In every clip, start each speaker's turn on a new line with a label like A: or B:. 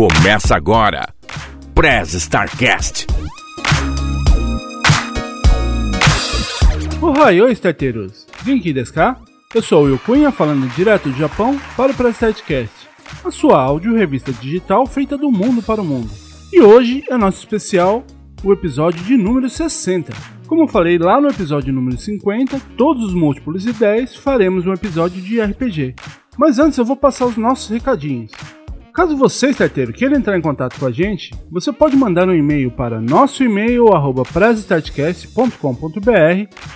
A: Começa agora, Prez Starcast.
B: Ohayou, starteiros! Genki desu ka? Eu sou o Will Cunha, falando direto do Japão para o Prez Startcast, a sua áudio revista digital feita do mundo para o mundo. E hoje é nosso especial, o episódio de número 60. Como eu falei lá no episódio número 50, todos os múltiplos de 10 faremos um episódio de RPG. Mas antes eu vou passar os nossos recadinhos. Caso você, starteiro, queira entrar em contato com a gente, você pode mandar um e-mail para nosso e-mail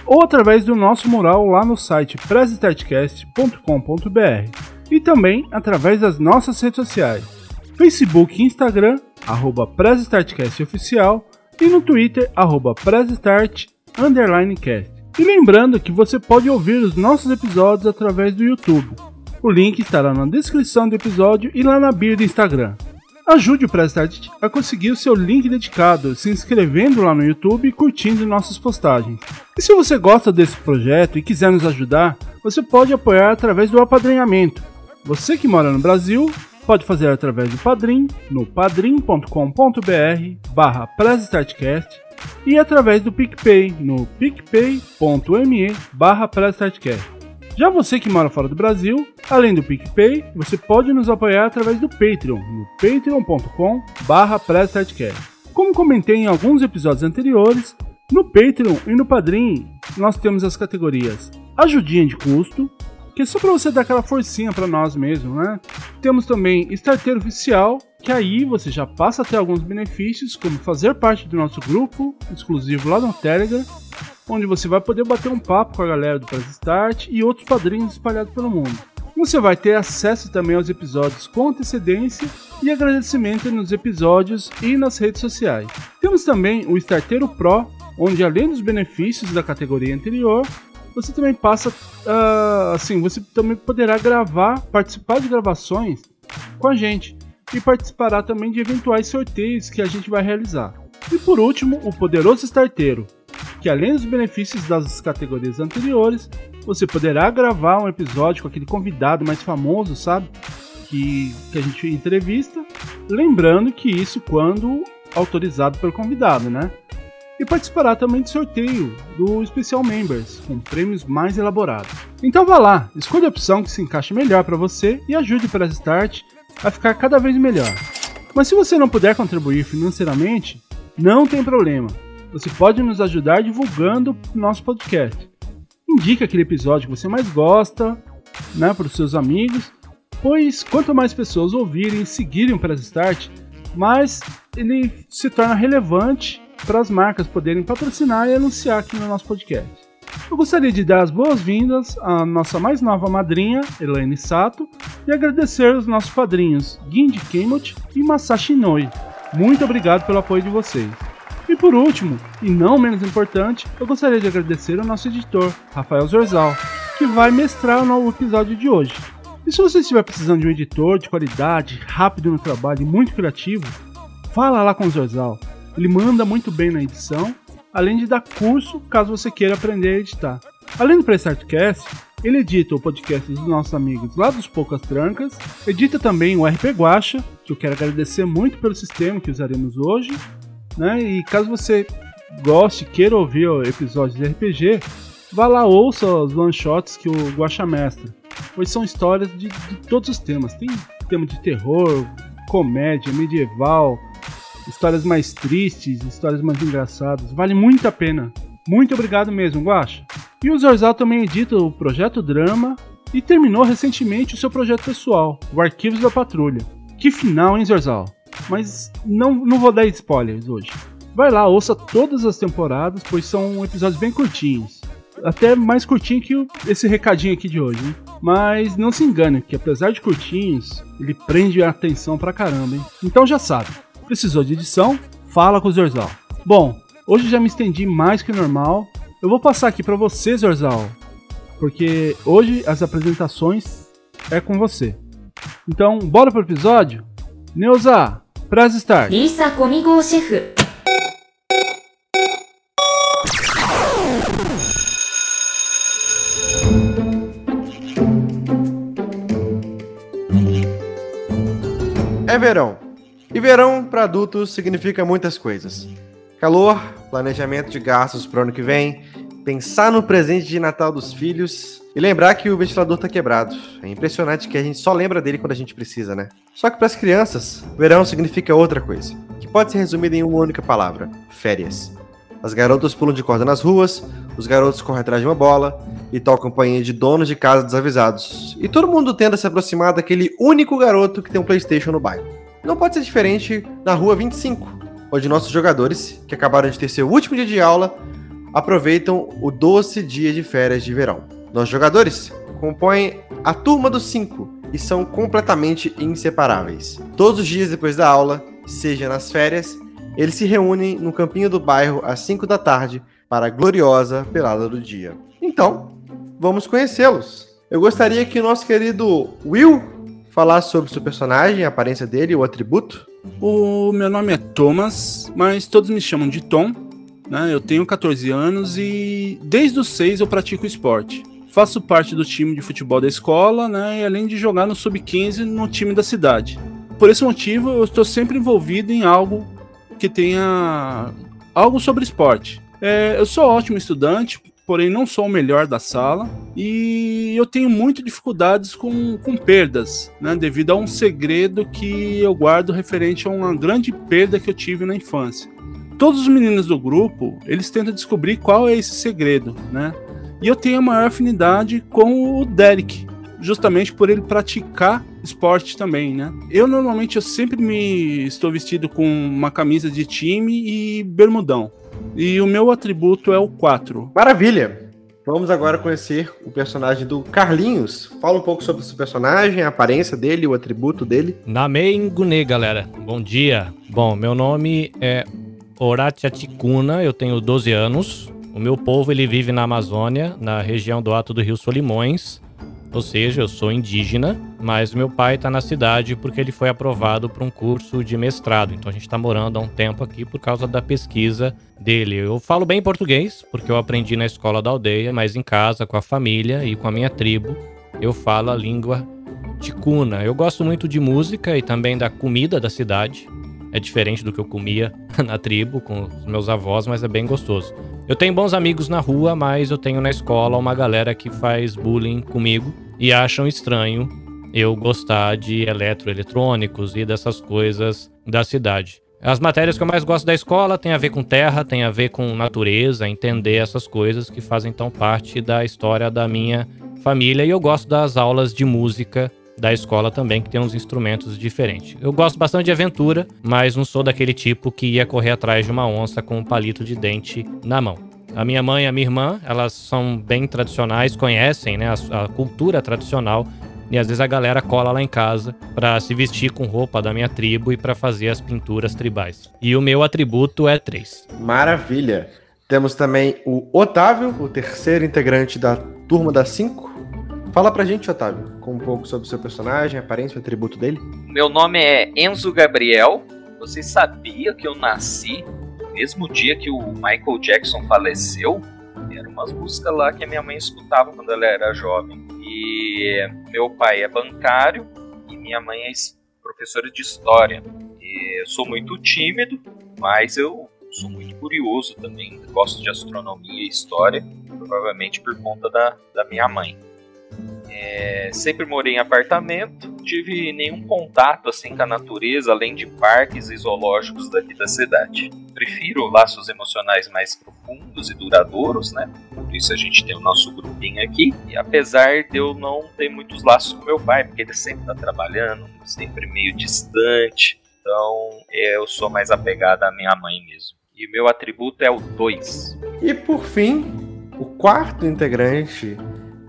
B: ou através do nosso mural lá no site prestartcast.com.br e também através das nossas redes sociais, Facebook e Instagram, arroba Oficial e no Twitter, arroba E lembrando que você pode ouvir os nossos episódios através do YouTube o link estará na descrição do episódio e lá na bio do Instagram. Ajude o Prestart a conseguir o seu link dedicado, se inscrevendo lá no YouTube e curtindo nossas postagens. E se você gosta desse projeto e quiser nos ajudar, você pode apoiar através do apadrinhamento. Você que mora no Brasil, pode fazer através do Padrim, no padrim.com.br barra e através do PicPay, no picpay.me barra já você que mora fora do Brasil, além do PicPay, você pode nos apoiar através do Patreon, no patreon.com barra Como comentei em alguns episódios anteriores, no Patreon e no Padrim nós temos as categorias Ajudinha de Custo, que é só para você dar aquela forcinha para nós mesmo, né? Temos também Starteiro Oficial, que aí você já passa a ter alguns benefícios, como fazer parte do nosso grupo exclusivo lá no Telegram, onde você vai poder bater um papo com a galera do Press Start e outros padrinhos espalhados pelo mundo. Você vai ter acesso também aos episódios com antecedência e agradecimento nos episódios e nas redes sociais. Temos também o Starteiro Pro, onde além dos benefícios da categoria anterior, você também passa, uh, assim, você também poderá gravar, participar de gravações com a gente e participará também de eventuais sorteios que a gente vai realizar. E por último, o poderoso Starteiro, que além dos benefícios das categorias anteriores, você poderá gravar um episódio com aquele convidado mais famoso, sabe? Que, que a gente entrevista. Lembrando que isso quando autorizado pelo convidado, né? E participará também de sorteio do Special Members, com prêmios mais elaborados. Então vá lá, escolha a opção que se encaixe melhor para você e ajude para Start a ficar cada vez melhor. Mas se você não puder contribuir financeiramente, não tem problema você pode nos ajudar divulgando nosso podcast. Indique aquele episódio que você mais gosta, né, para os seus amigos, pois quanto mais pessoas ouvirem e seguirem o Press Start, mais ele se torna relevante para as marcas poderem patrocinar e anunciar aqui no nosso podcast. Eu gostaria de dar as boas-vindas à nossa mais nova madrinha, Elaine Sato, e agradecer aos nossos padrinhos Gindy Kemot e Masashi Noi. Muito obrigado pelo apoio de vocês. E por último, e não menos importante, eu gostaria de agradecer ao nosso editor, Rafael Zorzal, que vai mestrar o novo episódio de hoje. E se você estiver precisando de um editor de qualidade, rápido no trabalho e muito criativo, fala lá com o Zorzal. Ele manda muito bem na edição, além de dar curso caso você queira aprender a editar. Além do PreStartcast, ele edita o podcast dos nossos amigos lá dos Poucas Trancas, edita também o RP Guacha, que eu quero agradecer muito pelo sistema que usaremos hoje, né? E caso você goste, queira ouvir episódios de RPG, vá lá, ouça os one shots que o Guacha mestra. Pois são histórias de, de todos os temas. Tem tema de terror, comédia, medieval, histórias mais tristes, histórias mais engraçadas. Vale muito a pena. Muito obrigado mesmo, Guacha. E o Zorzal também edita o Projeto Drama e terminou recentemente o seu projeto pessoal, o Arquivos da Patrulha. Que final, hein, Zorzal? Mas não, não vou dar spoilers hoje. Vai lá, ouça todas as temporadas, pois são episódios bem curtinhos. Até mais curtinho que esse recadinho aqui de hoje, hein? Mas não se engane, que apesar de curtinhos, ele prende a atenção pra caramba, hein? Então já sabe, precisou de edição? Fala com o Zorzal. Bom, hoje já me estendi mais que normal. Eu vou passar aqui para você, Zorzal, porque hoje as apresentações é com você. Então, bora pro episódio? Neuza, Press Start. リーサコミ号シェフ。
C: É verão. E verão para adultos significa muitas coisas: calor, planejamento de gastos para o ano que vem, pensar no presente de Natal dos filhos e lembrar que o ventilador tá quebrado. É impressionante que a gente só lembra dele quando a gente precisa, né? Só que para as crianças, verão significa outra coisa, que pode ser resumida em uma única palavra: férias. As garotas pulam de corda nas ruas, os garotos correm atrás de uma bola e tocam companhia de donos de casa desavisados. E todo mundo tenta se aproximar daquele único garoto que tem um PlayStation no bairro. Não pode ser diferente na rua 25, onde nossos jogadores, que acabaram de ter seu último dia de aula, aproveitam o doce dia de férias de verão. Nossos jogadores compõem a turma dos cinco e são completamente inseparáveis. Todos os dias depois da aula, seja nas férias, eles se reúnem no campinho do bairro às 5 da tarde para a gloriosa pelada do dia. Então, vamos conhecê-los. Eu gostaria que o nosso querido Will falasse sobre seu personagem, a aparência dele, o atributo.
B: O meu nome é Thomas, mas todos me chamam de Tom. Né? Eu tenho 14 anos e desde os 6 eu pratico esporte. Faço parte do time de futebol da escola, né? E além de jogar no sub-15 no time da cidade. Por esse motivo, eu estou sempre envolvido em algo que tenha algo sobre esporte. É, eu sou ótimo estudante, porém não sou o melhor da sala e eu tenho muitas dificuldades com, com perdas, né, devido a um segredo que eu guardo referente a uma grande perda que eu tive na infância. Todos os meninos do grupo, eles tentam descobrir qual é esse segredo, né? E eu tenho a maior afinidade com o Derek, justamente por ele praticar esporte também, né? Eu normalmente eu sempre me estou vestido com uma camisa de time e bermudão. E o meu atributo é o 4.
C: Maravilha! Vamos agora conhecer o personagem do Carlinhos. Fala um pouco sobre esse personagem, a aparência dele, o atributo dele.
D: Namei Ngune, galera. Bom dia. Bom, meu nome é Horatia Ticuna, eu tenho 12 anos. O meu povo ele vive na Amazônia, na região do Alto do Rio Solimões. Ou seja, eu sou indígena, mas meu pai está na cidade porque ele foi aprovado para um curso de mestrado. Então a gente está morando há um tempo aqui por causa da pesquisa dele. Eu falo bem português porque eu aprendi na escola da aldeia, mas em casa, com a família e com a minha tribo, eu falo a língua ticuna. Eu gosto muito de música e também da comida da cidade. É diferente do que eu comia na tribo com os meus avós, mas é bem gostoso. Eu tenho bons amigos na rua, mas eu tenho na escola uma galera que faz bullying comigo e acham estranho eu gostar de eletroeletrônicos e dessas coisas da cidade. As matérias que eu mais gosto da escola têm a ver com terra, tem a ver com natureza, entender essas coisas que fazem tão parte da história da minha família. E eu gosto das aulas de música da escola também, que tem uns instrumentos diferentes. Eu gosto bastante de aventura, mas não sou daquele tipo que ia correr atrás de uma onça com um palito de dente na mão. A minha mãe e a minha irmã, elas são bem tradicionais, conhecem né, a, a cultura tradicional e às vezes a galera cola lá em casa para se vestir com roupa da minha tribo e para fazer as pinturas tribais. E o meu atributo é 3.
C: Maravilha! Temos também o Otávio, o terceiro integrante da turma das 5. Fala pra gente, Otávio, com um pouco sobre o seu personagem, aparência, atributo dele.
E: Meu nome é Enzo Gabriel. Você sabia que eu nasci mesmo dia que o Michael Jackson faleceu, eram umas músicas lá que a minha mãe escutava quando ela era jovem. E meu pai é bancário e minha mãe é professora de história. E eu sou muito tímido, mas eu sou muito curioso também. Gosto de astronomia e história, provavelmente por conta da, da minha mãe. É, sempre morei em apartamento, tive nenhum contato assim com a natureza, além de parques e zoológicos daqui da cidade. Prefiro laços emocionais mais profundos e duradouros, né? Por isso a gente tem o nosso grupinho aqui. E apesar de eu não ter muitos laços com meu pai, porque ele sempre está trabalhando, sempre meio distante, então eu sou mais apegado à minha mãe mesmo. E o meu atributo é o 2.
C: E por fim, o quarto integrante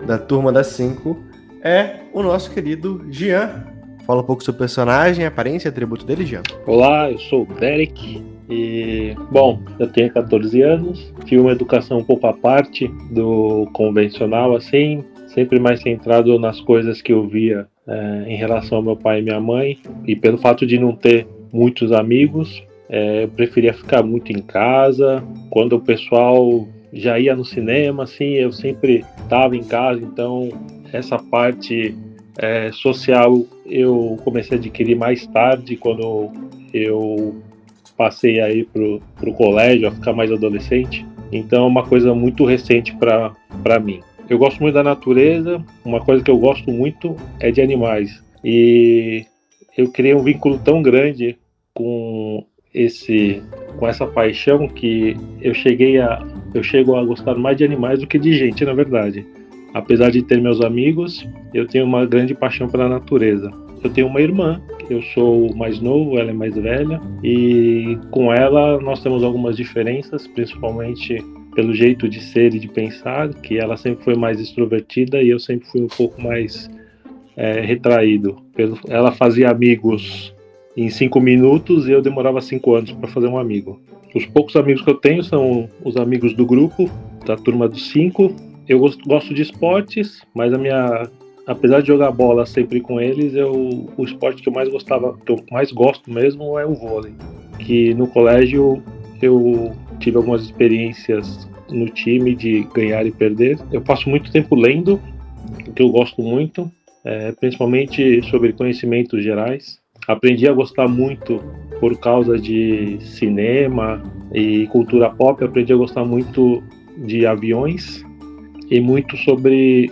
C: da turma das 5 é o nosso querido Jean. Fala um pouco sobre o personagem, aparência e atributo dele, Jean.
F: Olá, eu sou o Derek. E, bom, eu tenho 14 anos, tive uma educação um pouco à parte do convencional, assim, sempre mais centrado nas coisas que eu via é, em relação ao meu pai e minha mãe. E pelo fato de não ter muitos amigos, é, eu preferia ficar muito em casa. Quando o pessoal já ia no cinema, assim, eu sempre estava em casa, então essa parte é, social eu comecei a adquirir mais tarde, quando eu passei aí pro, pro colégio, a ficar mais adolescente. Então é uma coisa muito recente para mim. Eu gosto muito da natureza, uma coisa que eu gosto muito é de animais. E eu criei um vínculo tão grande com esse com essa paixão que eu cheguei a eu chego a gostar mais de animais do que de gente, na verdade. Apesar de ter meus amigos, eu tenho uma grande paixão pela natureza. Eu tenho uma irmã, eu sou mais novo, ela é mais velha, e com ela nós temos algumas diferenças, principalmente pelo jeito de ser e de pensar, que ela sempre foi mais extrovertida e eu sempre fui um pouco mais é, retraído. Ela fazia amigos em cinco minutos e eu demorava cinco anos para fazer um amigo. Os poucos amigos que eu tenho são os amigos do grupo, da turma dos cinco. Eu gosto de esportes, mas a minha, apesar de jogar bola sempre com eles, eu, o esporte que eu mais gostava, que eu mais gosto mesmo é o vôlei. Que no colégio eu tive algumas experiências no time de ganhar e perder. Eu passo muito tempo lendo, o que eu gosto muito, é, principalmente sobre conhecimentos gerais. Aprendi a gostar muito por causa de cinema e cultura pop. Aprendi a gostar muito de aviões e muito sobre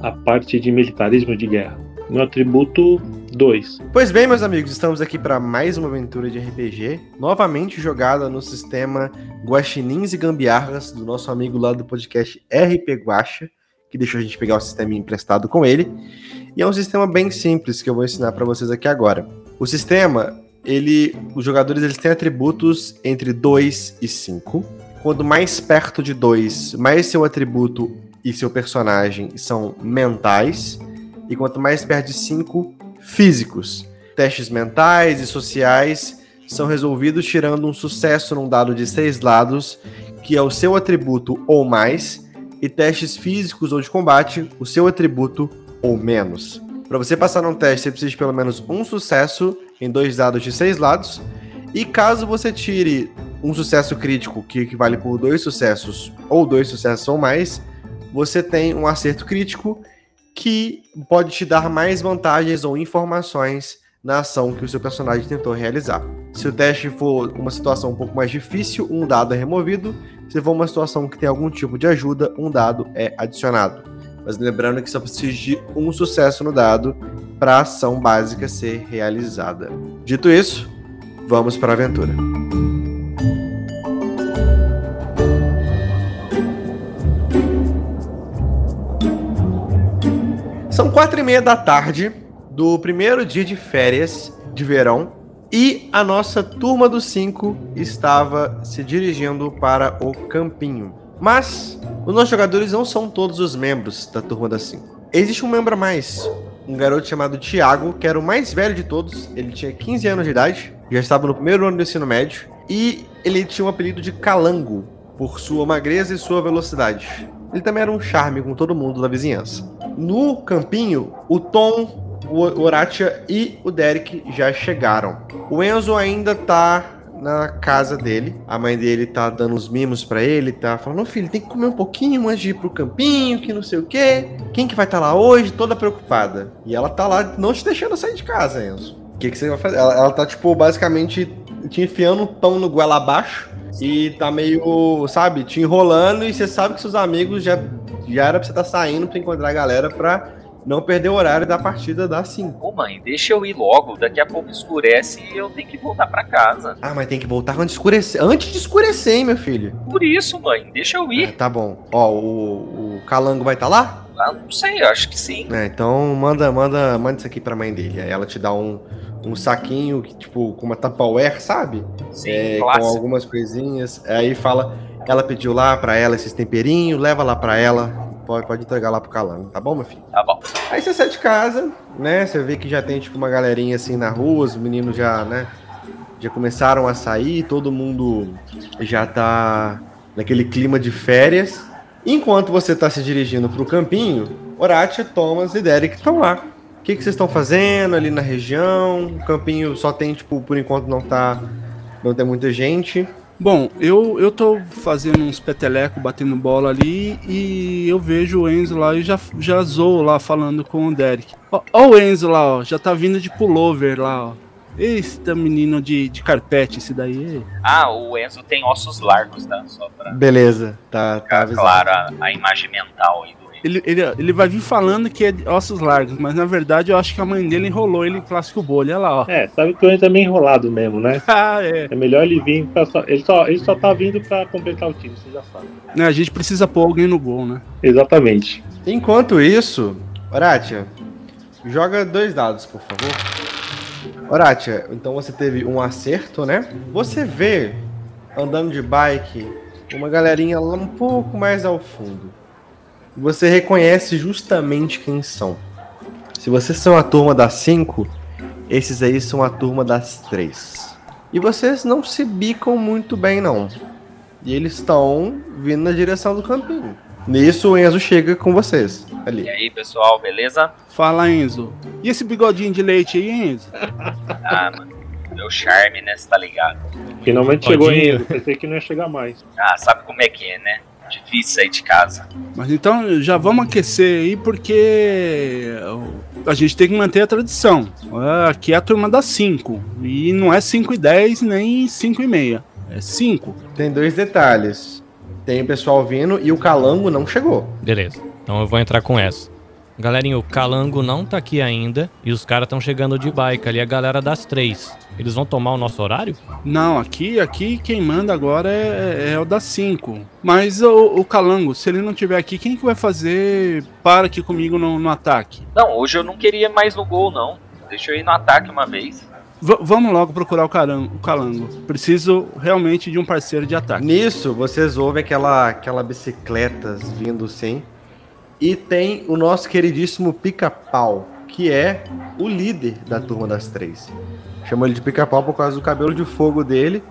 F: a parte de militarismo de guerra. Meu atributo 2.
C: Pois bem, meus amigos, estamos aqui para mais uma aventura de RPG, novamente jogada no sistema Guaxinins e Gambiarras do nosso amigo lá do podcast RP Guacha, que deixou a gente pegar o sistema emprestado com ele. E é um sistema bem simples que eu vou ensinar para vocês aqui agora. O sistema, ele, os jogadores eles têm atributos entre 2 e 5. Quanto mais perto de 2, mais seu atributo e seu personagem são mentais. E quanto mais perto de 5, físicos. Testes mentais e sociais são resolvidos tirando um sucesso num dado de 6 lados, que é o seu atributo ou mais, e testes físicos ou de combate, o seu atributo ou menos. Para você passar num teste, você precisa de pelo menos um sucesso em dois dados de seis lados. E caso você tire um sucesso crítico, que equivale por dois sucessos ou dois sucessos ou mais, você tem um acerto crítico que pode te dar mais vantagens ou informações na ação que o seu personagem tentou realizar. Se o teste for uma situação um pouco mais difícil, um dado é removido. Se for uma situação que tem algum tipo de ajuda, um dado é adicionado. Mas lembrando que só precisa de um sucesso no dado para a ação básica ser realizada. Dito isso, vamos para a aventura. São quatro e meia da tarde do primeiro dia de férias de verão e a nossa turma dos cinco estava se dirigindo para o campinho. Mas os nossos jogadores não são todos os membros da turma das 5. Existe um membro a mais, um garoto chamado Tiago, que era o mais velho de todos. Ele tinha 15 anos de idade, já estava no primeiro ano do ensino médio, e ele tinha um apelido de Calango, por sua magreza e sua velocidade. Ele também era um charme com todo mundo da vizinhança. No campinho, o Tom, o Horatia e o Derek já chegaram. O Enzo ainda tá na casa dele. A mãe dele tá dando os mimos para ele, tá falando: filho, tem que comer um pouquinho antes de ir pro campinho, que não sei o quê. Quem que vai estar tá lá hoje? Toda preocupada. E ela tá lá não te deixando sair de casa, Enzo. O que, que você vai fazer? Ela, ela tá, tipo, basicamente te enfiando o pão no goela abaixo e tá meio, sabe, te enrolando e você sabe que seus amigos já, já era pra você tá saindo pra encontrar a galera pra não perder o horário da partida da 5.
E: Ô mãe, deixa eu ir logo, daqui a pouco escurece e eu tenho que voltar para casa.
C: Ah, mas tem que voltar antes de escurecer. Antes de escurecer, hein, meu filho?
E: Por isso, mãe, deixa eu ir.
C: É, tá bom. Ó, o, o Calango vai estar tá lá?
E: Ah, não sei, acho que sim.
C: É, então manda, manda, manda isso aqui pra mãe dele. Aí ela te dá um, um saquinho, tipo, com uma Tupperware, sabe?
E: Sim,
C: é, Com algumas coisinhas. Aí fala, ela pediu lá pra ela esses temperinhos, leva lá pra ela Pode, pode entregar lá pro Calango, tá bom, meu filho?
E: Tá bom.
C: Aí você sai de casa, né? Você vê que já tem, tipo, uma galerinha assim na rua, os meninos já, né? Já começaram a sair, todo mundo já tá naquele clima de férias. Enquanto você tá se dirigindo pro campinho, Horátia, Thomas e Derek estão lá. O que, que vocês estão fazendo ali na região? O campinho só tem, tipo, por enquanto não tá. Não tem muita gente.
B: Bom, eu, eu tô fazendo uns peteleco, batendo bola ali, e eu vejo o Enzo lá e já, já zoo lá falando com o Derek. Ó, ó o Enzo lá, ó, já tá vindo de pullover lá, ó. Eita menino de, de carpete, esse daí.
E: Ah, o Enzo tem ossos largos, tá? Só pra
C: Beleza, tá, tá avisado.
E: claro a, a imagem mental aí do.
B: Ele, ele, ele vai vir falando que é de ossos largos, mas na verdade eu acho que a mãe dele enrolou ele em plástico bolha, olha lá, ó.
F: É, sabe que o Enzo é meio enrolado mesmo, né?
B: Ah, é.
F: É melhor ele vir pra só. Ele só, ele só tá vindo pra completar o time, você já sabe.
B: Né, a gente precisa pôr alguém no gol, né?
F: Exatamente.
C: Enquanto isso, Horatia, joga dois dados, por favor. Horatia, então você teve um acerto, né? Você vê, andando de bike, uma galerinha lá um pouco mais ao fundo. Você reconhece justamente quem são. Se vocês são a turma das 5, esses aí são a turma das 3. E vocês não se bicam muito bem, não. E eles estão vindo na direção do campinho. Nisso o Enzo chega com vocês ali.
E: E aí, pessoal, beleza?
B: Fala, Enzo. E esse bigodinho de leite aí, Enzo?
E: Ah, mano, meu charme, né? Você tá ligado?
F: Finalmente chegou. Enzo. Pensei que não ia chegar mais.
E: Ah, sabe como é que é, né? Difícil sair de casa.
B: Mas então já vamos aquecer aí, porque a gente tem que manter a tradição. Ah, Aqui é a turma das 5. E não é 5 e 10 nem 5 e meia. É 5.
C: Tem dois detalhes. Tem o pessoal vindo e o calango não chegou.
D: Beleza. Então eu vou entrar com essa. Galerinha, o Calango não tá aqui ainda e os caras estão chegando de bike ali, a galera das três. Eles vão tomar o nosso horário?
B: Não, aqui, aqui quem manda agora é, é o das 5. Mas o, o Calango, se ele não tiver aqui, quem que vai fazer para aqui comigo no, no ataque?
E: Não, hoje eu não queria mais no gol, não. Deixa eu ir no ataque uma vez.
B: V- vamos logo procurar o, carango, o Calango. Preciso realmente de um parceiro de ataque.
C: Nisso, vocês ouvem aquela, aquela bicicletas vindo sim. E tem o nosso queridíssimo Pica-Pau, que é o líder da turma das três. Chama ele de Pica-Pau por causa do cabelo de fogo dele.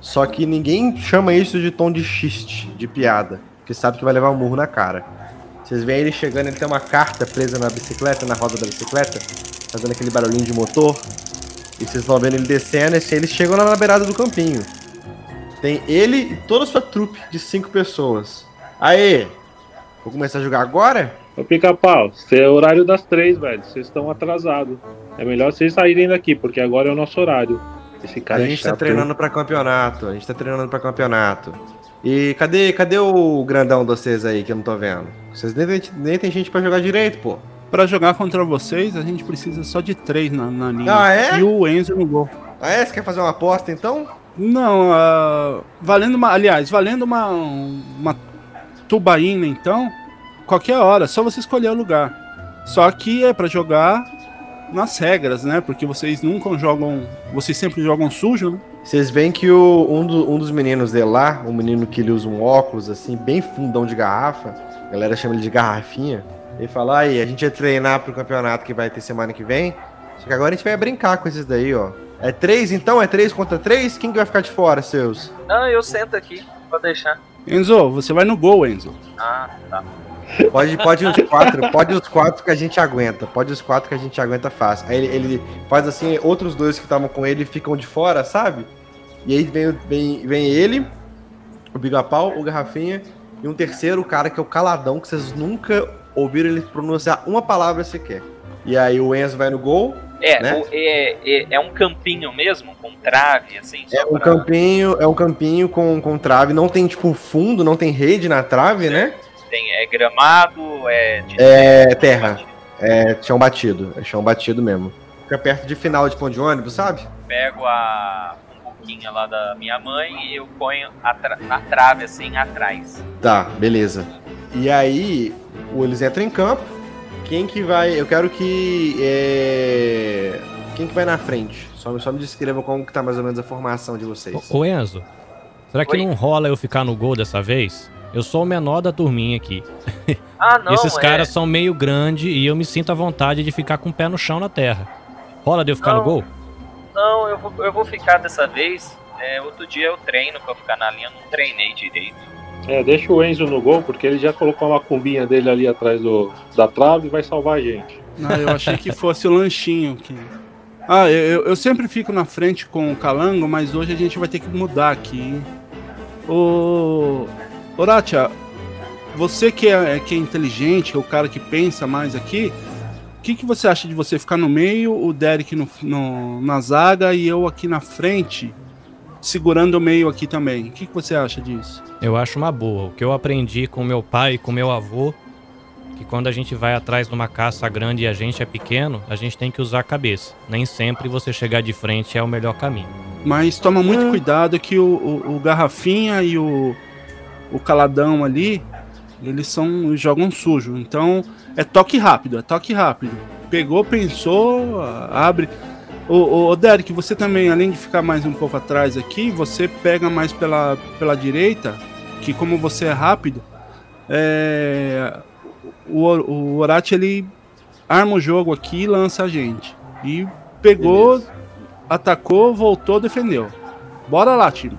C: Só que ninguém chama isso de tom de xiste, de piada. Porque sabe que vai levar um murro na cara. Vocês veem ele chegando, ele tem uma carta presa na bicicleta, na roda da bicicleta, fazendo aquele barulhinho de motor. E vocês estão vendo ele descendo, e assim, eles chegam lá na beirada do campinho. Tem ele e toda a sua trupe de cinco pessoas. Aê! Vou começar a jogar agora?
F: Ô pica-pau, você é horário das três, velho. Vocês estão atrasados. É melhor vocês saírem daqui, porque agora é o nosso horário. Esse
C: A
F: cara é
C: gente tá
F: chato,
C: treinando pra campeonato. A gente tá treinando pra campeonato. E cadê, cadê o grandão de vocês aí que eu não tô vendo? Vocês nem, tem- nem tem gente pra jogar direito, pô.
B: Pra jogar contra vocês, a gente precisa só de três na, na linha.
C: Ah, é?
B: E o Enzo no gol.
C: Ah, é? Você quer fazer uma aposta então?
B: Não, ah, valendo uma. Aliás, valendo uma. Uma tubaína, então. Qualquer hora, só você escolher o lugar. Só que é pra jogar nas regras, né? Porque vocês nunca jogam. Vocês sempre jogam sujo, né?
C: Vocês veem que o, um, do- um dos meninos dele lá, um menino que ele usa um óculos assim, bem fundão de garrafa, a galera chama ele de garrafinha. Ele fala: aí, a gente ia treinar pro campeonato que vai ter semana que vem. Só que agora a gente vai brincar com esses daí, ó. É três então? É três contra três? Quem que vai ficar de fora, seus?
E: Não, eu sento aqui. Pode deixar.
B: Enzo, você vai no gol, Enzo.
E: Ah, tá.
C: Pode, pode os quatro, pode os quatro que a gente aguenta. Pode os quatro que a gente aguenta fácil. Aí ele, ele faz assim, outros dois que estavam com ele ficam de fora, sabe? E aí vem, vem, vem ele, o Bigapau, o Garrafinha, e um terceiro cara que é o Caladão, que vocês nunca ouviram ele pronunciar uma palavra sequer. E aí o Enzo vai no gol.
E: É,
C: Né?
E: o- é, é, é um campinho mesmo, com trave, assim.
C: É um
E: pra-
C: campinho, é um campinho com, com trave. Não tem, tipo, fundo, não tem rede na trave, né?
E: Tem, é gramado, é
C: É terra. É chão batido. É chão batido mesmo. Fica perto de final de ponto de ônibus, sabe?
E: Pego a boquinha lá da minha mãe e eu ponho atra- na trave, assim, atrás.
C: Tá, beleza. E aí, eles entram em campo. Quem que vai. Eu quero que. é, Quem que vai na frente? Só, só me descreva como que tá mais ou menos a formação de vocês.
D: Ô, Enzo, será que
E: Oi?
D: não rola eu ficar no gol dessa vez? Eu sou o menor da turminha aqui.
E: Ah, não,
D: Esses
E: é-
D: caras são meio grande e eu me sinto à vontade de ficar com o pé no chão na terra. Rola de eu ficar no
E: Não.
D: gol?
E: Não, eu vou, eu vou ficar dessa vez. É, outro dia eu treino pra ficar na linha, não treinei direito.
F: É, deixa o Enzo no gol, porque ele já colocou uma cumbinha dele ali atrás do, da trave e vai salvar a gente.
B: Ah, eu achei que fosse o lanchinho. Que... Ah, eu, eu sempre fico na frente com o Calango, mas hoje a gente vai ter que mudar aqui. Ô. Oratia, você que é, que é inteligente, é o cara que pensa mais aqui, o que, que você acha de você ficar no meio, o Derek no, no- na zaga e eu aqui na frente, segurando o meio aqui também? O que, que você acha disso?
D: Eu acho uma boa. O que eu aprendi com meu pai e com meu avô, que quando a gente vai atrás de uma caça grande e a gente é pequeno, a gente tem que usar a cabeça. Nem sempre você chegar de frente é o melhor caminho.
B: Mas toma muito cuidado que o, o- o Garrafinha e o, o Caladão ali, eles são jogam sujo. Então é toque rápido, é toque rápido. Pegou, pensou, abre. Ô, ô, Derek, você também, além de ficar mais um pouco atrás aqui, você pega mais pela, pela direita, que como você é rápido, é, o, o Orati ele arma o jogo aqui e lança a gente. E pegou,
C: Beleza.
B: atacou, voltou, defendeu. Bora lá, time.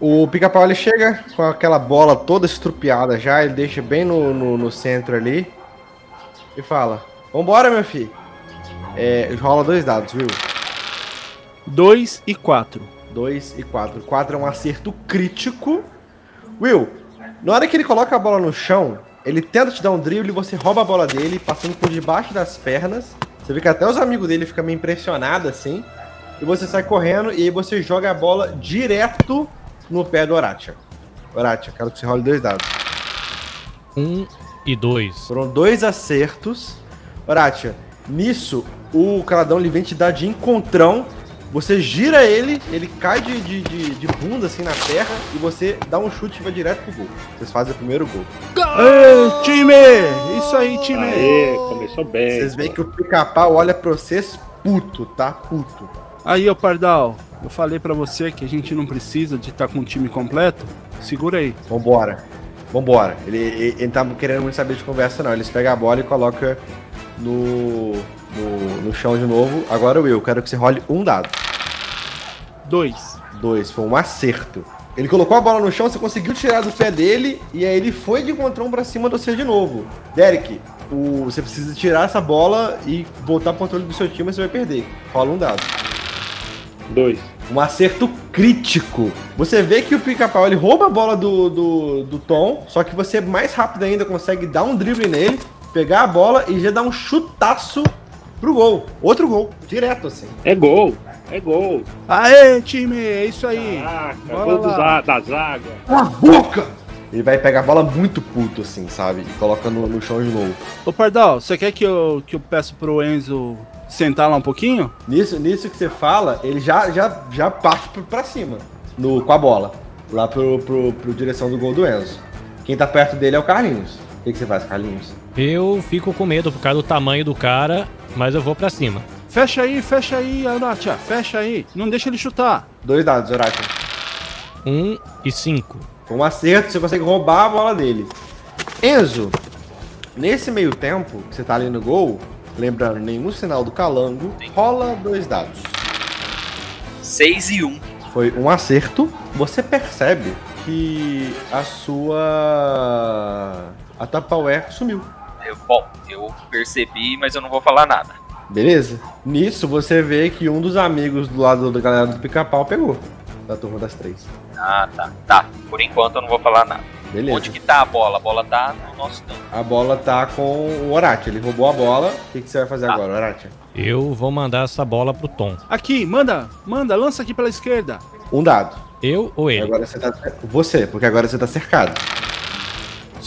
C: O pica-pau ele chega com aquela bola toda estrupiada já, ele deixa bem no, no, no centro ali e fala: Vambora, meu filho. É, rola dois dados, viu?
B: 2 e 4.
C: 2 e 4. 4 é um acerto crítico. Will, na hora que ele coloca a bola no chão, ele tenta te dar um drible, você rouba a bola dele, passando por debaixo das pernas. Você vê que até os amigos dele ficam meio impressionados assim. E você sai correndo e aí você joga a bola direto no pé do Oratia. Oratia, quero que você role dois dados.
D: Um e dois.
C: Foram dois acertos. Oratia, nisso, o Caladão ele vem te dar de encontrão. Você gira ele, ele cai de, de, de, de bunda assim na terra e você dá um chute e vai direto pro gol. Vocês fazem o primeiro gol.
B: Ei, time! Isso aí, time!
F: Aê, começou bem.
C: Vocês veem que o pica-pau olha pra vocês puto, tá? Puto.
B: Aí, ô Pardal, eu falei pra você que a gente não precisa de estar com o time completo. Segura aí.
C: Vambora. Vambora. Ele, ele, ele tá querendo muito saber de conversa, não. Eles pegam a bola e colocam no, no, no chão de novo. Agora o eu quero que você role um dado.
B: 2.
C: Dois, foi um acerto. Ele colocou a bola no chão, você conseguiu tirar do pé dele, e aí ele foi de encontrão pra cima de você de novo. Derek, o, você precisa tirar essa bola e voltar pro controle do seu time, você vai perder. Rola um dado.
F: Dois.
C: Um acerto crítico. Você vê que o pica-pau ele rouba a bola do, do, do Tom, só que você mais rápido ainda consegue dar um drible nele, pegar a bola e já dar um chutaço pro gol. Outro gol, direto assim.
F: É gol. É gol.
B: Aê, time! É isso aí!
F: Caraca,
B: Bora
F: gol
B: lá.
F: da zaga.
C: Com a boca! Ele vai pegar a bola muito puto, assim, sabe? E coloca no, no chão de novo.
B: Ô Pardal, você quer que eu, que eu peço pro Enzo sentar lá um pouquinho?
C: Nisso, nisso que você fala, ele já, já, já parte pra cima no, com a bola. Lá pro, pro, pro direção do gol do Enzo. Quem tá perto dele é o Carlinhos. O que, que você faz, Carlinhos?
D: Eu fico com medo por causa do tamanho do cara, mas eu vou pra cima.
B: Fecha aí, fecha aí, Aratia, fecha aí. Não deixa ele chutar.
C: Dois dados, Horácio.
D: Um e cinco.
C: Com um acerto, você consegue roubar a bola dele. Enzo, nesse meio tempo que você tá ali no gol, lembrando, nenhum sinal do calango, rola dois dados.
E: 6 e 1.
C: Foi um acerto. Você percebe que a sua. A Tupperware sumiu.
E: Eu, bom, eu percebi, mas eu não vou falar nada.
C: Beleza? Nisso você vê que um dos amigos do lado da galera do pica-pau pegou. Da turma das três.
E: Ah, tá. Tá. Por enquanto eu não vou falar nada.
C: Beleza.
E: Onde que tá a bola? A bola tá no nosso campo.
C: A bola tá com o Orati. Ele roubou a bola. O que, que você vai fazer
E: Tá.
C: agora, Orati?
D: Eu vou mandar essa bola pro Tom.
B: Aqui, manda, manda, lança aqui pela esquerda.
C: Um dado.
D: Eu ou ele?
C: Agora você tá. Você, porque agora você tá cercado.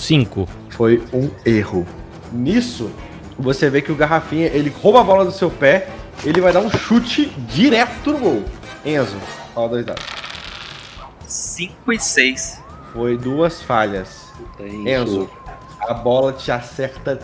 D: Cinco.
C: Foi um erro. Nisso, você vê que o Garrafinha, ele rouba a bola do seu pé, ele vai dar um chute direto no gol. Enzo, fala dois dados.
E: 5 e 6.
C: Foi duas falhas.
F: Tem
C: Enzo, a bola te acerta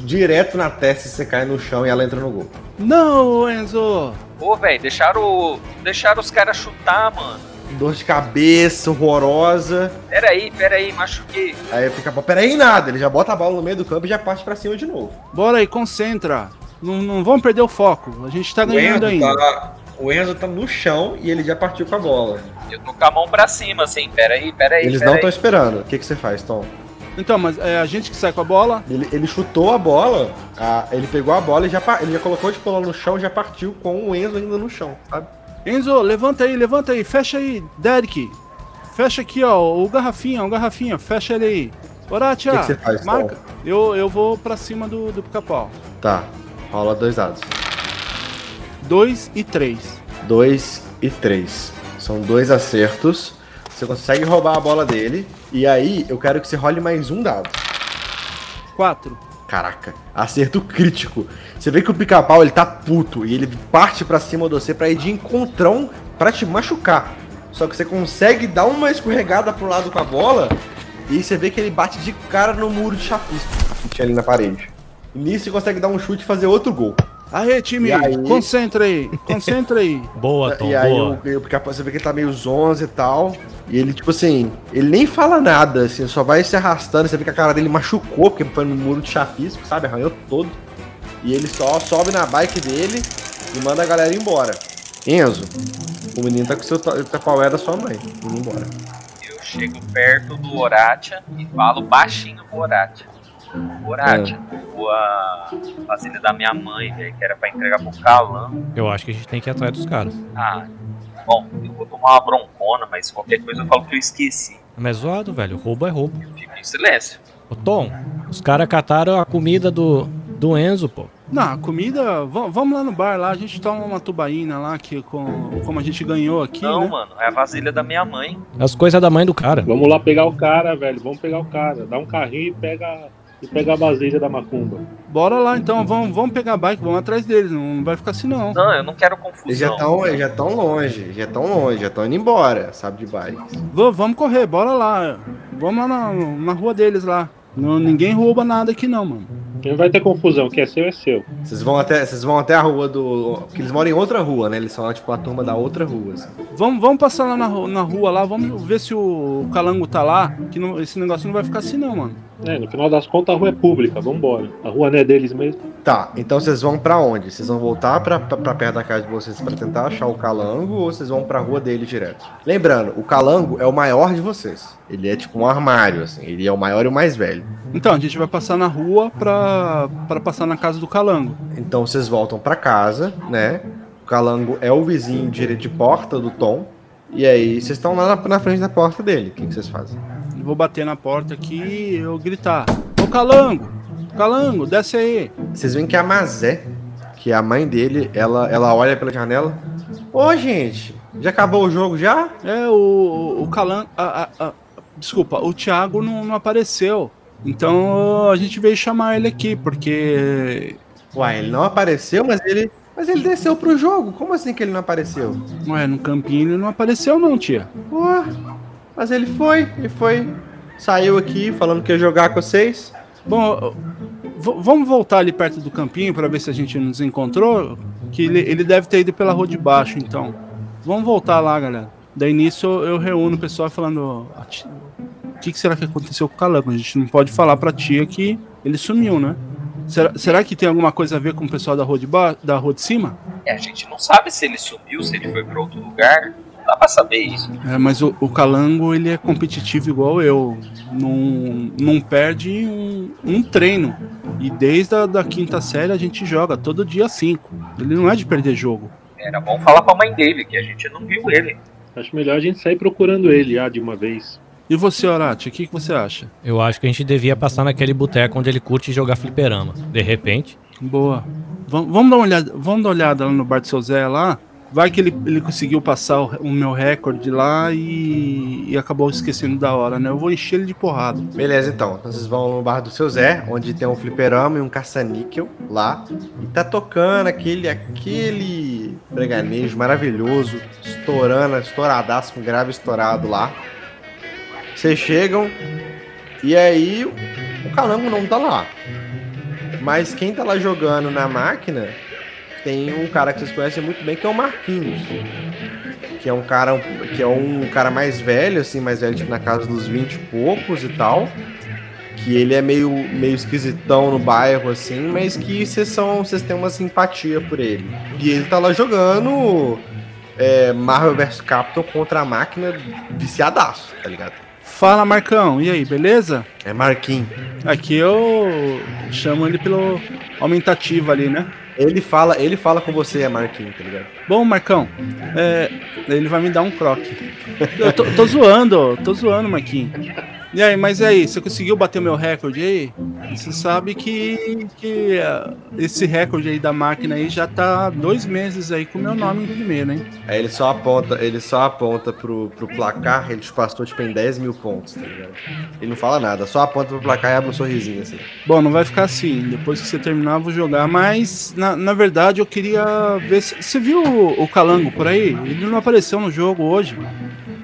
C: direto na testa e você cai no chão e ela entra no gol.
B: Não, Enzo.
E: Ô, velho, deixaram, o- deixaram os caras chutar, mano.
C: Dor de cabeça, horrorosa.
E: Pera aí, pera aí, machuquei.
C: Aí fica, peraí, nada. Ele já bota a bola no meio do campo e já parte pra cima de novo.
B: Bora aí, concentra. Não, não vamos perder o foco. A gente tá ganhando ainda.
C: tá, o Enzo tá no chão e ele já partiu com a bola.
E: Eu tô com a mão pra cima, assim. Pera aí, pera aí.
C: Eles
E: pera
C: não estão esperando. O que, que você faz, Tom?
B: Então, mas é a gente que sai com a bola.
C: Ele, ele chutou a bola, a- ele pegou a bola e já, ele já colocou de bola no chão e já partiu com o Enzo ainda no chão, sabe?
B: Enzo, levanta aí, levanta aí, fecha aí, Derek. fecha aqui, ó, o garrafinha, o garrafinha, fecha ele aí. Horátia,
C: O que que você faz,
B: marca. Eu, eu vou pra cima do, do pica-pau.
C: Tá. Rola dois dados.
B: 2 e 3.
C: 2 e 3. São dois acertos. Você consegue roubar a bola dele. E aí, eu quero que você role mais um dado.
B: 4.
C: Caraca, acerto crítico. Você vê que o pica-pau ele tá puto e ele parte pra cima de você pra ir de encontrão pra te machucar. Só que você consegue dar uma escorregada pro lado com a bola e você vê que ele bate de cara no muro de chapisco que tinha ali na parede. E nisso você consegue dar um chute e fazer outro gol.
B: Aê, time,
C: aí?
B: concentra aí, concentra aí.
D: Boa, Tom,
C: e aí
D: boa.
C: o, o você vê que ele tá meio zonzo e tal. E ele, tipo assim, ele nem fala nada, assim, só vai se arrastando. Você vê que a cara dele machucou, porque foi no muro de chapisco, sabe? Arranhou todo. E ele só sobe na bike dele e manda a galera embora. Enzo, o menino tá com o seu ta- tapaué da sua mãe. Indo embora.
E: Eu chego perto do Oratia e falo baixinho pro Oratia. Oratia, a fazenda da minha mãe, velho, que era pra entregar pro Calan.
D: Eu acho que a gente tem que ir atrás dos caras.
E: Ah, bom, eu vou tomar uma broncona, mas qualquer coisa eu falo que eu esqueci.
D: Mas é zoado, velho. Roubo é roubo.
E: Eu fico em silêncio.
D: Ô, Tom, os caras cataram a comida do, do Enzo, pô.
B: Não, a comida, va- vamos lá no bar lá, a gente toma uma tubaína lá, que com, como a gente ganhou aqui,
E: Não,
B: né?
E: mano, é a vasilha da minha mãe.
D: As coisas da mãe do cara.
F: Vamos lá pegar o cara, velho. Vamos pegar o cara. Dá um carrinho e pega, e pega a vasilha da macumba.
B: Bora lá então, vamos, vamos pegar a bike, vamos atrás deles, não vai ficar assim não.
E: Não, eu não quero
C: Eles já
E: confusão.
C: estão já tão longe, já estão longe, já estão indo embora, sabe, de bike.
B: Va- vamos correr, bora lá. Vamos lá na, na rua deles lá. Não, ninguém rouba nada aqui não, mano.
F: Não vai ter confusão, o que é seu é seu.
C: Vocês vão até, vocês vão até a rua do. Porque eles moram em outra rua, né? Eles são tipo a turma da outra rua. assim.
B: Vamos, vamos passar lá na, na rua lá, vamos ver se o calango tá lá, que não- esse negócio não vai ficar assim não, mano.
F: É, no final das contas a rua é pública, vambora. A rua não é deles mesmo.
C: Tá, então vocês vão pra onde? Vocês vão voltar pra, pra, pra perto da casa de vocês pra tentar achar o calango ou vocês vão pra rua dele direto? Lembrando, o calango é o maior de vocês. Ele é tipo um armário, assim. Ele é o maior e o mais velho.
B: Então, a gente vai passar na rua pra, pra passar na casa do calango.
C: Então vocês voltam pra casa, né? O calango é o vizinho de, de porta do Tom. E aí vocês estão lá na, na frente da porta dele. O que, que vocês fazem?
B: Vou bater na porta aqui e eu gritar: Ô calango! Calango, desce aí!
C: Vocês veem que a Mazé, que é a mãe dele, ela, ela olha pela janela. Ô, gente, já acabou o jogo já?
B: É, o, o calango. a- a- a- desculpa, o Thiago não, não apareceu. Então a gente veio chamar ele aqui, porque.
C: Uai, ele não apareceu, mas ele. Mas ele desceu pro jogo. Como assim que ele não apareceu?
B: Ué, no campinho ele não apareceu, não, tia.
C: Ué, mas ele foi, ele foi. Saiu aqui falando que ia jogar com vocês.
B: Bom, vamos voltar ali perto do campinho pra ver se a gente nos encontrou. Que ele, ele deve ter ido pela rua de baixo, então. Vamos voltar lá, galera. Daí nisso eu, eu reúno o pessoal falando: "A ti- O que, que será que aconteceu com o Calango? A gente não pode falar pra tia que ele sumiu, né? Será, será que tem alguma coisa a ver com o pessoal da rua de, ba da rua de cima?
E: É, a gente não sabe se ele sumiu, se ele foi pra outro lugar. Dá pra saber isso.
B: É, mas o, o Calango ele é competitivo igual eu. Não, não perde um, um treino. E desde a da quinta série a gente joga todo dia cinco. Ele não é de perder jogo.
E: Era bom falar pra mãe dele, que a gente não viu ele.
F: Acho melhor a gente sair procurando ele já de uma vez.
B: E você, Orati, o que, que você acha?
D: Eu acho que a gente devia passar naquele boteco onde ele curte jogar fliperama. De repente.
B: Boa. Vam- vamos dar uma olhada, vamos dar uma olhada lá no bar do seu Zé lá. Vai que ele, ele conseguiu passar o, o meu recorde lá e, e acabou esquecendo da hora, né? Eu vou encher ele de porrada.
C: Beleza, então. Então vocês vão no bar do seu Zé, onde tem um fliperama e um caça-níquel lá. E tá tocando aquele, aquele breganejo maravilhoso, estourando, estouradaço, com grave estourado lá. Vocês chegam e aí o calango não tá lá. Mas quem tá lá jogando na máquina tem um cara que vocês conhecem muito bem, que é o Marquinhos. Que é um cara que é um cara mais velho, assim, mais velho, tipo, na casa dos 20 e poucos e tal. Que ele é meio, meio esquisitão no bairro, assim, mas que vocês são. Vocês têm uma simpatia por ele. E ele tá lá jogando é, Marvel vs Capcom contra a máquina viciadaço, tá ligado?
B: Fala, Marcão. E aí, beleza?
C: É Marquinhos.
B: Aqui eu chamo ele pelo aumentativo ali, né?
C: Ele fala, ele fala com você, é Marquinhos, tá ligado?
B: Bom, Marcão, é, ele vai me dar um croque. Eu tô, tô zoando, tô zoando, Marquinhos. E aí, mas e aí, você conseguiu bater o meu recorde aí? Você sabe que, que uh, esse recorde aí da máquina aí já tá dois meses aí com o meu nome em primeiro, hein?
C: Aí ele só aponta, ele só aponta pro, pro placar, ele te passou tipo em 10 mil pontos, tá ligado? Ele não fala nada, só aponta pro placar e abre um sorrisinho assim.
B: Bom, não vai ficar assim. Depois que você terminar, eu vou jogar. Mas, na, na verdade, eu queria ver. Se, você viu o, o Calango por aí? Ele não apareceu no jogo hoje.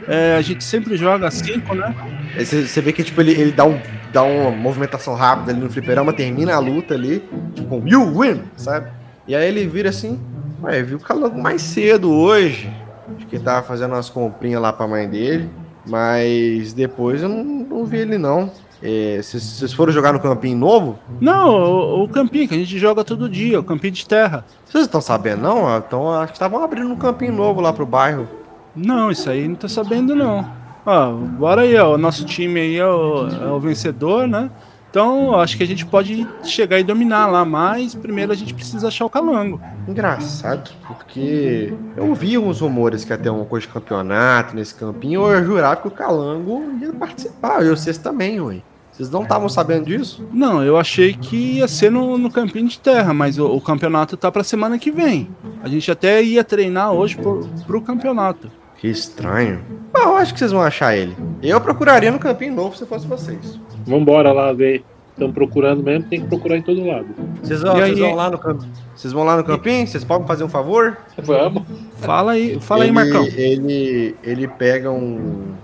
B: É, a gente sempre joga 5, né?
C: Aí Você, vê que tipo, ele, ele dá, um, dá uma movimentação rápida ali no fliperama, termina a luta ali, tipo, um, you win, sabe? E aí ele vira assim, ué, viu o Calango mais cedo hoje. Acho que ele tava fazendo umas comprinhas lá pra mãe dele. Mas depois eu não, não vi ele não. É, Vocês foram jogar no campinho novo?
B: Não, o, o campinho que a gente joga todo dia, o campinho de terra.
C: Vocês estão sabendo não? Então acho que estavam abrindo um campinho novo lá pro bairro.
B: Não, isso aí não tô sabendo não. Ó, bora aí, ó. O nosso time aí é o, é o vencedor, né? Então, acho que a gente pode chegar e dominar lá, mas primeiro a gente precisa achar o calango.
C: Engraçado, porque eu ouvi uns rumores que ter uma coisa de campeonato nesse campinho, eu jurava que o Calango ia participar, e vocês também, ué. Vocês não estavam sabendo disso?
B: Não, eu achei que ia ser no, no campinho de terra, mas o, o campeonato tá pra semana que vem. A gente até ia treinar hoje pro, pro campeonato.
C: Que estranho. Ah, eu acho que vocês vão achar ele. Eu procuraria no campinho novo se fosse vocês.
F: Vambora lá ver. Estão procurando mesmo, tem que procurar em todo lado.
C: Vocês vão, vocês
B: aí?
C: vão lá no campinho? Vocês vão lá no campinho? Vocês podem fazer um favor?
F: Vamos.
B: Fala aí, fala aí,
C: ele,
B: Marcão.
C: Ele, ele pega um,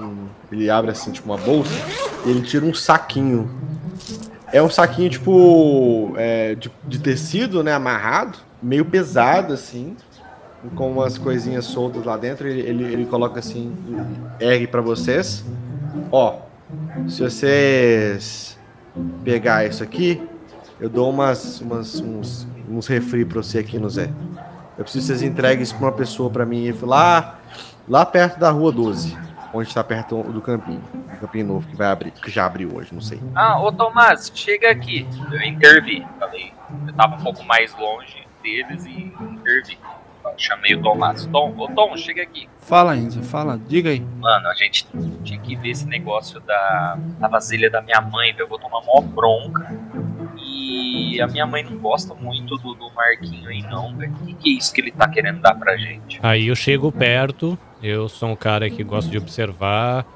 C: um- Ele abre assim, tipo, uma bolsa e ele tira um saquinho. É um saquinho, tipo, é, de, de tecido, né? Amarrado, meio pesado, assim, com umas coisinhas soltas lá dentro. Ele, ele, ele coloca assim, ergue pra vocês. Ó, se vocês pegar isso aqui, eu dou umas, umas, uns, uns refri pra você aqui no Zé. Eu preciso que vocês entreguem isso pra uma pessoa pra mim lá, lá perto da rua 12, onde tá perto do campinho. O campinho novo que vai abrir, que já abriu hoje, não sei.
E: Ah, ô Tomás, chega aqui. Eu intervi. Falei, eu tava um pouco mais longe deles e intervi. Chamei o Tomás. Tom, ô Tom, chega aqui.
B: Fala, Enzo, fala, diga aí.
E: Mano, a gente tinha que ver esse negócio da, da vasilha da minha mãe. Eu vou tomar mó bronca. E a minha mãe não gosta muito do, do Marquinho aí, não, velho. O que, que é isso que ele tá querendo dar pra gente?
D: Aí eu chego perto, eu sou um cara que gosta de observar,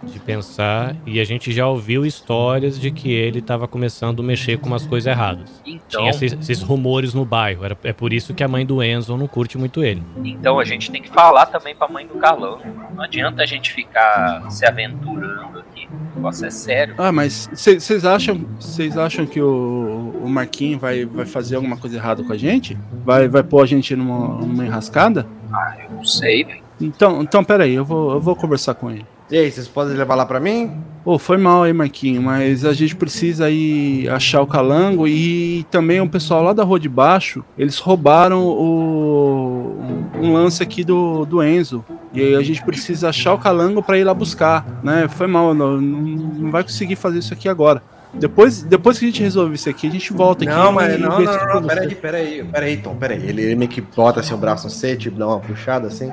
D: de pensar, e a gente já ouviu histórias de que ele tava começando a mexer com umas coisas erradas.
E: Então,
D: Tinha esses, esses rumores no bairro, era, é por isso que a mãe do Enzo não curte muito ele.
E: então a gente tem que falar também pra mãe do Calão. Não adianta a gente ficar se aventurando aqui. O negócio é sério.
B: Ah, mas vocês acham, vocês acham que o, o Marquinho vai, vai fazer alguma coisa errada com a gente? Vai, vai pôr a gente numa, numa enrascada?
E: Ah, eu não sei, velho.
B: Então, então peraí, eu vou, eu vou conversar com ele.
C: E aí, vocês podem levar lá pra mim?
B: Pô, foi mal aí, Marquinho, mas a gente precisa aí achar o calango e também o pessoal lá da rua de baixo, eles roubaram o, um lance aqui do, do Enzo. E aí a gente precisa achar o calango pra ir lá buscar, né? Foi mal, não, não, vai conseguir fazer isso aqui agora. Depois, depois que a gente resolver isso aqui, a gente volta aqui.
C: Não, mas não, não, não, não, peraí, peraí, peraí, Tom, peraí. Ele, ele meio que bota assim o braço no C, tipo, dá uma puxada assim.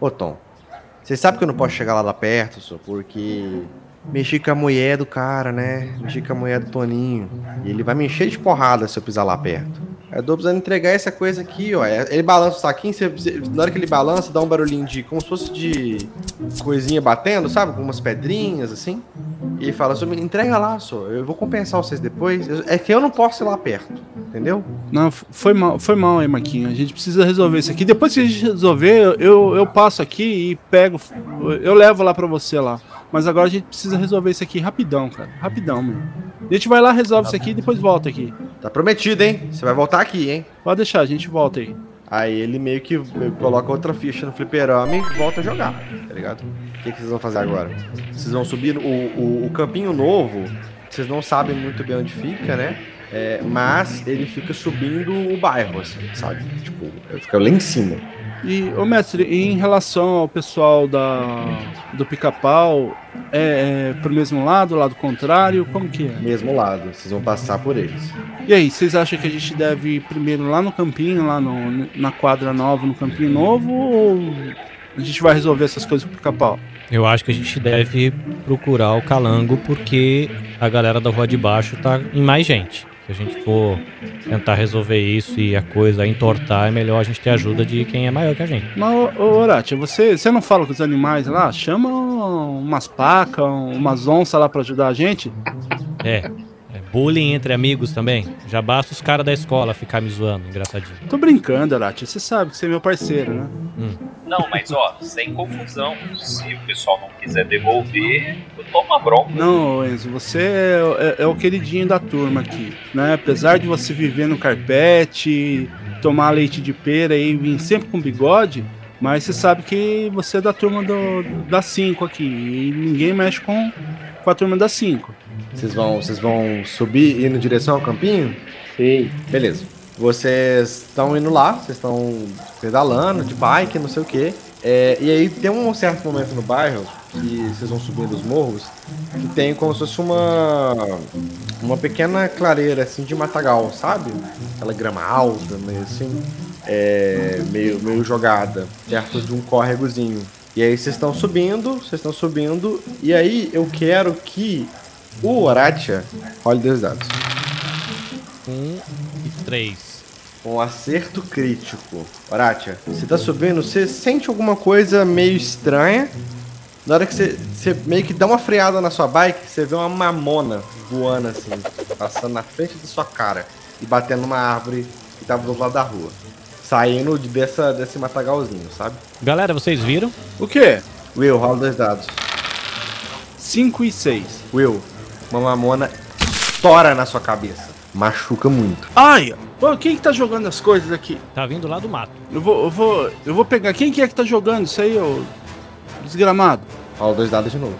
C: Ô, Tom, você sabe que eu não posso chegar lá, perto, só porque mexi com a mulher do cara, né? Mexi com a mulher do Toninho. E ele vai me encher de porrada se eu pisar lá perto. Eu tô precisando entregar essa coisa aqui, ó. É- Ele balança o saquinho, você, na hora que ele balança, dá um barulhinho de. como se fosse de coisinha batendo, sabe? Com umas pedrinhas assim. E fala, me entrega lá, só. Eu vou compensar vocês depois. Eu- É que eu não posso ir lá perto, entendeu?
B: Não, foi mal, foi mal aí, Marquinho. A gente precisa resolver isso aqui. Depois que a gente resolver, eu, eu passo aqui e pego. Eu levo lá pra você lá. Mas agora a gente precisa resolver isso aqui rapidão, cara. Rapidão, meu. A gente vai lá, resolve isso aqui e depois volta aqui.
C: Tá prometido, hein? Você vai voltar aqui, hein?
B: Pode deixar, a gente volta aí.
C: Aí ele meio que coloca outra ficha no fliperama e volta a jogar, tá ligado? O que, que vocês vão fazer agora? Vocês vão subir o, o, o campinho novo, vocês não sabem muito bem onde fica, né? É, mas ele fica subindo o bairro, assim, sabe? Tipo, ele fica lá em cima.
B: E, ô mestre, em relação ao pessoal da, do pica-pau, é, é pro mesmo lado, lado contrário? Como que é?
C: Mesmo lado, vocês vão passar por eles.
B: E aí, vocês acham que a gente deve ir primeiro lá no campinho, lá no, na quadra nova, no campinho novo, ou a gente vai resolver essas coisas com o pica-pau?
D: Eu acho que a gente deve procurar o calango porque a galera da rua de baixo tá em mais gente. Se a gente for tentar resolver isso e a coisa entortar, é melhor a gente ter ajuda de quem é maior que a gente.
B: Mas, ô, Horácio, você, você não fala com os animais lá? Chama umas pacas, umas onças lá pra ajudar a gente?
D: É. bullying entre amigos também. Já basta os caras da escola ficar me zoando, engraçadinho.
B: Tô brincando, Horácio. Você sabe que você é meu parceiro, né?
E: Não, mas ó, sem confusão. Se o pessoal não quiser devolver, eu tomo a bronca.
B: Não, Enzo, você é, é- é o queridinho da turma aqui, né? Apesar de você viver no carpete, tomar leite de pera e vir sempre com bigode, mas você sabe que você é da turma do, da 5 aqui e ninguém mexe com, com a turma da 5.
C: Vocês vão, vocês vão subir e ir em direção ao campinho?
F: Sim.
C: Beleza. Vocês estão indo lá, vocês estão pedalando, de bike, não sei o quê. É, e aí tem um certo momento no bairro que vocês vão subindo os morros que tem como se fosse uma uma pequena clareira assim de matagal, sabe? Aquela grama alta, meio assim, é, meio, meio jogada, perto de um córregozinho. E aí vocês estão subindo, vocês estão subindo, e aí eu quero que o Horatia role dois dados.
D: Um e três.
C: Um acerto crítico. Horatia, você tá subindo, você sente alguma coisa meio estranha. Na hora que você, você meio que dá uma freada na sua bike, você vê uma mamona voando assim, passando na frente da sua cara e batendo numa árvore que tava do lado da rua. Saindo de- dessa, desse matagalzinho, sabe?
D: Galera, vocês viram?
B: O quê?
C: Will, rola dois dados.
B: 5 e 6.
C: Will, uma mamona estoura na sua cabeça. Machuca muito.
B: Ai! Pô, quem que tá jogando as coisas aqui?
D: Tá vindo lá do mato.
B: Eu vou, eu vou, eu vou pegar. Quem que é que tá jogando isso aí, ô desgramado?
C: Rola dois dados de novo.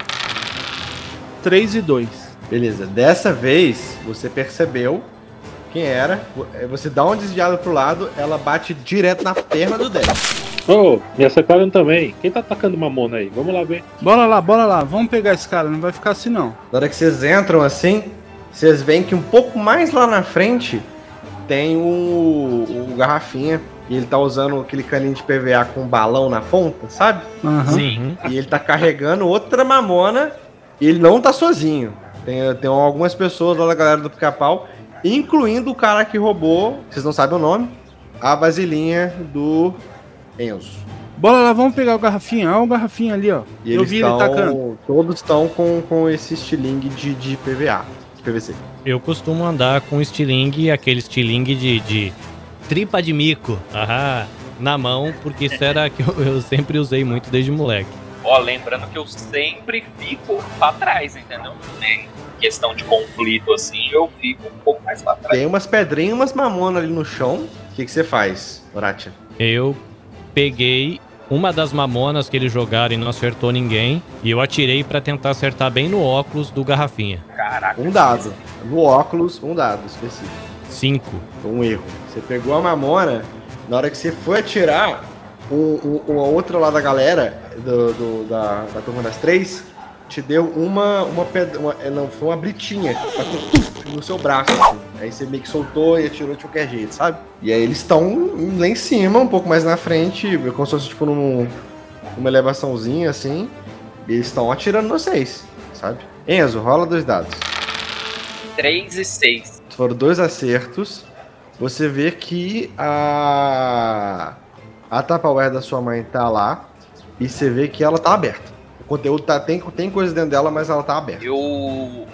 B: 3 e 2.
C: Beleza, dessa vez você percebeu quem era. eh, Você dá uma desviada pro lado, ela bate direto na perna do Deck.
F: Ô, me acertaram também. Quem tá atacando mamona aí? Vamos lá ver.
B: Bora lá, bora lá. Vamos pegar esse cara, não vai ficar assim não.
C: Na hora que vocês entram assim, vocês veem que um pouco mais lá na frente tem o, o garrafinha. E ele tá usando aquele caninho de PVA com um balão na ponta, sabe?
B: Aham.
E: Sim.
C: E ele tá carregando outra mamona. E ele não tá sozinho. Tem, tem algumas pessoas lá da galera do pica-pau, incluindo o cara que roubou, vocês não sabem o nome, a vasilhinha do Enzo.
B: Bora lá, vamos pegar o garrafinha. Olha o garrafinha ali, ó.
C: E
B: Eu vi ele tacando.
C: Todos estão com, com esse estilingue de, de PVA, de PVC.
D: Eu costumo andar com estilingue, aquele estilingue de, de tripa de mico, na mão, porque isso era que eu, eu sempre usei muito desde moleque.
E: Ó, lembrando que eu sempre fico pra trás, entendeu? Em questão de conflito assim, eu fico um pouco mais pra trás.
C: Tem umas pedrinhas, umas mamonas ali no chão. O que, que você faz, Horatia?
D: Eu peguei uma das mamonas que eles jogaram e não acertou ninguém, e eu atirei pra tentar acertar bem no óculos do garrafinha.
E: Caraca.
C: Um dado. No óculos, um dado específico.
D: Cinco.
C: Foi um erro. Você pegou a mamona, na hora que você foi atirar, um, um, uma outra lá da galera, do, do- da, da turma das três, te deu uma. uma, pedra, uma é, não, foi uma britinha no seu braço. assim. Aí você meio que soltou e atirou de qualquer jeito, sabe? E aí eles estão lá em cima, um pouco mais na frente, como se fosse tipo num, uma elevaçãozinha assim. E eles estão atirando vocês, sabe? Enzo, rola dois dados.
E: 3 e 6.
C: Foram dois acertos. Você vê que a a Tupperware da sua mãe tá lá e você vê que ela tá aberta. O conteúdo tá tem tem coisa dentro dela, mas ela tá aberta.
E: Eu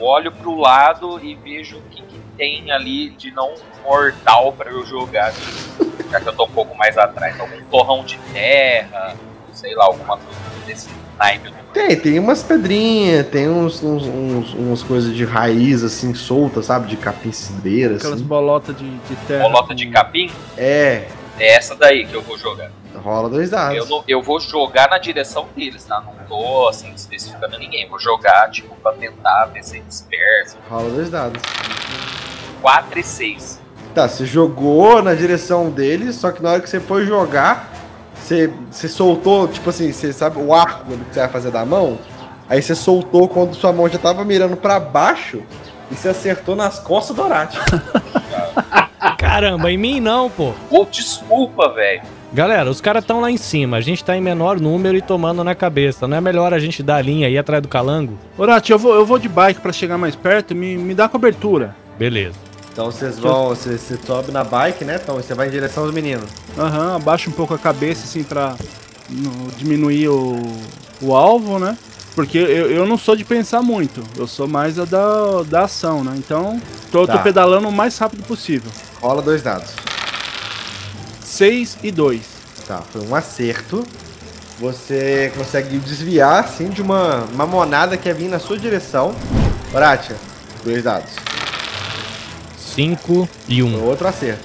E: olho pro lado e vejo o que, que tem ali de não mortal pra eu jogar. assim, Já que eu tô um pouco mais atrás. Algum torrão de terra, sei lá, alguma coisa desse naipe.
C: Tem, tem umas pedrinhas, tem uns, uns, uns- umas coisas de raiz assim soltas, sabe, de capim cidreira
B: Aquelas
C: assim.
B: bolotas de, de terra.
E: Bolota de capim,
C: É,
E: é essa daí que eu vou jogar.
C: rola dois dados.
E: Eu, não- eu vou jogar na direção deles, tá? Não tô, assim, especificando ninguém. Vou jogar, tipo, pra tentar ver se dispersa.
C: Rola dois dados.
E: 4 e 6.
C: Tá, você jogou na direção deles, só que na hora que você foi jogar, você, você soltou, tipo assim, você sabe o arco que você vai fazer da mão? Aí você soltou quando sua mão já tava mirando pra baixo e você acertou nas costas do Orate.
D: Caramba, em mim não, pô.
E: Pô, desculpa, velho.
D: Galera, os caras estão lá em cima, a gente tá em menor número e tomando na cabeça. Não é melhor a gente dar a linha aí atrás do calango?
B: Orati, eu vou, eu vou de bike pra chegar mais perto, me, me dá cobertura.
D: Beleza.
C: Então vocês vão, você, sobe na bike, né? Então você vai em direção aos meninos.
B: Aham, abaixa um pouco a cabeça assim pra no- diminuir o, o alvo, né? Porque eu, eu não sou de pensar muito, eu sou mais a da, da ação, né? Então, tô, tô
C: Tá.
B: pedalando o mais rápido possível.
C: Rola dois dados.
B: 6 e 2.
C: Tá, foi um acerto. Você consegue desviar, assim, de uma mamonada que ia vir na sua direção. Oratia, dois dados.
D: 5 e 1.
C: Foi outro acerto.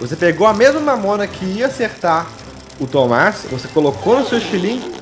C: Você pegou a mesma mamona que ia acertar o Tomás, você colocou no seu estilingue.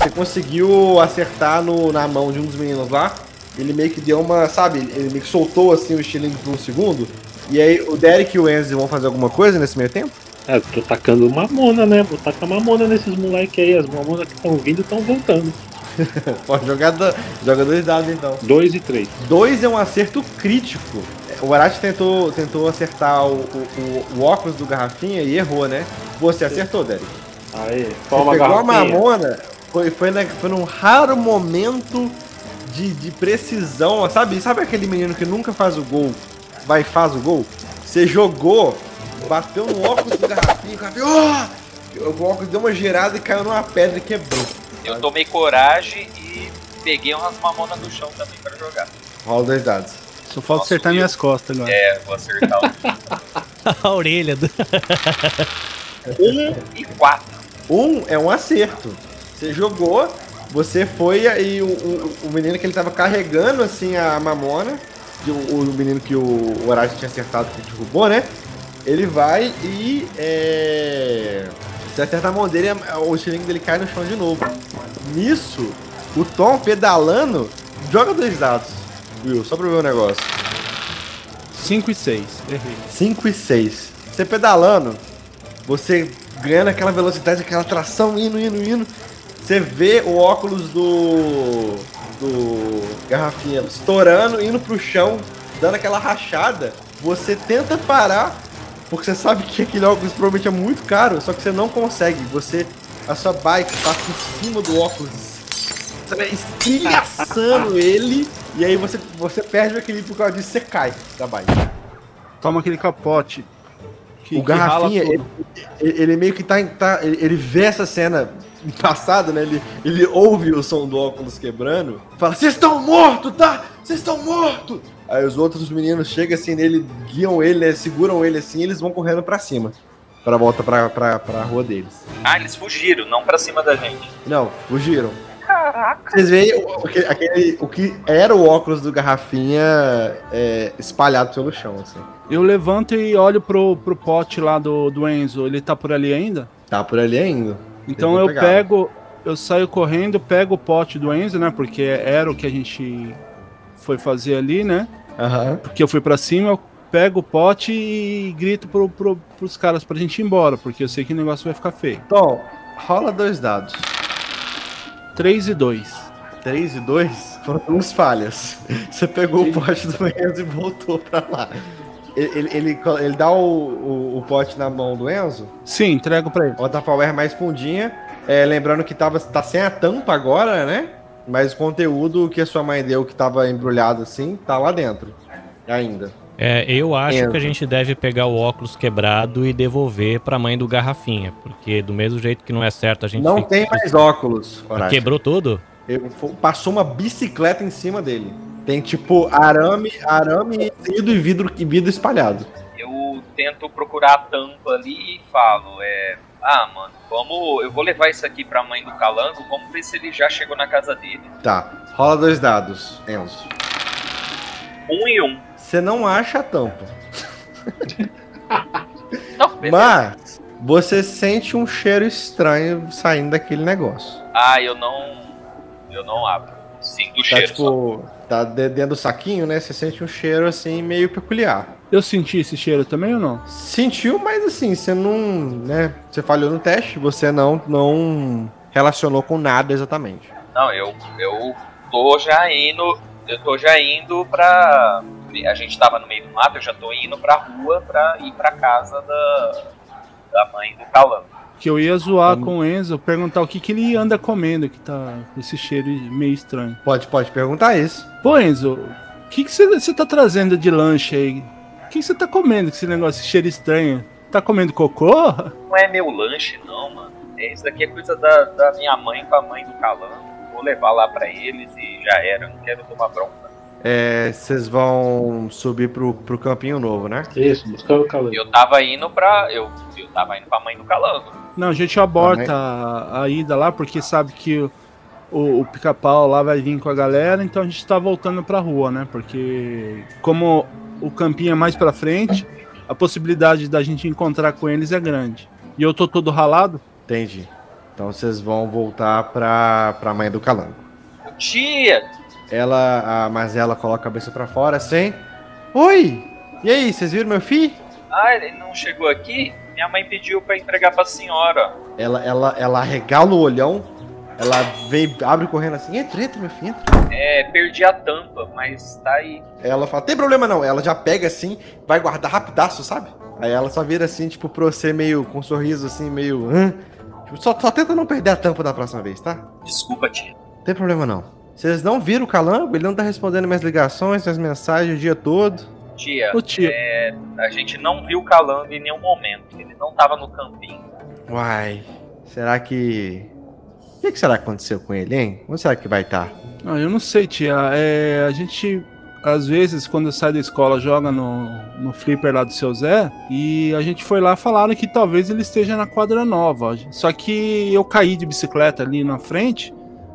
C: Você conseguiu acertar no, na mão de um dos meninos lá. Ele meio que deu uma, sabe? Ele meio que soltou assim o estilingue por um segundo. E aí o Derek e o Enzo vão fazer alguma coisa nesse meio tempo?
F: É, eu tô tacando mamona, né? Vou tacar mamona nesses moleque aí. As mamonas que estão vindo estão voltando.
C: Pode jogar, do- joga dois dados então.
F: Dois e três.
C: Dois é um acerto crítico. O Arati tentou, tentou acertar o, o- o- óculos do garrafinha e errou, né? Você acertou, Derek.
F: Aê,
C: Você
F: toma
C: pegou a
F: garrafinha.
C: mamona, foi, foi, na- foi num raro momento de, de precisão, sabe? Sabe aquele menino que nunca faz o gol, vai e faz o gol? Você jogou, bateu no óculos do garrafinho, o garrafinho, "Ah!" o óculos deu uma girada e caiu numa pedra e quebrou.
E: Eu tomei coragem e peguei umas mamonas do chão também pra jogar.
C: Rola dois dados.
B: Só falta
E: Nossa,
B: acertar minhas costas agora.
E: É, vou acertar o
D: a orelha do.
E: um e quatro.
C: Um é um acerto. Você jogou, você foi e o, o, o menino que ele tava carregando assim a mamona, que o, o menino que o, Horácio tinha acertado que derrubou, né? Ele vai e é, você acerta a mão dele, o estilingue dele cai no chão de novo. Nisso, o Tom pedalando joga dois dados. Will, só pra ver o negócio.
B: 5 e 6. Errei.
C: 5 e 6. Você pedalando, você ganhando aquela velocidade, aquela tração, indo, indo, indo. Você vê o óculos do. do. garrafinha estourando, indo pro chão, dando aquela rachada. Você tenta parar, porque você sabe que aquele óculos provavelmente é muito caro, só que você não consegue. Você. A sua bike passa em cima do óculos, estilhaçando ele, e aí você, você perde o equilíbrio por causa disso, você cai da bike.
B: Toma aquele capote. Que,
C: o
B: que
C: Garrafinha, ele, ele meio que tá, tá ele, ele vê essa cena passada, né? Ele, ele ouve o som do óculos quebrando, fala: Vocês estão mortos, tá? Vocês estão mortos! Aí os outros meninos chegam assim nele, guiam ele, né, seguram ele assim, e eles vão correndo pra cima. Pra volta pra, pra, pra rua deles.
E: Ah, eles fugiram, não pra cima da gente.
C: Não, fugiram. Vocês veem o, o que, aquele- o que era o óculos do Garrafinha é, espalhado pelo chão, assim.
B: Eu levanto e olho pro, pro pote lá do, do Enzo. Ele tá por ali ainda?
C: Tá por ali ainda.
B: Então eu
C: pegar.
B: pego, eu saio correndo, pego o pote do Enzo, né? Porque era o que a gente foi fazer ali, né?
C: Aham.
B: Porque eu fui pra cima, eu pego o pote e grito pro, pro, pros caras pra gente ir embora, porque eu sei que o negócio vai ficar feio.
C: Então, rola dois dados.
B: 3 e 2.
C: 3 e 2 foram duas falhas. Você pegou o pote do Enzo e voltou pra lá. Ele, ele, ele, dá o, o, o pote na mão do Enzo,
B: Sim, entrego pra ele.
C: bota a Power mais fundinha. É, lembrando que tava, tá sem a tampa agora, né? Mas o conteúdo que a sua mãe deu, que tava embrulhado assim, tá lá dentro. Ainda.
D: É, eu acho
C: Entra.
D: que a gente deve pegar o óculos quebrado e devolver pra mãe do Garrafinha. Porque do mesmo jeito que não é certo a gente.
C: Não
D: fica-
C: tem mais óculos.
D: Quebrou tudo?
C: Eu- passou uma bicicleta em cima dele. Tem tipo arame, arame, e vidro, e vidro espalhado.
E: Eu tento procurar a tampa ali e falo, é. Ah, mano, vamos. Eu vou levar isso aqui pra mãe do calango, vamos ver se ele já chegou na casa dele.
C: Tá. Rola dois dados, Enzo.
E: Um e um.
C: Você não acha a tampa.
E: Não.
C: Mas você sente um cheiro estranho saindo daquele negócio.
E: Ah, eu não. Eu não abro. Sim, do
C: Tá
E: cheiro. só.
C: tipo, tá de- dentro do saquinho, né? Você sente um cheiro assim meio peculiar.
B: Eu senti esse cheiro também ou não?
C: Sentiu, mas assim, você não, né? Você falhou no teste, você não, não relacionou com nada exatamente.
E: Não, eu, eu tô já indo. Eu tô já indo pra. A gente tava no meio do mato, eu já tô indo pra rua pra ir pra casa da, da mãe do Calango.
B: Que eu ia zoar
C: Vamos-
B: com o Enzo, perguntar o que, que ele anda comendo, que tá com esse cheiro meio estranho.
C: Pode, pode perguntar isso.
B: Pô, Enzo, o que que você tá trazendo de lanche aí? O que você tá comendo com esse negócio, esse cheiro estranho? Tá comendo cocô?
E: Não é meu lanche, não, mano. É, isso daqui é coisa da, da minha mãe com a mãe do Calango. Vou levar lá pra eles e já era. Não quero tomar bronca.
C: É, vocês vão subir pro, pro campinho novo, né?
F: Isso, buscando o calor.
E: Eu tava indo pra. Eu, eu tava indo pra mãe do Calango.
B: Não, a gente aborta a, a ida lá porque sabe que o, o, o pica-pau lá vai vir com a galera, então a gente tá voltando pra rua, né? Porque como o campinho é mais pra frente, a possibilidade da gente encontrar com eles é grande. E eu tô todo ralado?
C: Entendi. Então vocês vão voltar pra, pra mãe do calango.
E: Tia!
C: Ela, a Marcela coloca a cabeça pra fora assim. Oi! E aí, vocês viram meu filho?
E: Ah, ele não chegou aqui? Minha mãe pediu pra entregar pra senhora.
C: Ela, ela, ela arregala o olhão. Ela vem, abre correndo assim. Entra, entra, meu filho, entra.
E: É, perdi a tampa, mas tá aí.
C: Ela fala, tem problema não. Ela já pega assim, vai guardar rapidaço, sabe? Aí ela só vira assim, tipo, pra você meio com um sorriso assim, meio. Hã? Tipo, só, só tenta não perder a tampa da próxima vez, tá?
E: Desculpa, tia.
C: Não tem problema não. Vocês não viram o calango? Ele não tá respondendo minhas ligações, minhas mensagens o dia todo.
E: Tia,
B: Ô tio,
E: é, a gente não viu o Calango em nenhum momento. Ele não tava no campinho.
C: Uai, será que. O que, que será que aconteceu com ele, hein? Onde será que vai tá? estar?
B: ah, eu não sei, tia. É, a gente, às vezes, quando sai da escola, joga no, no flipper lá do seu Zé. E a gente foi lá falaram que talvez ele esteja na quadra nova. Só que eu caí de bicicleta ali na frente.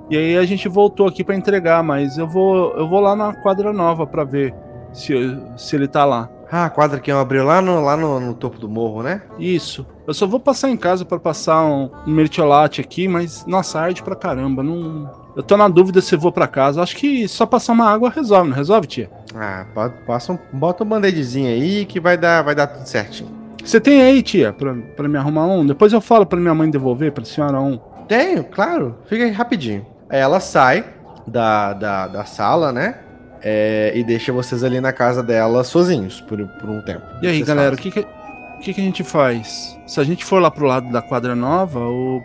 B: E aí a gente voltou aqui pra entregar, mas eu vou, eu vou lá na quadra nova pra ver se, se ele tá lá.
C: Ah, a quadra que abriu lá, no, lá no, no topo do morro, né?
B: Isso. Eu só vou passar em casa pra passar um, um mertiolate aqui, mas nossa, arde pra caramba. Não... Eu tô na dúvida se eu vou pra casa. Acho que só passar uma água resolve, não resolve, tia?
C: Ah, pa- passa um, bota um band-aidzinho aí que vai dar, vai dar tudo certinho.
B: Você tem aí, tia, pra, pra me arrumar um? Depois eu falo pra minha mãe devolver pra senhora um.
C: Tenho, claro. Fica aí rapidinho. Aí ela sai da, da, da sala, né? É, e deixa vocês ali na casa dela sozinhos por, por um tempo.
B: E aí,
C: Vocês
B: galera, o que que, o que que a gente faz? Se a gente for lá pro lado da quadra nova, o,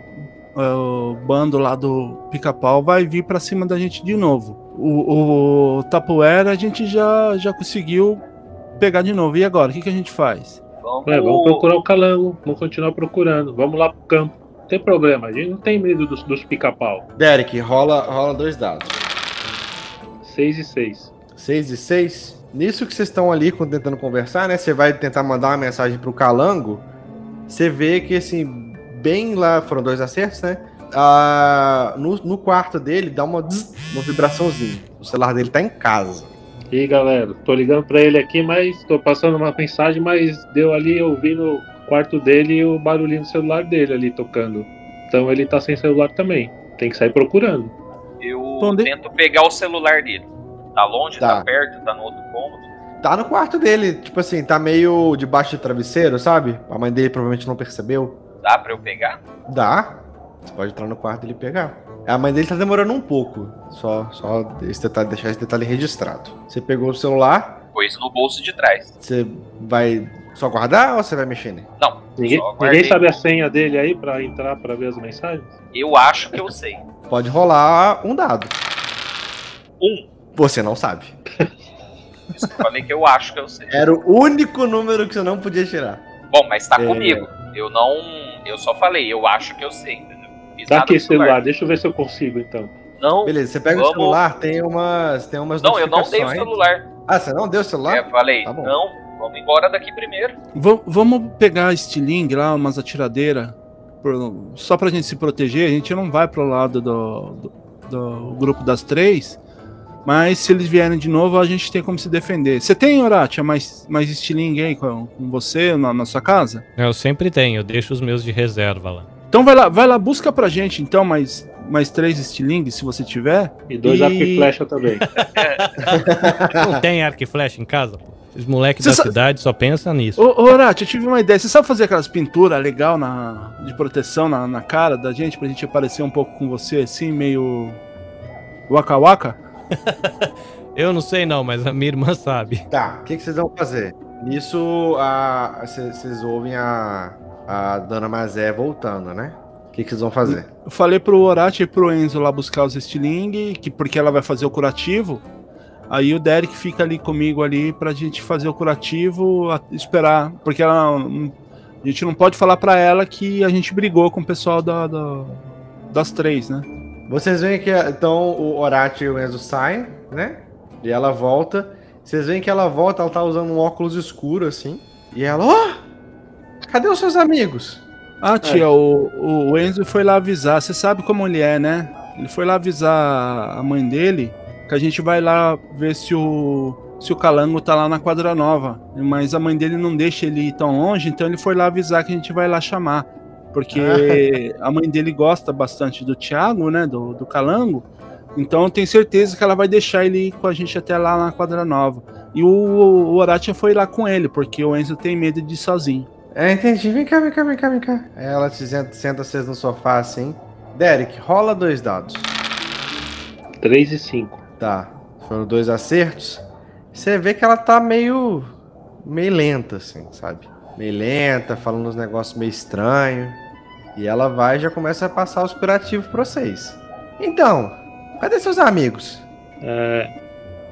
B: o bando lá do pica-pau vai vir pra cima da gente de novo. O, o Tapoera a gente já, já conseguiu pegar de novo. E agora, o que, que a gente faz?
E: Vamos,
F: É, vamos procurar o calango, vamos continuar procurando. Vamos lá pro campo. Não tem problema, a gente não tem medo dos, dos pica-pau.
C: Derek, rola, rola dois dados.
F: 6 e 6.
C: 6 e 6. Nisso que vocês estão ali tentando conversar, né? Você vai tentar mandar uma mensagem pro Calango. Você vê que, assim, bem lá, foram dois acertos, né? Ah, no, no quarto dele dá uma, zzz, uma vibraçãozinha. O celular dele tá em casa.
F: E aí, galera, tô ligando pra ele aqui, mas tô passando uma mensagem, mas deu ali, eu vi no quarto dele o barulhinho do celular dele ali tocando. Então ele tá sem celular também. Tem que sair procurando.
E: Eu
B: Bom, de-
E: tento pegar o celular dele. Tá longe, tá.
C: Tá.
E: perto, tá no outro cômodo.
C: Tá no quarto dele, tipo assim, tá meio debaixo do travesseiro, sabe? A mãe dele provavelmente não percebeu.
E: Dá pra eu pegar?
C: Dá. Você pode entrar no quarto dele e pegar. A mãe dele tá demorando um pouco. Só, só esse detalhe, deixar esse detalhe registrado. Você pegou o celular,
E: Pôs no bolso de trás.
C: você vai só guardar ou você vai mexer nele?
E: Não,
F: Ninguém, ninguém sabe a senha dele aí pra entrar pra ver as mensagens?
E: Eu acho que eu sei.
C: Pode rolar um dado.
E: Um.
C: Você não sabe.
E: Isso que eu falei que eu acho que eu sei.
C: Era o único número que você não podia tirar.
E: Bom, mas tá
C: É.
E: comigo. Eu não. Eu só falei, eu acho que eu sei, entendeu? Fiz
F: Dá
E: nada
F: aqui esse celular, deixa eu ver se eu consigo então.
E: Não,
C: Beleza, você pega
E: Vamos.
C: o celular, tem umas, tem umas
E: não, eu não dei o celular.
C: Ah, você não deu o celular?
E: É, eu falei,
C: Tá bom.
E: não, vamos embora daqui primeiro.
B: Va- vamos pegar estilingue lá, umas atiradeiras, só pra gente se proteger. A gente não vai pro lado do, do, do grupo das três, mas se eles vierem de novo, a gente tem como se defender. Você tem, Horatia, mais, mais estilingue aí com, com você na, na sua casa?
D: Eu sempre tenho, eu deixo os meus de reserva lá.
B: Então vai lá, vai lá, busca pra gente então mais, mais três estilingues, se você tiver.
F: E dois
B: E-
F: arco e flecha também.
D: Não tem arco e flecha em casa? pô? Esses moleques da
B: sa-
D: cidade só pensam nisso.
B: Ô, ô Horácio, eu tive uma ideia. Você sabe fazer aquelas pinturas legal na, de proteção na, na cara da gente, pra gente aparecer um pouco com você, assim, meio. Waka Waka?
D: Eu não sei não, mas a minha irmã sabe.
C: Tá, o que, que vocês vão fazer? Nisso, vocês ouvem a, a Dona Mazé voltando, né? O que, que vocês vão fazer?
B: Eu falei pro Horácio e pro Enzo lá buscar os estilingue, que porque ela vai fazer o curativo. Aí o Derek fica ali comigo ali pra gente fazer o curativo, a- esperar, porque ela a gente não pode falar pra ela que a gente brigou com o pessoal da, da- das três, né?
C: Vocês veem que então o Horácio e o Enzo saem, né? E ela volta. Vocês veem que ela volta, ela tá usando um óculos escuro assim. E ela, ó! cadê os seus amigos?
B: Ah, tia, o, o Enzo foi lá avisar. Você sabe como ele é, né? Ele foi lá avisar a mãe dele que a gente vai lá ver se o, se o Calango tá lá na quadra nova. Mas a mãe dele não deixa ele ir tão longe, então ele foi lá avisar que a gente vai lá chamar. Porque a mãe dele gosta bastante do Thiago, né? Do, do Calango. Então eu tenho certeza que ela vai deixar ele ir com a gente até lá na quadra nova. E o, o Horatia foi lá com ele, porque o Enzo tem medo de ir sozinho.
C: É, entendi. Vem cá, vem cá, vem cá, vem cá. Ela se senta, senta vocês no sofá assim. Derek, rola dois dados.
F: 3 e 5.
C: Tá. Foram dois acertos. Você vê que ela tá meio. meio lenta, assim, sabe? Meio lenta, falando uns negócios meio estranhos. E ela vai e já começa a passar os curativos pra vocês. Então, cadê seus amigos?
F: É...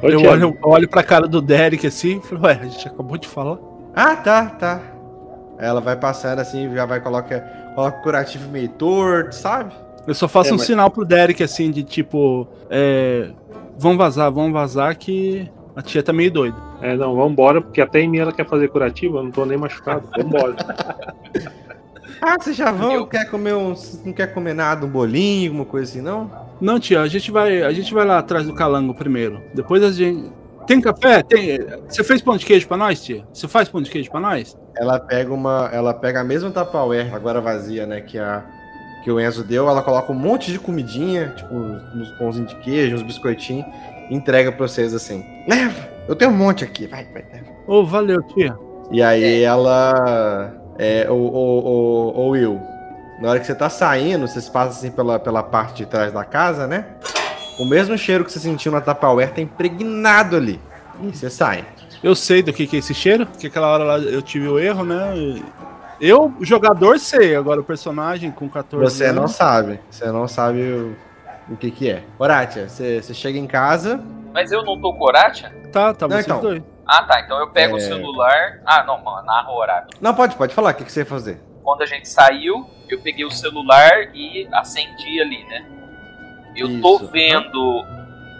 F: Ô,
B: Eu olho, eu olho pra cara do Derek assim e falo, ué, a gente acabou de falar.
C: Ah, tá, tá. Ela vai passando assim, já vai coloca, coloca o curativo meio torto, sabe?
B: Eu só faço
F: É,
B: um
F: mas-
B: sinal pro Derek assim, de tipo, é, vão vazar, vão vazar que a tia tá meio doida.
F: É, não, vambora, porque até em mim ela quer fazer curativo, eu não tô nem machucado. Vambora.
C: Ah, vocês já vão?
E: Eu-
C: Quer comer um, não quer comer nada, um bolinho, alguma coisa assim, não?
B: Não, tia, a gente vai, a gente vai lá atrás do calango primeiro. Depois a gente tem café? Tem. Você fez pão de queijo pra nós, tia? Você faz pão de queijo pra nós?
C: Ela pega uma, ela pega a mesma Tupperware, agora vazia, né, que a que o Enzo deu, ela coloca um monte de comidinha, tipo, uns pãozinhos de queijo, uns biscoitinhos, e entrega pra vocês assim. Leva! Eu tenho um monte aqui, vai, vai, leva.
B: Ô, valeu, tia.
C: E aí ela. É, o, o, o, o Will, na hora que você tá saindo, vocês passam assim pela, pela parte de trás da casa, né? O mesmo cheiro que você sentiu na Tupperware tá impregnado ali. E você sai.
B: Eu sei do que, que é esse cheiro, porque aquela hora lá eu tive o erro, né? Eu, jogador, sei, agora o personagem com 14
C: Você não
B: anos.
C: sabe. Você não sabe o, o que que é. Horátia, você, você chega em casa.
E: Mas eu não tô com Horátia?
B: Tá, tá,
C: Não,
B: vocês
C: então.
B: dois.
E: Ah, tá. Então eu pego
C: É.
E: o celular. Ah, não, mano, narra o horário.
C: Não, pode, pode falar o que, que você ia fazer.
E: Quando a gente saiu, eu peguei o celular e acendi ali, né? Eu tô
C: Isso.
E: vendo.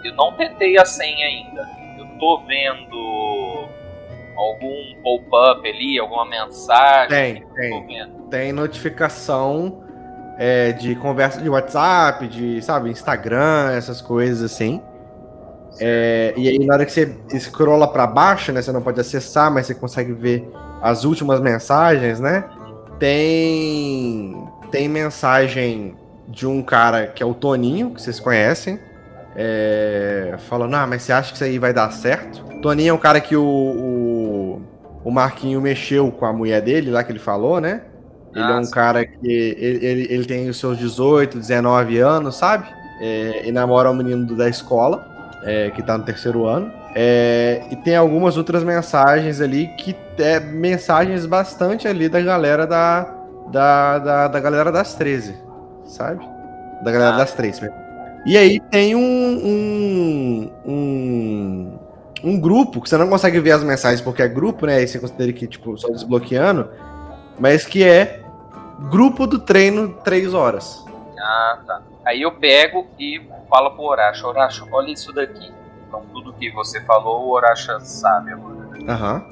E: Eu não tentei a senha ainda. Eu tô vendo algum pop-up ali, alguma mensagem.
C: Tem, tem. Tem notificação é, de conversa de WhatsApp, de, sabe, Instagram, essas coisas assim. É, e aí, na hora que você scrolla pra baixo, né? Você não pode acessar, mas você consegue ver as últimas mensagens, né? Tem. Tem mensagem de um cara que é o Toninho, que vocês conhecem. É, falando, ah, mas você acha que isso aí vai dar certo? Toninho é um cara que o, o, o Marquinho mexeu com a mulher dele, lá que ele falou, né? Ele é
E: Ah,
C: um cara que. Ele, ele, ele tem os seus 18, 19 anos, sabe? É, e namora um menino da escola, é, que tá no terceiro ano. É, e tem algumas outras mensagens ali que é mensagens bastante ali da galera da. Da, da, da galera das 13, sabe? Da galera
E: Ah.
C: das 3. E aí tem um, um, um, um grupo que você não consegue ver as mensagens porque é grupo, né? Aí você considera que, tipo, só desbloqueando, mas que é grupo do treino 3 horas.
E: Ah, tá. Aí eu pego e falo pro Horácio, Horácio, olha isso daqui. Então tudo que você falou, o Horácio sabe agora. né?
C: Aham.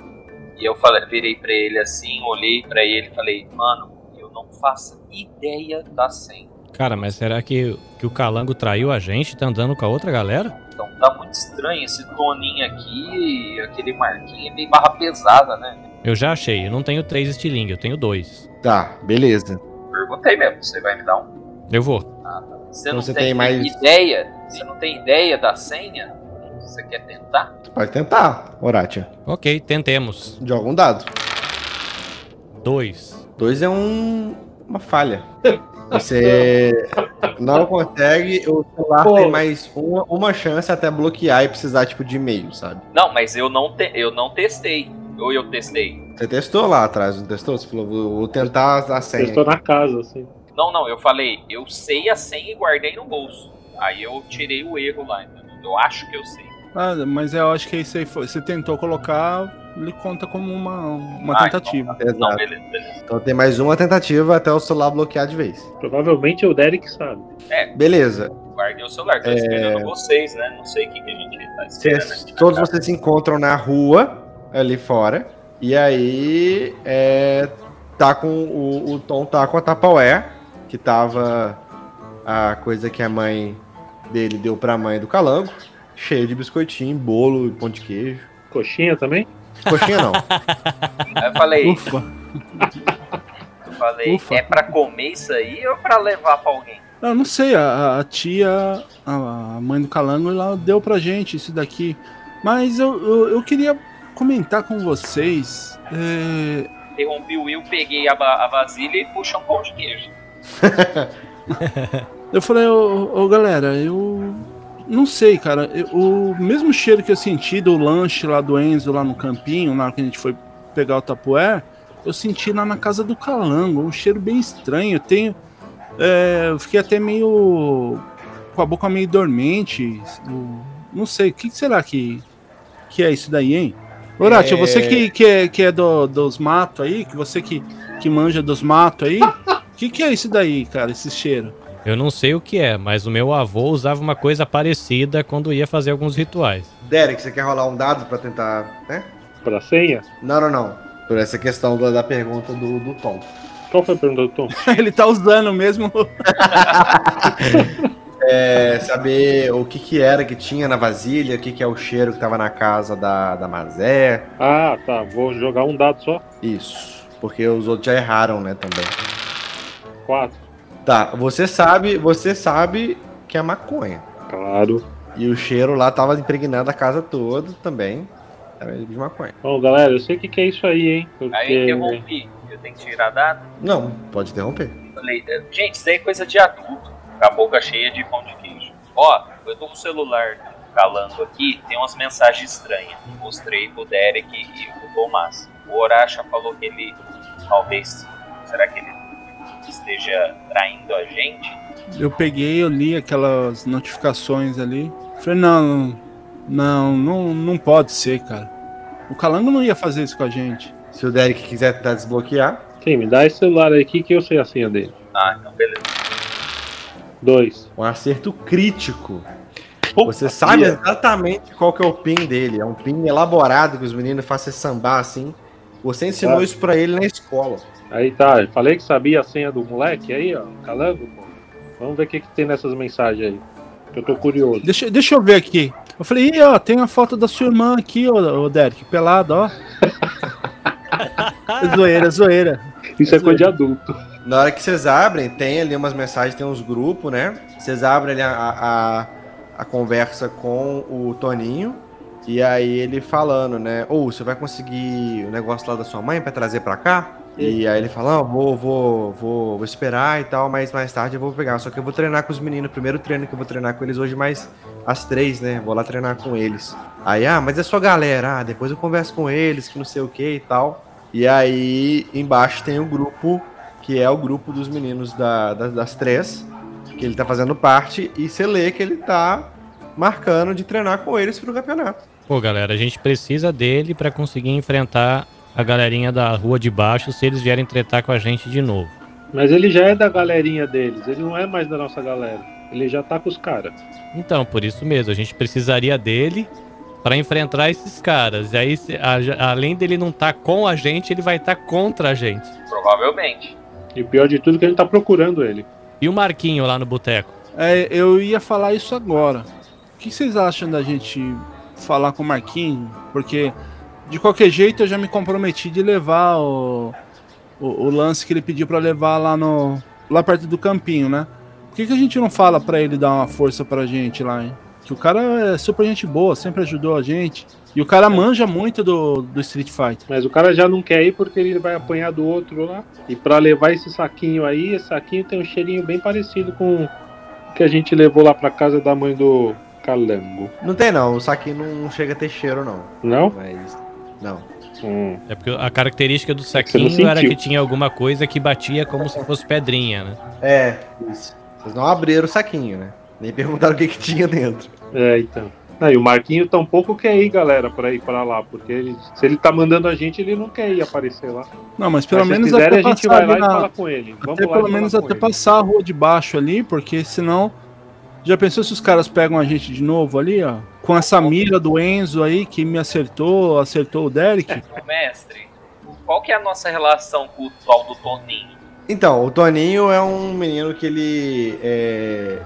E: E eu falei, virei pra ele assim, olhei pra ele e falei, mano, eu não faço ideia da senha.
D: Cara, mas será que, que o Calango traiu a gente e tá andando com a outra galera?
E: Então tá muito estranho esse Toninho aqui, aquele Marquinho é meio barra pesada, né?
D: Eu já achei, eu não tenho três estilingue, eu tenho dois.
C: Tá, beleza.
E: Perguntei mesmo, você vai me dar um?
D: Eu vou.
E: Ah, tá. Você
C: Então
E: não
C: você
E: tem,
C: tem mais-
E: ideia? Você não tem ideia da senha? Você quer tentar?
C: Tu pode tentar, Horatia.
D: Ok, tentemos.
C: Joga um dado.
D: Dois.
C: Dois é um, uma falha. Você não consegue, o celular
F: Pô.
C: tem mais uma, uma chance até bloquear e precisar, tipo, de e-mail, sabe?
E: Não, mas eu não, te, eu não testei. Ou eu testei.
C: Você testou lá atrás, não testou? Você falou, vou, tentar a senha.
F: Eu estou na casa, assim.
E: Não, não, eu falei, eu sei a senha e guardei no bolso. Aí eu tirei o erro lá, entendeu? Eu acho que eu sei.
B: Ah, mas eu acho que isso aí foi. Você tentou colocar, ele conta como uma, uma
E: Ah,
B: tentativa.
C: Exato.
E: Não, beleza, beleza.
C: Então tem mais uma tentativa até o celular bloquear de vez.
F: Provavelmente o Derek sabe.
C: Beleza.
E: Guardei o celular, tô
C: É.
E: esperando vocês, né? Não sei o que, que a gente tá esperando aqui. na
C: todos vocês se encontram na rua, ali fora. E aí, é, tá com o, o Tom tá com a Tupperware, que tava a coisa que a mãe dele deu pra mãe do Calango, cheio de biscoitinho, bolo e pão de queijo.
F: Coxinha também?
C: Coxinha não.
E: Aí eu falei,
B: Ufa.
E: eu falei,
B: Ufa.
E: é pra comer isso aí ou pra levar pra alguém?
B: Eu não sei, a, a tia, a mãe do Calango, ela deu pra gente isso daqui. Mas eu, eu, eu queria comentar com vocês. é,
E: Interrompi o Will, peguei a, a vasilha e puxei um pão de queijo.
B: eu falei, ô, ô, galera, eu não sei, cara. eu- o mesmo cheiro que eu senti do lanche lá do Enzo, lá no campinho, na hora que a gente foi pegar o tapué, eu senti lá na casa do Calango. Um cheiro bem estranho. Eu tenho. é, eu fiquei até meio. com a boca meio dormente. eu não sei, o que será que, que é isso daí, hein? Horácio,
C: É.
B: você que, que é, que é do- dos matos aí, que você que, que manja dos matos aí, o que, que é isso daí, cara, esse cheiro?
D: Eu não sei o que é, mas o meu avô usava uma coisa parecida quando ia fazer alguns rituais.
C: Derek, você quer rolar um dado pra tentar, né?
F: Pra senha?
C: Não, não, não. Por essa questão da, da pergunta do, do Tom.
F: Qual foi a pergunta do Tom?
B: Ele tá usando mesmo.
C: É, saber o que que era que tinha na vasilha, o que que é o cheiro que tava na casa da, da Mazé.
F: Ah, tá. Vou jogar um dado só.
C: Isso. Porque os outros já erraram, né, também.
F: Quatro.
C: Tá, você sabe, você sabe que é maconha.
F: Claro.
C: E o cheiro lá tava impregnando a casa toda também. Era de maconha.
F: Bom, galera, eu sei o que, que é isso aí, hein?
E: Aí eu
F: Porque.
E: interrompi. Eu tenho que tirar dado.
C: Não, pode interromper.
E: Falei, "É, gente, isso daí é coisa de adulto. Com a boca cheia de pão de queijo. Ó, eu tô com o celular calando aqui, tem umas mensagens estranhas. Mostrei pro Derek e pro Tomás. O Horacha falou que ele talvez. Será que ele esteja traindo a gente?
B: Eu peguei, eu li aquelas notificações ali. Falei, não, não, não, não pode ser, cara. O Calango não ia fazer isso com a gente.
C: Se o Derek quiser tentar desbloquear,
F: Sim, me dá esse celular aqui que eu sei a senha dele.
E: Ah, então beleza.
F: Dois.
C: um acerto crítico. Você sabe exatamente qual que é o pin dele. É um pin elaborado que os meninos fazem sambar assim. Você ensinou
F: Tá.
C: isso pra ele na escola.
F: Aí tá, eu falei que sabia a senha do moleque aí, ó. Calango, pô. Vamos ver o que, que tem nessas mensagens aí. Que eu tô curioso.
B: Deixa, deixa eu ver aqui. Eu falei, Ih, ó, tem a foto da sua irmã aqui, ó, ô Derek, pelado, ó. zoeira, zoeira.
F: Isso é coisa de adulto.
C: Na hora que vocês abrem, tem ali umas mensagens, tem uns grupos, né? Vocês abrem ali a, a, a conversa com o Toninho. E aí ele falando, né? Ou você vai conseguir o negócio lá da sua mãe pra trazer pra cá? E aí ele fala, não, vou, vou, vou, vou esperar e tal, mas mais tarde eu vou pegar. Só que eu vou treinar com os meninos. Primeiro treino que eu vou treinar com eles hoje, mais às três, né? Vou lá treinar com eles. Aí, ah, mas é sua galera. Ah, depois eu converso com eles, que não sei o que e tal. E aí, embaixo tem o grupo, que é o grupo dos meninos da, das, das três, que ele tá fazendo parte. E você lê que ele tá marcando de treinar com eles pro campeonato.
D: Pô, galera, a gente precisa dele pra conseguir enfrentar a galerinha da rua de baixo se eles vierem tretar com a gente de novo.
F: Mas ele já é da galerinha deles, ele não é mais da nossa galera. Ele já tá com os caras.
D: Então, por isso mesmo, a gente precisaria dele pra enfrentar esses caras. E aí, se- a- além dele não estar com a gente, ele vai estar contra a gente.
E: Provavelmente.
F: E o pior de tudo é que a gente tá procurando ele.
D: E o Marquinho lá no boteco?
B: É, eu ia falar isso agora. O que vocês acham da gente falar com o Marquinhos? Porque, de qualquer jeito, eu já me comprometi de levar o, o, o lance que ele pediu pra levar lá no lá perto do campinho, né? Por que, que a gente não fala pra ele dar uma força pra gente lá, hein? Que o cara é super gente boa, sempre ajudou a gente. E o cara manja muito do, do Street Fighter.
F: Mas o cara já não quer ir porque ele vai apanhar do outro lá. E pra levar esse saquinho aí, esse saquinho tem um cheirinho bem parecido com o que a gente levou lá pra casa da mãe do Calango.
C: Não tem não, o saquinho não chega a ter cheiro não.
F: Não?
C: Mas. Não.
F: Hum.
D: É porque a característica do saquinho era que tinha alguma coisa que batia como se fosse pedrinha, né?
C: É, isso. Vocês não abriram o saquinho, né? Nem perguntaram o que, que tinha dentro.
F: É, então. Ah, e o Marquinho tampouco quer ir, galera, pra ir pra lá. Porque ele- se ele tá mandando a gente, ele não quer ir aparecer lá.
B: Não, mas pelo
F: Mas
B: menos
F: quiser,
B: até
F: a gente vai lá e
B: na-
F: fala com ele. Vamos
B: Até
F: lá
B: pelo
F: e
B: menos até
F: ele.
B: passar a rua de baixo ali, porque senão. Já pensou se os caras pegam a gente de novo ali, ó? Com essa mira do Enzo aí que me acertou, acertou o Derek.
E: Ô, mestre, qual que é a nossa relação com o tal do Toninho?
C: Então, o Toninho é um menino que ele é.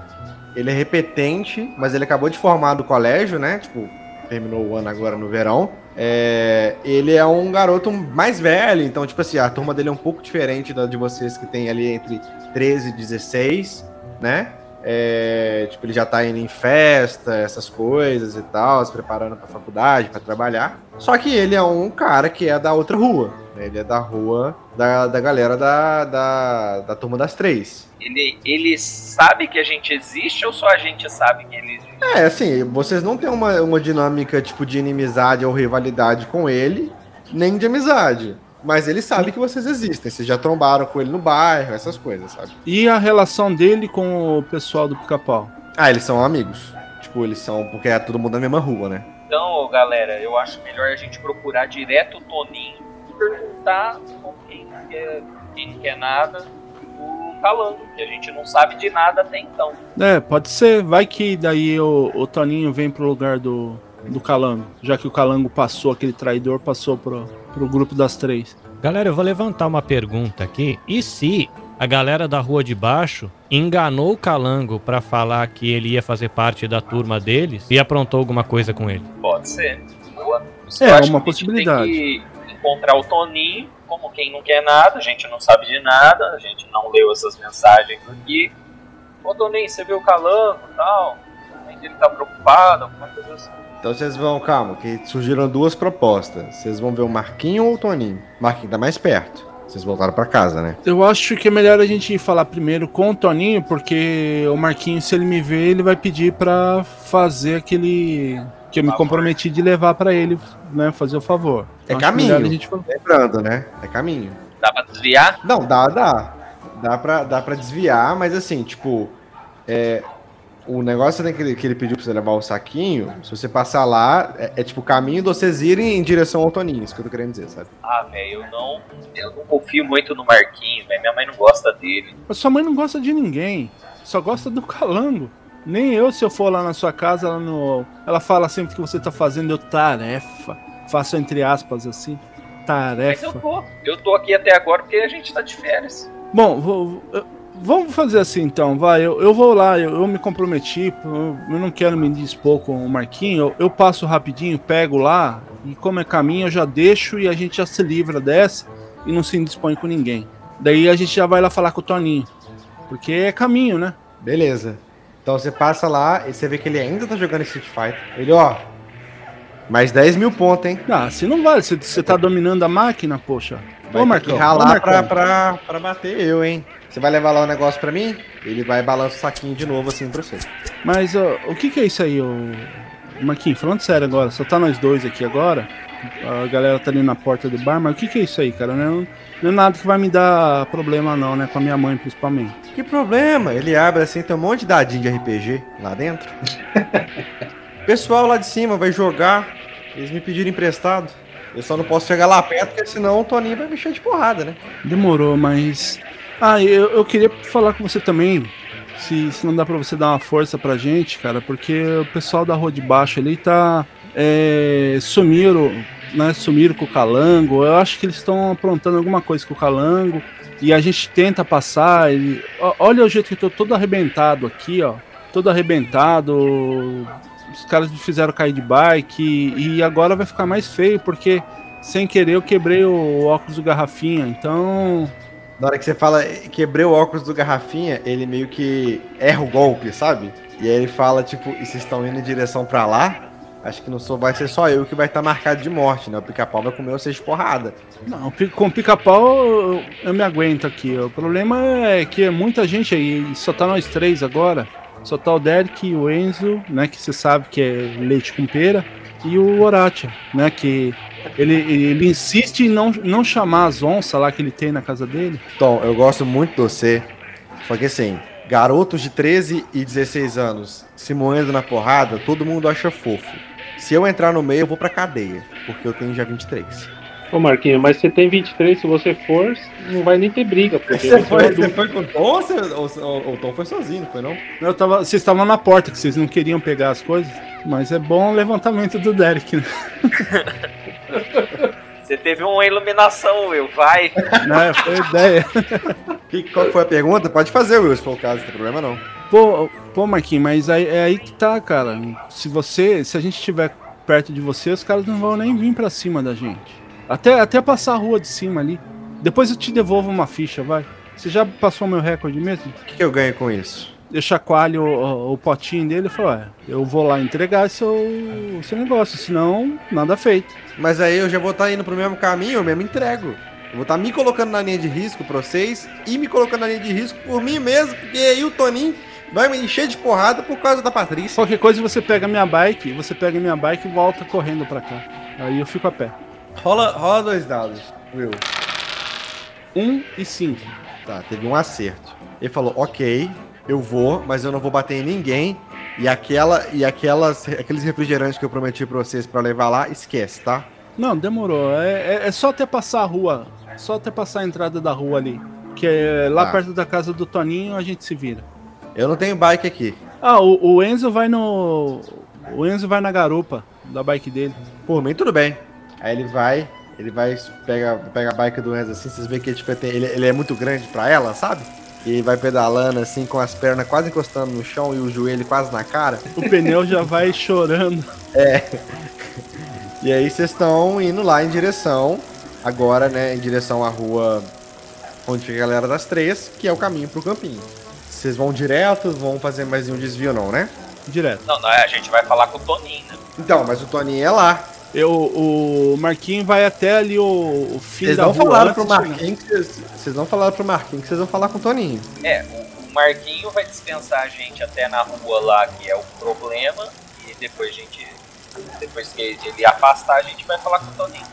C: Ele é repetente, mas ele acabou de formar do colégio, né? Tipo, terminou o ano agora no verão. É, ele é um garoto mais velho, então, tipo assim, a turma dele é um pouco diferente da de vocês que tem ali entre 13 e 16, né? É, tipo, ele já tá indo em festa, essas coisas e tal, se preparando pra faculdade, pra trabalhar. Só que ele é um cara que é da outra rua, né? Ele é da rua da, da galera da, da, da turma das três.
E: Ele, ele sabe que a gente existe ou só a gente sabe que ele existe?
C: É, assim, vocês não têm uma, uma dinâmica tipo de inimizade ou rivalidade com ele, nem de amizade. Mas ele sabe que vocês existem. Vocês já trombaram com ele no bairro, essas coisas, sabe?
B: E a relação dele com o pessoal do pica-pau?
C: Ah, eles são amigos. Tipo, eles são. Porque é todo mundo na mesma rua, né?
E: Então, galera, eu acho melhor a gente procurar direto o Toninho e perguntar com quem quer, quem não quer nada o Calango, que a gente não sabe de nada até então.
B: É, pode ser. Vai que daí o, o Toninho vem pro lugar do, do Calango. Já que o Calango passou, aquele traidor passou pro, pro grupo das três.
D: Galera, eu vou levantar uma pergunta aqui. E se a galera da rua de baixo enganou o Calango pra falar que ele ia fazer parte da turma deles e aprontou alguma coisa com ele?
E: Pode ser. Boa.
B: É,
E: acho
B: uma possibilidade.
E: Tem que encontrar o Toninho, como quem não quer nada, a gente não sabe de nada, a gente não leu essas mensagens aqui. Ô Toninho, você viu o Calango e tal? Ele tá preocupado, alguma coisa assim.
C: Então vocês vão, calma, que surgiram duas propostas. Vocês vão ver o Marquinho ou o Toninho? Marquinho tá mais perto. Vocês voltaram pra casa, né?
B: Eu acho que é melhor a gente falar primeiro com o Toninho, porque o Marquinhos, se ele me ver, ele vai pedir pra fazer aquele. que eu me comprometi de levar pra ele, né? Fazer o favor.
C: É
B: Acho
C: caminho.
B: a gente.
C: Lembrando, né? É caminho.
E: Dá pra desviar?
C: Não, dá, dá. Dá pra, dá pra desviar, mas assim, tipo. É, o negócio né, que, ele, que ele pediu pra você levar o saquinho, se você passar lá, é, é tipo o caminho de vocês irem em direção ao Toninho, isso que eu tô querendo dizer, sabe?
E: Ah, velho, eu não, eu não confio muito no Marquinho, velho. Minha mãe não gosta dele.
B: Mas sua mãe não gosta de ninguém. Só gosta do calango. Nem eu, se eu for lá na sua casa, ela, no... ela fala sempre que você tá fazendo eu tarefa. Faço entre aspas assim.
E: Mas
B: Tarefa.
E: eu tô. Eu tô aqui até agora porque a gente tá de férias.
B: Bom, vou- eu- vamos fazer assim então, vai. Eu, eu vou lá, eu, eu me comprometi, eu, eu não quero me dispor com o Marquinho. Eu, eu passo rapidinho, pego lá, e como é caminho, eu já deixo e a gente já se livra dessa e não se indispõe com ninguém. Daí a gente já vai lá falar com o Toninho. Porque é caminho, né?
C: Beleza. Então você passa lá e você vê que ele ainda tá jogando Street Fighter. Ele, ó. Mais 10 mil pontos, hein?
B: Ah, assim não vale. Você, você tá dominando a máquina, poxa.
C: Vai
B: Ô,
C: ter
B: Marcão.
C: que
B: ô,
C: ralar pra,
B: Marcão.
C: pra, pra bater eu, hein? Você vai levar lá o negócio pra mim? Ele vai balançar o saquinho de novo assim pra você.
B: Mas ó, o que, que é isso aí, ô... Marquinhos? Falando sério agora, só tá nós dois aqui agora. A galera tá ali na porta do bar, mas o que, que é isso aí, cara? Não é, não é nada que vai me dar problema, não, né? Com a minha mãe, principalmente.
C: Que problema? Ele abre assim, tem um monte de dadinho de RPG lá dentro. Pessoal lá de cima vai jogar. Eles me pediram emprestado. Eu só não posso chegar lá perto, porque senão o Toninho vai me encher de porrada, né?
B: Demorou, mas. Ah, eu, eu queria falar com você também. Se, se não dá pra você dar uma força pra gente, cara, porque o pessoal da rua de baixo ali tá. É, sumiram, né? Sumiram com o calango. Eu acho que eles estão aprontando alguma coisa com o calango. E a gente tenta passar. E, olha o jeito que eu tô todo arrebentado aqui, ó. Todo arrebentado. Os caras me fizeram cair de bike. E, e agora vai ficar mais feio, porque sem querer eu quebrei o óculos do garrafinha. Então.
C: Na hora que você fala quebrei o óculos do garrafinha, ele meio que erra o golpe, sabe? E aí ele fala, tipo, e vocês estão indo em direção pra lá? Acho que não sou, vai ser só eu que vai estar marcado de morte, né? O pica-pau vai comer vocês porrada.
B: Não, com pica-pau eu- eu me aguento aqui. O problema é que é muita gente aí, e só tá nós três agora. Só tá o Derek o Enzo, né? Que você sabe que é leite com pera. E o Horatia, né? Que ele, ele insiste em não, não chamar as onças lá que ele tem na casa dele.
C: Tom, eu gosto muito de você. Só que assim, garotos de 13 e 16 anos se moendo na porrada, todo mundo acha fofo. Se eu entrar no meio, eu vou pra cadeia. Porque eu tenho já 23.
F: Ô Marquinhos, mas você tem 23, se você for, não vai nem ter briga, porque
C: Você
F: é
C: foi, você foi com o Tom ou, o Tom foi sozinho, foi não?
B: Eu tava, vocês estavam na porta, que vocês não queriam pegar as coisas. Mas é bom o levantamento do Derek, né?
E: Você teve uma iluminação, Will. Vai.
B: Né, Foi a ideia.
C: Que, qual foi a pergunta? Pode fazer, Will, se for o caso, não tem problema não.
B: Pô, pô, Marquinhos, mas aí, é aí que tá, cara. Se você, se a gente estiver perto de você, os caras não vão nem vir pra cima da gente. Até, até passar a rua de cima ali. Depois eu te devolvo uma ficha, vai. Você já passou meu recorde mesmo?
C: O que, que eu ganho com isso?
B: Eu chacoalho o, o- o potinho dele e falo, é, eu vou lá entregar seu, seu negócio, senão nada feito.
C: Mas aí eu já vou estar indo pro mesmo caminho, eu mesmo entrego. Eu vou estar me colocando na linha de risco pra vocês e me colocando na linha de risco por mim mesmo, porque aí o Toninho vai me encher de porrada por causa da Patrícia.
B: Qualquer coisa você pega minha bike, você pega minha bike e volta correndo pra cá. Aí eu fico a pé.
C: Rola, rola dois dados, Will.
B: Um e cinco.
C: Tá, teve um acerto. Ele falou, ok, eu vou, mas eu não vou bater em ninguém. E aquela e aquelas, aqueles refrigerantes que eu prometi pra vocês pra levar lá, esquece, tá?
B: Não, demorou. É, é- é só até passar a rua. Só até passar a entrada da rua ali. Que é lá
C: Tá.
B: perto da casa do Toninho a gente se vira.
C: Eu não tenho bike aqui.
B: Ah, o, o Enzo vai no. O Enzo vai na garupa da bike dele.
C: Por mim, tudo bem. Aí ele vai, ele vai, pega, pega a bike do Enzo assim, vocês veem que ele, tipo, tem- ele, ele é muito grande pra ela, sabe? E ele vai pedalando assim, com as pernas quase encostando no chão e o joelho quase na cara.
B: O pneu já vai chorando.
C: E aí vocês estão indo lá em direção, agora, né, em direção à rua onde fica a galera das três, que é o caminho pro campinho. Vocês vão direto, vão fazer mais um desvio não, né?
B: Direto.
E: Não, não, é, a gente vai falar com o Toninho, né?
C: Então, mas o Toninho é lá.
B: Eu, o Marquinho vai até ali o, o fim
C: Vocês
B: da
C: não
B: rua.
C: falaram
B: antes
C: pro. Marquinhos que vocês, vocês não falaram pro Marquinhos que vocês vão falar com o Toninho.
E: É, o, Marquinho vai dispensar a gente até na rua lá, que é o problema, e depois a gente. Depois que ele afastar, a gente vai falar com o Toninho.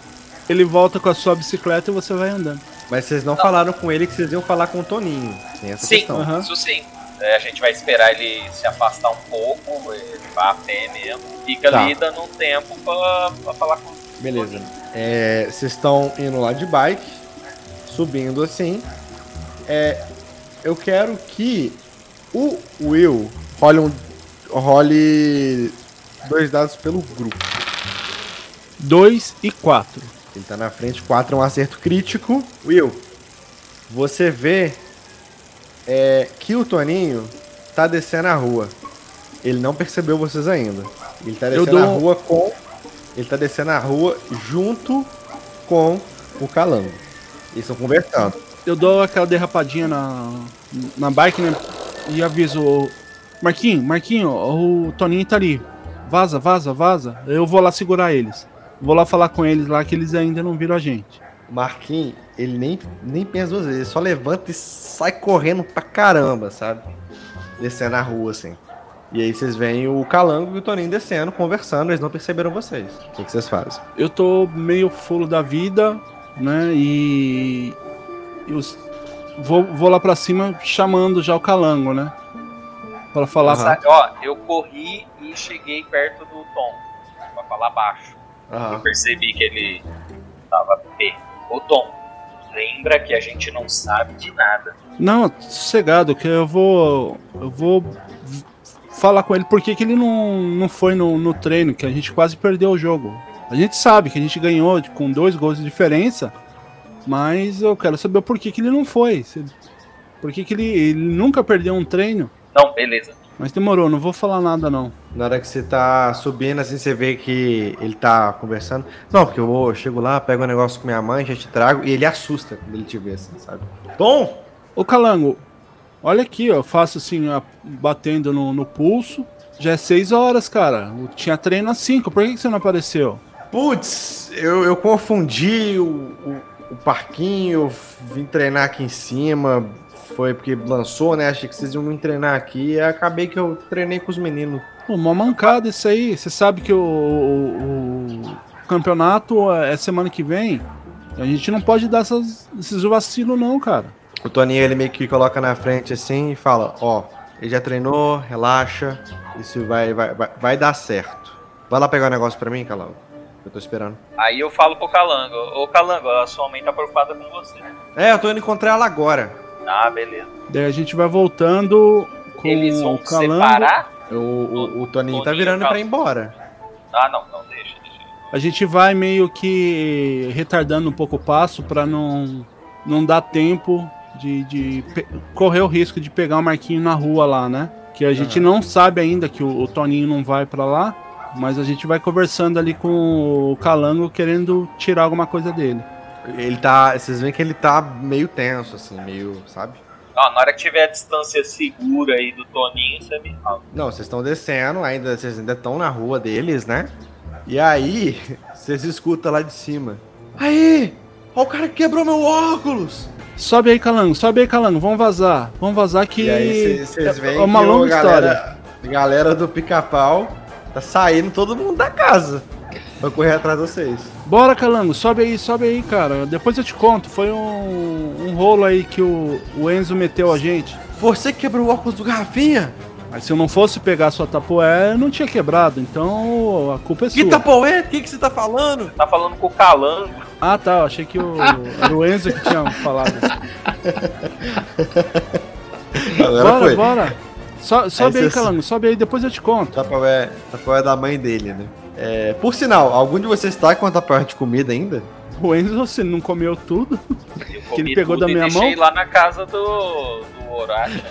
B: Ele volta com a sua bicicleta e você vai andando.
C: Mas vocês não, falaram com ele que vocês iam falar com o Toninho. Tem essa
E: Sim,
C: questão.
B: Aham.
E: isso sim. É, a gente vai esperar ele se afastar um pouco, ele vai a pé mesmo. Fica
C: Tá.
E: ali dando um tempo pra, pra falar com o
C: Beleza. É, Vocês estão indo lá de bike, subindo assim. É, eu quero que o Will role, um, role dois dados pelo grupo.
B: 2 e 4.
C: Ele tá na frente, 4 é um acerto crítico. Will, você vê é, que o Toninho tá descendo a rua. Ele não percebeu vocês ainda. Ele tá descendo a
B: dou-
C: rua com. Ele tá descendo a rua junto com o Calango. Eles estão conversando.
B: Eu dou aquela derrapadinha na, na bike, né? E aviso o Marquinho, Marquinho, o Toninho tá ali. Vaza, vaza, vaza. Eu vou lá segurar eles. Vou lá falar com eles lá que eles ainda não viram a gente.
C: O Marquinhos, ele nem, nem pensa duas vezes, ele só levanta e sai correndo pra caramba, sabe? Descendo a rua, assim. E aí vocês veem o Calango e o Toninho descendo, conversando, eles não perceberam vocês. O que, que vocês fazem?
B: Eu tô meio fulo da vida, né? E. e os- vou, vou lá pra cima chamando já o calango, né? Pra falar.
E: Sabe, Ó, eu corri e cheguei perto do Tom, pra falar baixo. Eu
C: Aham.
E: percebi que ele tava pé. Ô Tom, lembra que a gente não sabe de nada.
B: Não, sossegado, que eu vou. Eu vou falar com ele por que, que ele não, não foi no, no treino, que a gente quase perdeu o jogo. A gente sabe que a gente ganhou com dois gols de diferença, mas eu quero saber por que, que ele não foi. Por que, que ele, ele nunca perdeu um treino?
E: Não, beleza.
B: Mas demorou, não vou falar nada não.
C: Na hora que você tá subindo, assim, você vê que ele tá conversando. Não, porque eu, vou, eu chego lá, pego um negócio com minha mãe, já te trago, e ele assusta quando ele te vê, assim, sabe? Bom,
B: Ô Calango, olha aqui, ó, eu faço assim, ó, batendo no, no pulso. Já é 6 horas, cara. Eu tinha treino às 5, por que, que você não apareceu?
C: putz, eu, eu confundi o, o, o parquinho, eu vim treinar aqui em cima, foi porque lançou, né? Achei que vocês iam me treinar aqui, e acabei que eu treinei com os meninos.
B: Uma mancada isso aí. Você sabe que o, o- o campeonato é semana que vem. A gente não pode dar essas, esses vacilos não, cara.
C: O Toninho, ele meio que coloca na frente assim e fala, ó, ele já treinou, relaxa, isso vai, vai, vai, vai dar certo. Vai lá pegar o negócio pra mim, Calau. Eu tô esperando.
E: Aí eu falo pro Calango, ô Calango, a sua mãe tá preocupada com você.
C: É, eu tô indo encontrar ela agora.
E: Ah, beleza.
B: Daí a gente vai voltando com
E: Eles vão
B: o Calango.
E: separar?
C: O, o, o Toninho tá
E: Toninho,
C: virando
E: Cal-
C: pra ir embora.
E: Ah, não, não, deixa, deixa.
B: A gente vai meio que retardando um pouco o passo pra não, não dar tempo de, de correr o risco de pegar o Marquinho na rua lá, né? Que a gente não sabe ainda que o, o Toninho não vai pra lá, mas a gente vai conversando ali com o Calango querendo tirar alguma coisa dele.
C: Ele tá. Vocês veem que ele tá meio tenso, assim, meio, sabe?
E: Ó, na hora que tiver a distância segura aí do Toninho, você me fala.
C: Não, vocês estão descendo, ainda, vocês ainda estão na rua deles, né? E aí, vocês escutam lá de cima. Aí! Ó o cara que quebrou meu óculos!
B: Sobe aí, Calango, sobe aí, Calango, vamos vazar. Vamos vazar que.
C: E aí vocês- vocês veem
B: é uma
C: que
B: longa história.
C: galera, a galera do pica-pau tá saindo todo mundo da casa. Vai correr atrás de vocês.
B: Bora, Calango, sobe aí, sobe aí, cara. Depois eu te conto. Foi um, um rolo aí que o, o Enzo meteu a gente.
C: Você que quebrou o óculos do Garrafinha?
B: Mas se eu não fosse pegar sua tapoé, não tinha quebrado. Então a culpa é sua.
C: Que tapoé? O que, que você tá falando?
E: Tá falando com o Calango.
B: Ah, tá. Eu achei que o, era o Enzo que tinha falado.
C: Agora
B: bora,
C: foi.
B: bora. So- sobe aí,
C: cês-
B: Calango, sobe aí, depois eu te conto.
C: Tapoé, tapoé da mãe dele, né? É, por sinal, algum de vocês tá com a tapoé de comida ainda?
B: O Enzo, você não comeu tudo?
E: Eu
B: Que ele pegou
E: tudo
B: da minha
E: deixei
B: mão?
E: lá na casa do, do Horácio.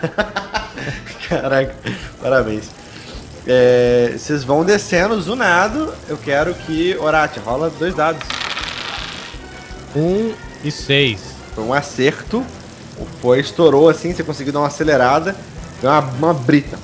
C: Caraca, parabéns. É, vocês vão descendo zunado. Eu quero que. Orate, rola dois dados.
D: Um e seis.
C: Foi um acerto. O foi, estourou assim, você conseguiu dar uma acelerada. Deu uma, uma brita.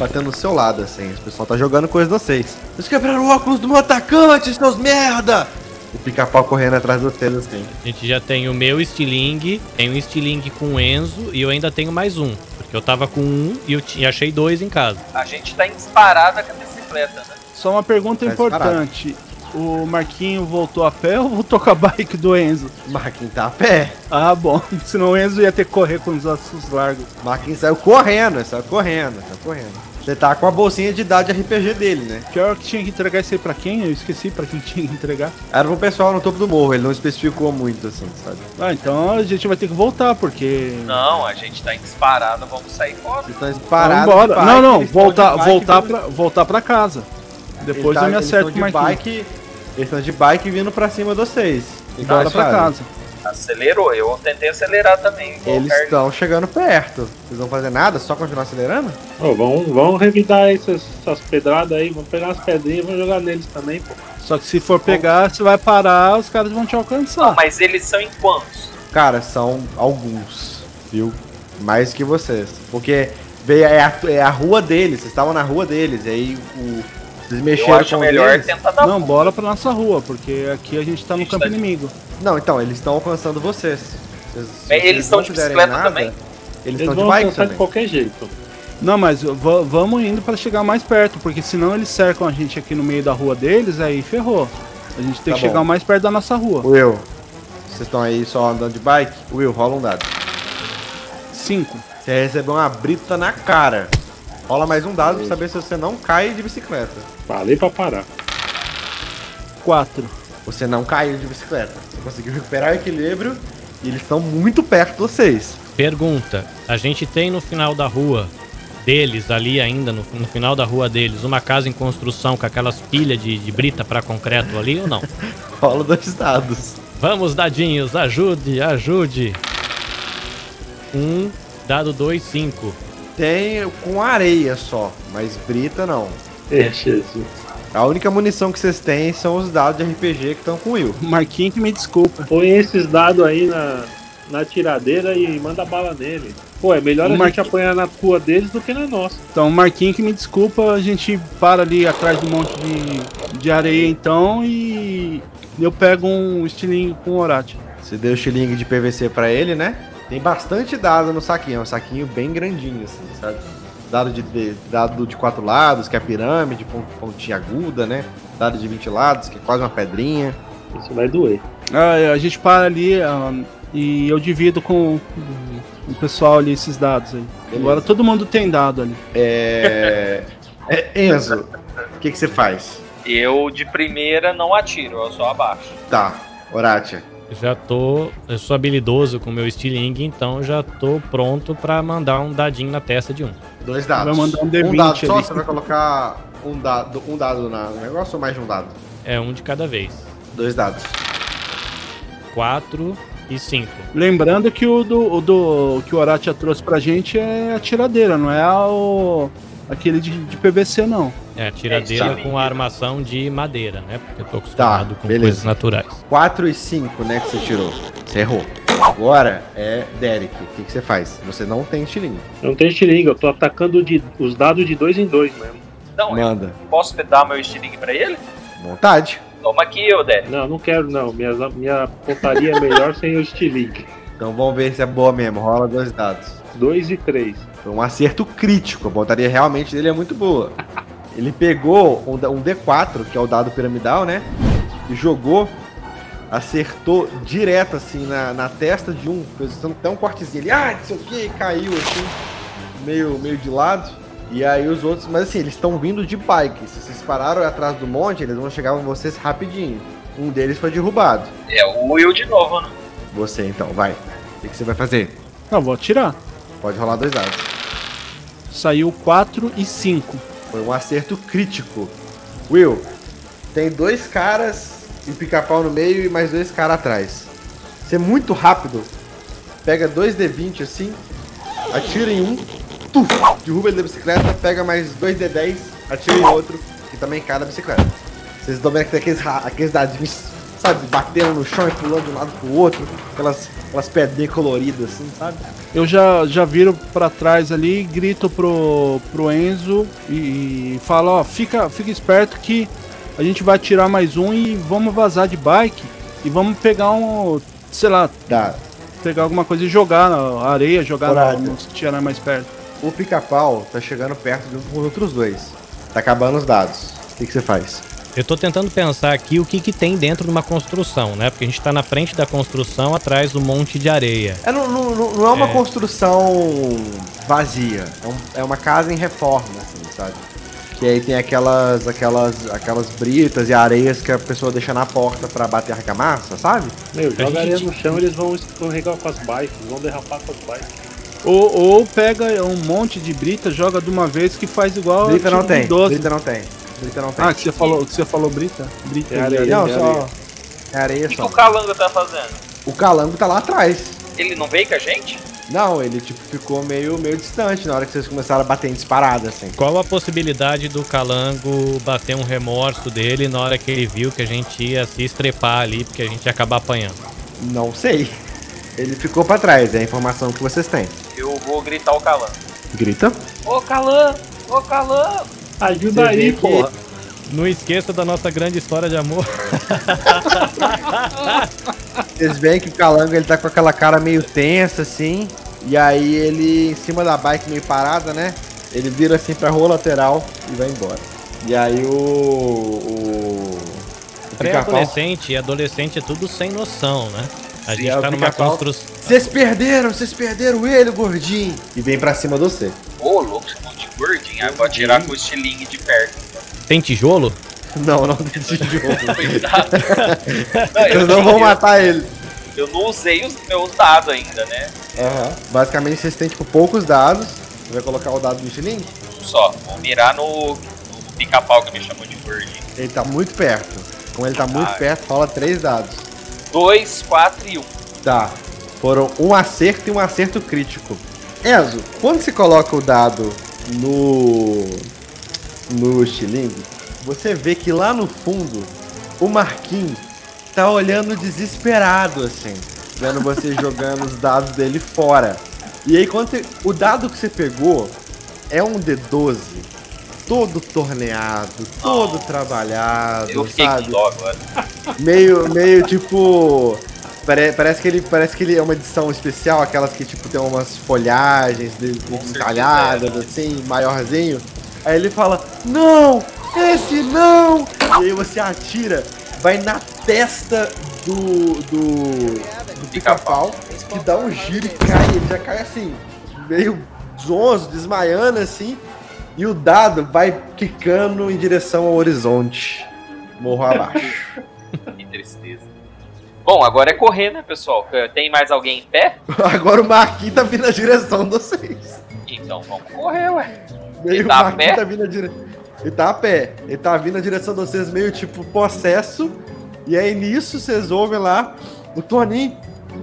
C: Batendo no seu lado, assim. O pessoal tá jogando coisa de vocês. Vocês quebraram o óculos do meu atacante, seus merda! O pica-pau correndo atrás de vocês, assim.
D: A gente já tem o meu estilingue, tem um estilingue com o Enzo e eu ainda tenho mais um. Porque eu tava com um e eu ti- achei dois em casa.
E: A gente tá em disparada com a bicicleta, né?
B: Só uma pergunta
C: Tá
B: importante. O Marquinho voltou a pé ou voltou com a bike do Enzo?
C: Marquinhos tá a pé.
B: Ah, bom. Senão o Enzo ia ter que correr com os ossos largos.
C: Marquinhos saiu correndo, saiu correndo, saiu correndo. Você tá com a bolsinha de idade RPG dele, né?
B: Pior que tinha que entregar isso aí pra quem? Eu esqueci pra quem tinha que entregar.
C: Era pro pessoal no topo do morro, ele não especificou muito, assim, sabe?
B: Ah, então a gente vai ter que voltar, porque.
E: Não, a gente tá em disparada, vamos sair fora.
C: Vocês estão
B: Vamos
C: parados.
B: embora.
C: bike,
B: não, não, voltar, voltar, pra, voltar pra casa. Depois
C: tá-
B: eu me acerto com o
C: de
B: Marquinhos.
C: bike. Eles estão de bike vindo pra cima de vocês. O que
B: Bora
C: eles
B: pra casa.
E: Acelerou, eu tentei acelerar também.
C: Eles estão chegando perto. Vocês vão fazer nada? Só continuar acelerando?
F: Ô, vamos, vamos revidar essas, essas pedradas aí, vamos pegar as pedrinhas e vamos jogar neles também, pô.
B: Só que se for pegar, você vai parar, os caras vão te alcançar.
E: Mas eles são em quantos?
C: Cara, são alguns, viu? Mais que vocês. Porque veio, é, a, é a rua deles, vocês estavam na rua deles. E aí o, vocês
E: Eu
C: mexeram
E: acho
C: com
E: melhor
C: eles.
E: tentar dar
B: Não, bora pra nossa rua, porque aqui a gente tá no
E: Gente,
B: campo
E: tá de-
B: inimigo.
C: Não, então, eles estão alcançando vocês. Vocês-
E: eles estão de bicicleta
C: nada,
E: também?
C: Eles
F: Eles
C: estão de
F: vão
C: bike
F: alcançar de
C: também.
F: qualquer jeito.
B: Não, mas va- vamos indo pra chegar mais perto, porque senão eles cercam a gente aqui no meio da rua deles, aí ferrou. A gente tem
C: Tá
B: que chegar
C: bom.
B: mais perto da nossa rua.
C: Will, vocês estão aí só andando de bike? Will, rola um dado.
B: Cinco.
C: Você recebeu uma brita na cara. Rola mais um dado pra saber se você não cai de bicicleta.
F: Falei pra parar.
B: Quatro.
C: Você não caiu de bicicleta. Você conseguiu recuperar o equilíbrio e eles estão muito perto de vocês.
D: Pergunta: a gente tem no final da rua deles, ali ainda, no, no final da rua deles, uma casa em construção com aquelas pilhas de, de brita pra concreto ali ou não?
C: Rola dois dados.
D: Vamos, dadinhos, ajude, ajude. Um, dado dois, cinco.
C: Tem com areia só, mas brita não.
F: É, Jesus.
C: A única munição que vocês têm são os dados de RPG que estão com o Will.
B: Marquinhos que me desculpa.
F: Põe esses dados aí na, na tiradeira e manda bala nele. Pô, é melhor
B: O
F: a gente apanhar na rua deles do que na nossa.
B: Então, Marquinhos que me desculpa, a gente para ali atrás do monte de, de areia então e eu pego um estilingue com orate.
C: Você deu o estilingue de PVC pra ele, né? Tem bastante dado no saquinho, é um saquinho bem grandinho, assim, sabe? Dado de, de- dado de quatro lados, que é a pirâmide, pon- pontinha aguda, né? Dado de 20 lados, que é quase uma pedrinha.
F: Isso vai doer.
B: Ah, a gente para ali ah, e eu divido com o pessoal ali esses dados aí.
C: Beleza.
B: Agora todo mundo tem dado ali.
C: É. é Enzo, o que, que você faz?
E: Eu de primeira não atiro, eu só abaixo.
C: Tá, Oratia.
D: Já tô. Eu sou habilidoso com o meu estilingue, então já tô pronto pra mandar um dadinho na testa de um.
C: Dois dados.
B: Vai mandar um D20
C: Um dado só,
B: ali.
C: você vai colocar um dado, um dado na- no negócio ou mais de um dado?
D: É um de cada vez.
C: Dois dados.
D: 4 e 5.
B: Lembrando que o do, o do que o Oratia trouxe pra gente é a tiradeira, não é o, aquele de, de PVC não.
D: É, a tiradeira
E: Tá.
D: com a armação de madeira, né? Porque eu tô acostumado com
C: beleza.
D: coisas naturais.
C: 4 e 5, né, que você tirou. Você errou. Agora é Derek. O que, que você faz? Você não tem estilingue.
F: Não tem estilingue, eu tô atacando de, os dados de dois em dois mesmo.
E: Não, eu
C: Manda.
E: posso dar meu estilingue pra ele?
C: Vontade.
E: Toma aqui, ô Derek.
F: Não, não quero não. Minha, minha pontaria é melhor sem o estilingue.
C: Então vamos ver se é boa mesmo. Rola dois dados.
F: Dois e três.
C: Foi um acerto crítico. A pontaria realmente dele é muito boa. Ele pegou um, da- um D4, que é o dado piramidal, né? E jogou, acertou direto assim na, na testa de um. Fez até um cortezinho. Ele, ah, não sei o que, caiu assim, meio, meio de lado. E aí os outros, mas assim, eles estão vindo de bike. Se vocês pararam atrás do monte, eles vão chegar com vocês rapidinho. Um deles foi derrubado.
E: É o Will de novo, né?
C: Você então, vai. O que, que você vai fazer?
B: Não, vou atirar.
C: Pode rolar dois dados.
B: Saiu 4 e 5.
C: Foi um acerto crítico. Will, tem dois caras e pica-pau no meio e mais dois caras atrás. Você é muito rápido. Pega dois D20 assim, atira em um, tuf, derruba ele da bicicleta, pega mais dois D10, atira em outro e também cai da bicicleta. Vocês estão vendo que tem aqueles, aqueles dadinhos, sabe, batendo no chão e pulando de um lado pro outro, aquelas, aquelas pedrinhas coloridas assim, sabe?
B: Eu já, já viro pra trás ali, grito pro, pro Enzo e, e falo, ó, fica, fica esperto que a gente vai tirar mais um e vamos vazar de bike e vamos pegar um, sei lá,
C: Dá.
B: pegar alguma coisa e jogar na areia, jogar na,
C: Coragem.
B: nos tirar mais perto.
C: O pica-pau tá chegando perto de um com os outros dois. Tá acabando os dados. O que, que você faz?
D: Eu tô tentando pensar aqui o que, que tem dentro de uma construção, né? Porque a gente tá na frente da construção, atrás do monte de areia.
C: É, não, não, não- é uma
D: É.
C: construção vazia. É, um- é uma casa em reforma, assim, sabe? Que aí tem aquelas, aquelas, aquelas britas e areias que a pessoa deixa na porta pra bater argamassa, sabe?
F: Meu,
D: A
F: joga areia no chão eles vão escorregar com as bikes, vão derrapar com as bikes.
B: Ou, ou pega um monte de brita, joga de uma vez que faz igual
C: Brita não
B: tipo
C: tem.
B: 12.
C: Brita não tem. Brita não tem.
B: Ah, que você falou, que você falou brita? Brita
F: É areia.
C: não, só.
F: areia.
C: É areia
E: O que, que
C: só.
E: o Calango tá fazendo?
C: O calango tá lá atrás.
E: Ele não veio com a gente?
C: Não, ele tipo ficou meio, meio distante na hora que vocês começaram a bater em disparada, assim.
D: Qual a possibilidade do calango bater um remorso dele na hora que ele viu que a gente ia se estrepar ali, porque a gente ia acabar apanhando?
C: Não sei. Ele ficou pra trás, é a informação que vocês têm.
E: Eu vou gritar o Calango.
C: Grita.
E: Ô Calango! Ô Calango!
F: Ajuda aí,
C: que-
F: porra.
D: Não esqueça da nossa grande história de amor.
C: Vocês veem que o Calango ele tá com aquela cara meio tensa assim. E aí ele, em cima da bike meio parada, né? Ele vira assim pra rua lateral e vai embora. E aí o. O. o.
D: Pré-adolescente e adolescente é tudo sem noção, né? A gente
C: é
D: tá numa construção.
C: Vocês perderam, vocês perderam ele, gordinho. E vem pra cima de você.
E: Eu vou atirar com o estilingue de perto.
D: Tem tijolo?
C: Não, não tem jogo.
E: Cuidado. Não,
C: não vão matar ele.
E: Eu não usei os meus dados ainda, né?
C: Aham. Basicamente vocês têm tipo poucos dados. Você vai colocar o dado do estilingue?
E: Um só. Vou mirar no, no pica-pau que me chamou de gordinho.
C: Ele tá muito perto. Como ele tá muito
E: Ah.
C: perto, rola três dados.
E: Dois, quatro e um.
C: Tá. Foram um acerto e um acerto crítico. Enzo, quando você coloca o dado no. no estilingue, você vê que lá no fundo o Marquinhos tá olhando desesperado assim, vendo você jogando os dados dele fora. E aí, quando o dado que você pegou é um D12 todo torneado, todo trabalhado,
E: Eu fiquei
C: sabe?
E: com dó agora.
C: meio, meio tipo. Pare- Parece que, ele, parece que ele é uma edição especial, aquelas que tipo tem umas folhagens de- de-
E: certeza
C: entalhadas, assim, maiorzinho. Aí ele fala, não! Esse não! E aí você atira, vai na testa do. do. do pica-pau, que dá um giro e cai, ele já cai assim, meio zonzo, desmaiando assim. E o dado vai quicando em direção ao horizonte. Morro abaixo.
E: Que tristeza. Bom, agora é correr, né, pessoal? Tem mais alguém em pé?
C: Agora o Marquinhos tá vindo na direção de vocês.
E: Então vamos correr, ué.
C: Meio
E: Ele tá a pé?
C: tá vindo na direção. Ele tá a pé. Ele tá vindo na direção de vocês, meio tipo possesso. E aí nisso vocês ouvem lá o Toninho.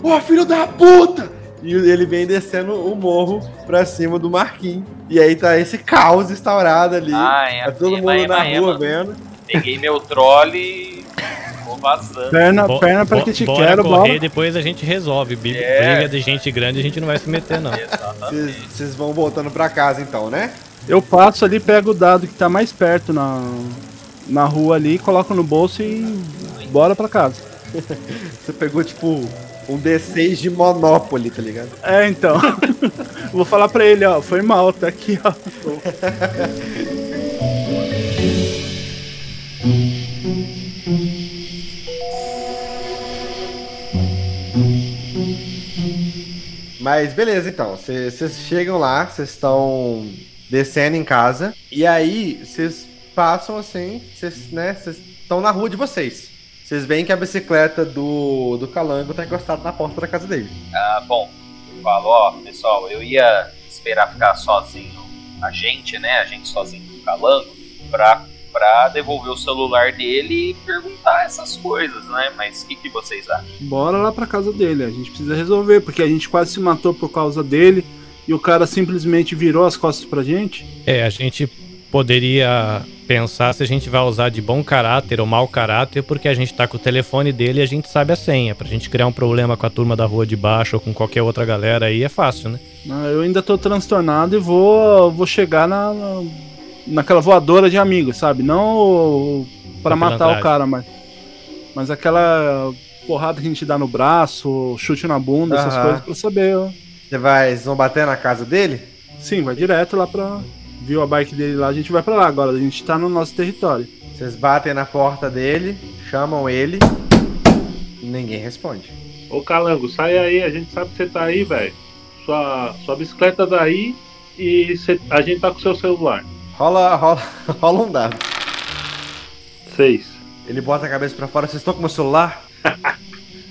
C: Ô filho da puta! E ele vem descendo o morro pra cima do Marquinhos. E aí tá esse caos instaurado ali.
E: Ai,
C: tá todo mundo na rua vendo.
E: Peguei meu troll e vazando.
B: Perna,
D: Bo-
B: perna pra
D: bo-
B: que te
D: bora
B: quero,
D: correr,
B: bola.
D: depois a gente resolve.
E: É.
D: Briga de gente grande a gente não vai se meter, não.
C: Vocês vão voltando pra casa então, né?
B: Eu passo ali, pego o dado que tá mais perto na, na rua ali, coloco no bolso e bora pra casa.
C: Você pegou tipo um D6 de Monopoly, tá ligado?
B: É, então. Vou falar pra ele, ó, foi mal, tá aqui, ó.
C: Mas beleza, então. Vocês chegam lá, vocês estão descendo em casa. E aí, vocês passam assim, vocês, né? Vocês estão na rua de vocês. Vocês veem que a bicicleta do, do Calango tá encostada na porta da casa dele.
E: Ah, bom, eu falo, ó, pessoal, eu ia esperar ficar sozinho, a gente, né, a gente sozinho no calango, pra, pra devolver o celular dele e perguntar essas coisas, né? Mas o que, que vocês acham?
B: Bora lá pra casa dele, a gente precisa resolver, porque a gente quase se matou por causa dele e o cara simplesmente virou as costas pra gente.
D: É, a gente poderia pensar se a gente vai usar de bom caráter ou mau caráter, porque a gente tá com o telefone dele e a gente sabe a senha. Pra gente criar um problema com a turma da rua de baixo ou com qualquer outra galera aí é fácil, né?
B: Ah, Eu ainda tô transtornado e vou, vou chegar na, na- naquela voadora de amigos, sabe? Não pra
D: Na
B: matar o cara, mas, mas aquela porrada que a gente dá no braço, chute na bunda, essas coisas pra saber. ó.
C: Você vai, vocês vão bater na casa dele?
B: Sim, vai direto lá pra. Viu a bike dele lá, a gente vai pra lá. Agora a gente tá no nosso território.
C: Vocês batem na porta dele, chamam ele. Ninguém responde.
F: Ô Calango, sai aí, a gente sabe que você tá aí, velho. Sua, sua bicicleta daí e cê- a gente tá com seu celular.
C: Rola, rola, rola um dado.
F: Seis.
C: Ele bota a cabeça pra fora. Vocês estão com meu celular?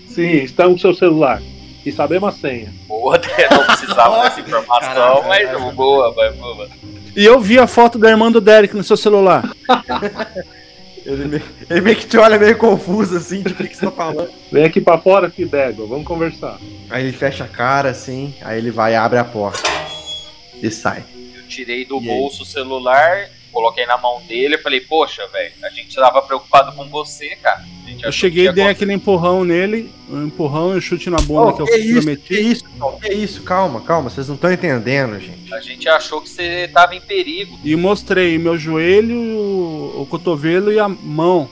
F: Sim, estamos com seu celular. E sabemos a senha.
E: Boa, até não precisava dessa informação,
C: Caraca,
E: mas
C: caraca.
E: boa, vai, boa.
B: E eu vi a foto da irmã do Derek no seu celular.
C: Ele, me- ele meio que te olha meio confuso assim, tipo, o que, que você tá falando?
F: Vem aqui pra fora, que d'égua, vamos conversar.
C: Aí ele fecha a cara assim, aí ele vai abre a porta. E sai.
E: Eu tirei do
C: E aí?
E: bolso o celular, coloquei na mão dele e falei, poxa, velho, a gente tava preocupado com você, cara. A gente
B: Eu cheguei
E: que
B: e dei aquele empurrão nele, um empurrão e um chute na bunda
C: Oh,
B: que eu
C: que isso, que
B: prometi.
C: isso, Tom, que isso, calma, calma, vocês não estão entendendo, gente.
E: A gente achou que você tava em perigo.
B: E mostrei meu joelho, o, cotovelo e a mão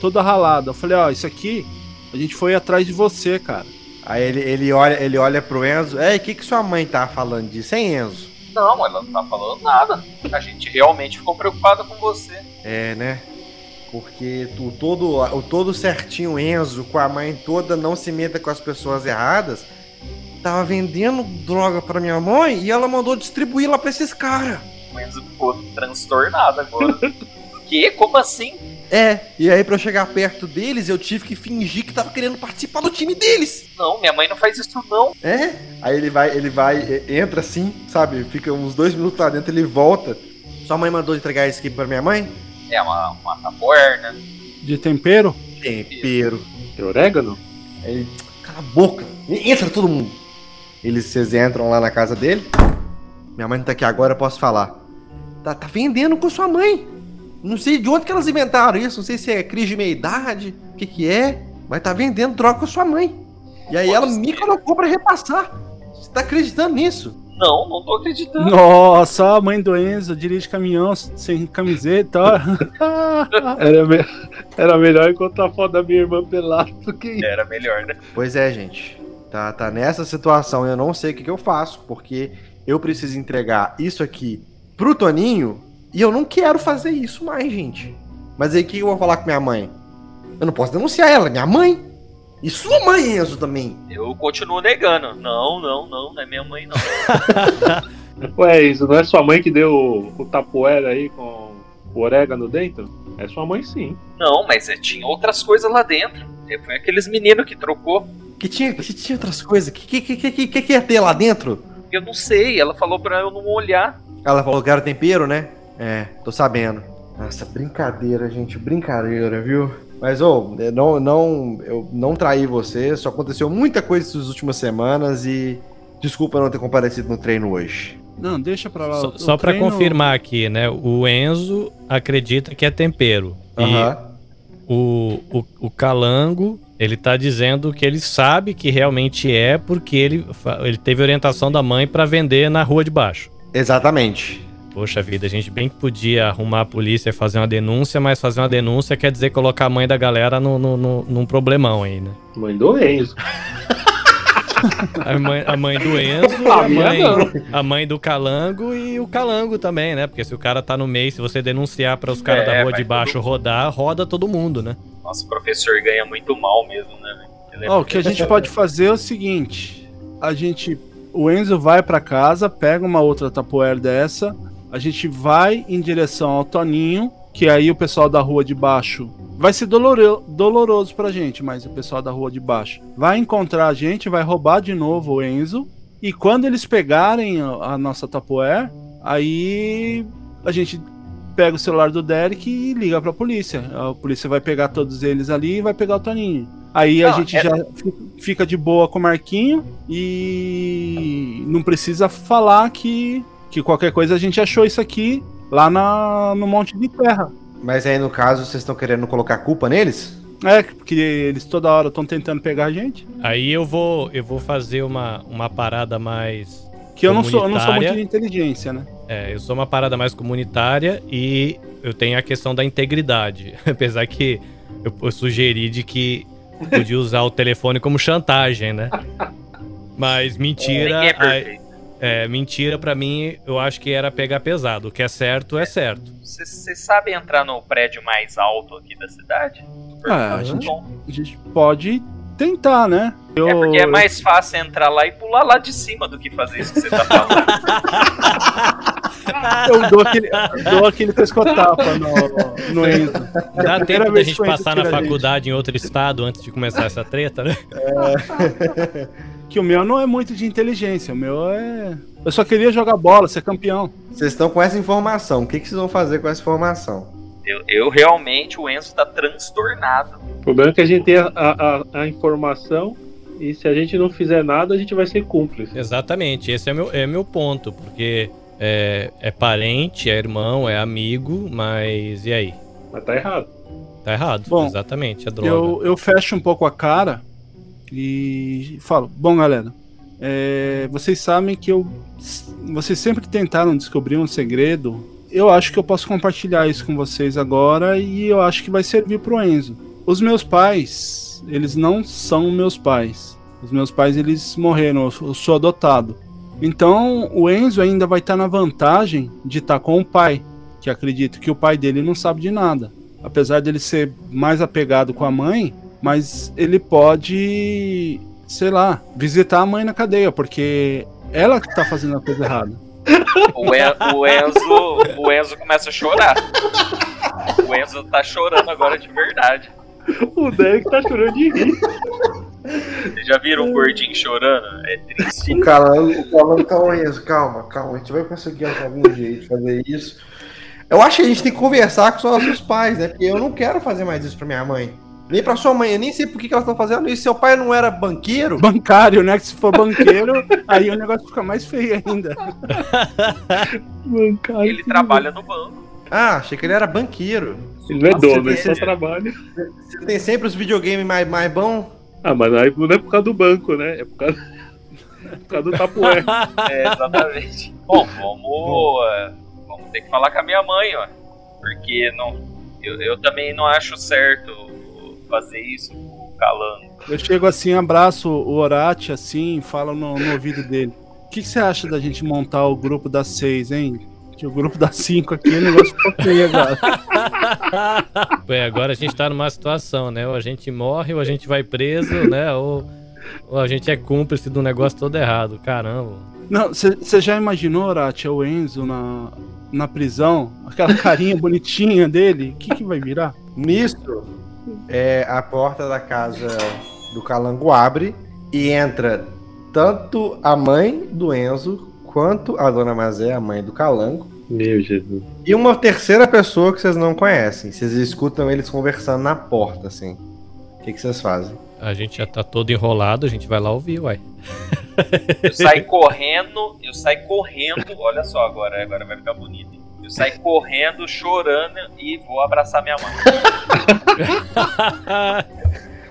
B: toda ralada. Eu falei, ó, isso aqui, a gente foi atrás de você, cara.
C: Aí ele, ele olha, ele olha pro Enzo, ei, o que, que sua mãe tá falando disso, hein, Enzo?
E: Não, ela não tá falando nada. A gente realmente ficou preocupado com você.
C: É, né? Porque o todo, o todo certinho Enzo, com a mãe toda, não se meta com as pessoas erradas, tava vendendo droga pra minha mãe e ela mandou distribuir lá pra esses caras.
E: O Enzo ficou transtornado agora. que? Como assim?
C: É, e aí pra eu chegar perto deles, eu tive que fingir que tava querendo participar do time deles.
E: Não, minha mãe não faz isso não.
C: É? Aí ele vai, ele vai, entra assim, sabe? Fica uns dois minutos lá dentro, ele volta. Sua mãe mandou entregar isso aqui pra minha mãe?
E: É uma, uma taborna.
B: De tempero?
C: Tempero.
F: De orégano?
C: Aí ele, cala a boca, entra todo mundo. Eles, vocês entram lá na casa dele. minha mãe não tá aqui agora, eu posso falar. Tá, tá vendendo com sua mãe. Não sei de onde que elas inventaram isso, não sei se é crise de meia-idade, o que que é, mas tá vendendo droga com sua mãe. E aí
E: Pode
C: ela
E: ser.
C: me colocou pra repassar. Você tá acreditando nisso?
E: Não, não tô acreditando.
B: Nossa, a mãe do Enzo dirige caminhão sem camiseta. ó.
F: Era, me- era melhor encontrar a foto da minha irmã pelada do que isso.
E: Era melhor, né?
C: Pois é, gente. Tá, tá nessa situação, eu não sei o que, que eu faço, porque eu preciso entregar isso aqui pro Toninho e eu não quero fazer isso mais, gente. Mas aí o que eu vou falar com minha mãe? Eu não posso denunciar ela, minha mãe. E sua mãe, Enzo, também.
E: Eu continuo negando. Não, não, não, não é minha mãe, não.
F: Ué, isso não é sua mãe que deu o, o tapoeira aí com o orégano dentro? É sua mãe sim.
E: Não, mas é, tinha outras coisas lá dentro. É, Foi aqueles meninos que trocou.
C: Que tinha, que tinha outras coisas. Que que, que, que, que, que ia ter lá dentro?
E: Eu não sei, ela falou pra eu não olhar.
C: Ela falou que era tempero, né? É, tô sabendo. Nossa, brincadeira, gente, brincadeira, viu? Mas, ô, eu não, não, eu não traí você, só aconteceu muita coisa essas últimas semanas e desculpa não ter comparecido no treino hoje.
B: Não, deixa pra lá.
D: Só,
B: o
D: só pra
B: treino-
D: confirmar aqui, né? O Enzo acredita que é tempero.
C: Aham.
D: E o, o, o Calango, ele tá dizendo que ele sabe que realmente é porque ele, ele teve orientação da mãe pra vender na rua de baixo.
C: Exatamente.
D: Poxa vida, a gente bem que podia arrumar a polícia e fazer uma denúncia, mas fazer uma denúncia quer dizer colocar a mãe da galera no, no, no- num problemão aí, né?
F: Mãe do Enzo.
D: A mãe, a mãe do Enzo,
F: A
D: a
F: minha
D: mãe, a mãe do Calango e o Calango também, né? Porque se o cara tá no meio, se você denunciar para os caras
E: É,
D: da rua de baixo
E: todo
D: rodar, roda todo mundo, né?
E: Nossa, o professor ganha muito mal mesmo, né, é
B: Ó, o que a gente pode fazer é o seguinte: a gente. O Enzo vai pra casa, pega uma outra tapoeira dessa, a gente vai em direção ao Toninho, que aí o pessoal da rua de baixo. Vai ser doloro, doloroso pra gente, mas o pessoal da rua de baixo vai encontrar a gente, vai roubar de novo o Enzo. E quando eles pegarem a a nossa tapoeira, aí a gente pega o celular do Derek e liga pra polícia. A polícia vai pegar todos eles ali e vai pegar o Toninho. Aí a
E: Não,
B: gente
E: é-
B: já fi- fica de boa com o Marquinho e não precisa falar que, que qualquer coisa a gente achou isso aqui lá na, no Monte de Terra.
C: Mas aí, no caso, vocês estão querendo colocar culpa neles?
B: É, porque eles toda hora estão tentando pegar a gente.
D: Aí eu vou, eu vou fazer uma, uma parada mais.
B: Que eu não sou, eu não sou muito de inteligência, né?
D: É, eu sou uma parada mais comunitária e eu tenho a questão da integridade. Apesar que eu, eu sugeri de que podia usar o telefone como chantagem, né? Mas mentira.
E: Ninguém é
D: a-
E: perfeito.
D: É, mentira pra mim, eu acho que era pegar pesado. O que é certo é certo.
E: Vocês sabem entrar no prédio mais alto aqui da cidade?
B: Ah, a gente-
E: bom.
B: A gente pode tentar, né? Eu,
E: É porque é mais fácil entrar lá e pular lá de cima do que fazer isso que você tá falando.
B: Eu dou aquele, dou aquele pescotapa no, no Enzo. É
D: Dá
B: primeira
D: tempo da gente passar na
B: a gente.
D: faculdade em outro estado antes de começar essa treta, né?
B: Que o meu não é muito de inteligência, o meu é. Eu só queria jogar bola, ser campeão.
C: Vocês estão com essa informação. O que, que vocês vão fazer com essa informação?
E: Eu, eu realmente, o Enzo tá transtornado.
F: O problema é que a gente tem a, a, a- a informação e se a gente não fizer nada, a gente vai ser cúmplice.
D: Exatamente, esse é meu, é meu ponto, porque é, é parente, é irmão, é amigo, mas e aí?
F: Mas tá errado.
D: Tá errado,
B: Bom,
D: exatamente, é droga.
B: Eu, eu fecho um pouco a cara e falo: Bom, galera, é, vocês sabem que eu. Vocês sempre tentaram descobrir um segredo, eu acho que eu posso compartilhar isso com vocês agora e eu acho que vai servir pro Enzo. Os meus pais, eles não são meus pais. Os meus pais, eles morreram, eu sou adotado. Então, o Enzo ainda vai estar na vantagem de estar com o pai, que acredito que o pai dele não sabe de nada. Apesar dele ser mais apegado com a mãe, mas ele pode, sei lá, visitar a mãe na cadeia, porque ela que tá fazendo a coisa errada.
E: O, En- o Enzo, o Enzo começa a chorar. O Enzo tá chorando agora de verdade.
F: O Derek tá chorando de rir.
E: Vocês já viram um gordinho chorando? É triste.
C: O calango, o calango, calma, Enzo, calma, calma. A gente vai conseguir achar algum jeito de fazer isso. Eu acho que a gente tem que conversar com os nossos pais, né? Porque eu não quero fazer mais isso pra minha mãe. Nem pra sua mãe, eu nem sei por que, que elas estão fazendo isso. Seu pai não era banqueiro?
B: Bancário, né? Que se for banqueiro, aí o negócio fica mais feio ainda.
F: Bancário.
E: Ele trabalha no banco.
C: Ah, achei que ele era banqueiro.
F: Ele não é dono, ele
C: você-
F: só trabalha.
C: Você tem sempre os videogames mais, mais bons.
F: Ah, mas aí não é por causa do banco, né? É por causa, é por causa do tapué.
E: É, exatamente. Bom, vamos, é, vamos ter que falar com a minha mãe, ó. Porque não, eu, eu também não acho certo fazer isso com o Calango.
B: Eu chego assim, abraço o Orati assim, falo no, no ouvido dele. O que, que você acha da gente montar o grupo das seis, hein? Que o grupo das cinco aqui, o negócio ficou feio agora.
D: Ué, agora a gente tá numa situação, né? Ou a gente morre, ou a gente vai preso, né? Ou, ou a gente é cúmplice do negócio todo errado. Caramba.
B: Não, você já imaginou, Orati, o Enzo na, na prisão? Aquela carinha bonitinha dele? O que, que vai virar?
C: Nisso, é, a porta da casa do Calango abre e entra tanto a mãe do Enzo quanto a dona Mazé, a mãe do Calango.
F: Meu Jesus.
C: E uma terceira pessoa que vocês não conhecem. Vocês escutam eles conversando na porta, assim. O que, que vocês fazem?
D: A gente já tá todo enrolado, a gente vai lá ouvir, uai.
E: Eu saio correndo, eu saio correndo, olha só agora, agora vai ficar bonito. hein? Eu saio correndo, chorando e vou abraçar minha mãe.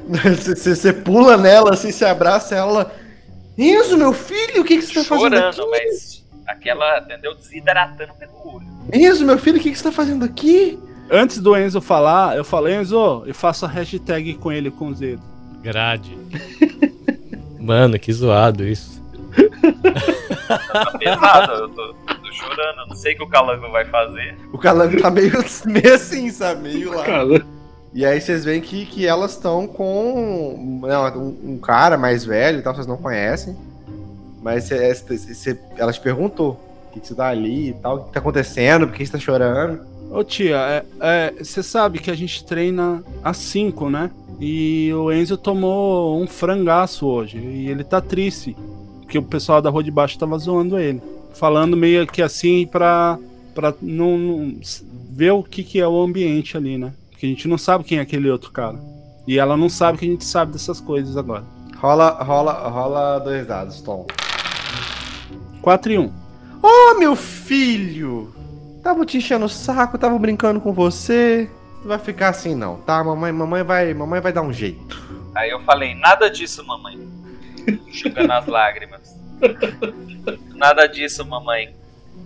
C: Você pula nela, assim, se abraça ela. Enzo, meu filho, o que, que você tá fazendo
E: Chorando,
C: aqui?
E: mas aquela, entendeu? Desidratando pelo olho.
C: Enzo, meu filho, o que, que você tá fazendo aqui?
B: Antes do Enzo falar, eu falei, Enzo, eu faço a hashtag com ele com os dedos.
D: Grade. Mano, que zoado isso.
E: Tá pesado, eu tô chorando, eu não sei o que o Calango vai fazer.
C: O Calango tá meio, meio assim, sabe? Meio lá. E aí vocês veem que, que elas estão com não, um, um cara mais velho e tal, vocês não conhecem. Mas cê- cê- cê- ela te perguntou o que, que você tá ali e tal, o que tá acontecendo, por que você tá chorando.
B: Ô tia, você sabe que a gente treina às 5, né? E o Enzo tomou um frangaço hoje. E ele tá triste. Porque o pessoal da rua de baixo tava zoando ele. Falando meio que assim pra, pra não, não- ver o que, que é o ambiente ali, né? Porque a gente não sabe quem é aquele outro cara. E ela não sabe que a gente sabe dessas coisas agora.
C: Rola, rola, rola dois dados, Tom.
B: 4 e 1.
C: Ô meu filho! Tava te enchendo o saco, tava brincando com você. Não vai ficar assim não, tá? Mamãe, mamãe vai, mamãe vai dar um jeito.
E: Aí eu falei, nada disso, mamãe. Enxugando as lágrimas. Nada disso, mamãe.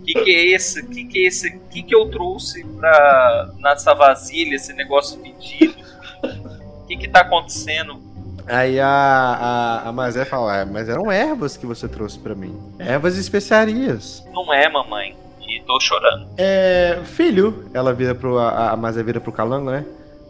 E: Que que é esse? Que que é esse? Que que eu trouxe pra nessa vasilha, esse negócio fedido? Que que tá acontecendo?
C: Aí a, a, a Mazé fala, "É, mas eram ervas que você trouxe pra mim. Ervas e especiarias.
E: Não é, mamãe. E tô chorando.
C: É, filho, ela vira pro. A, a Mazé vira pro Calango, né?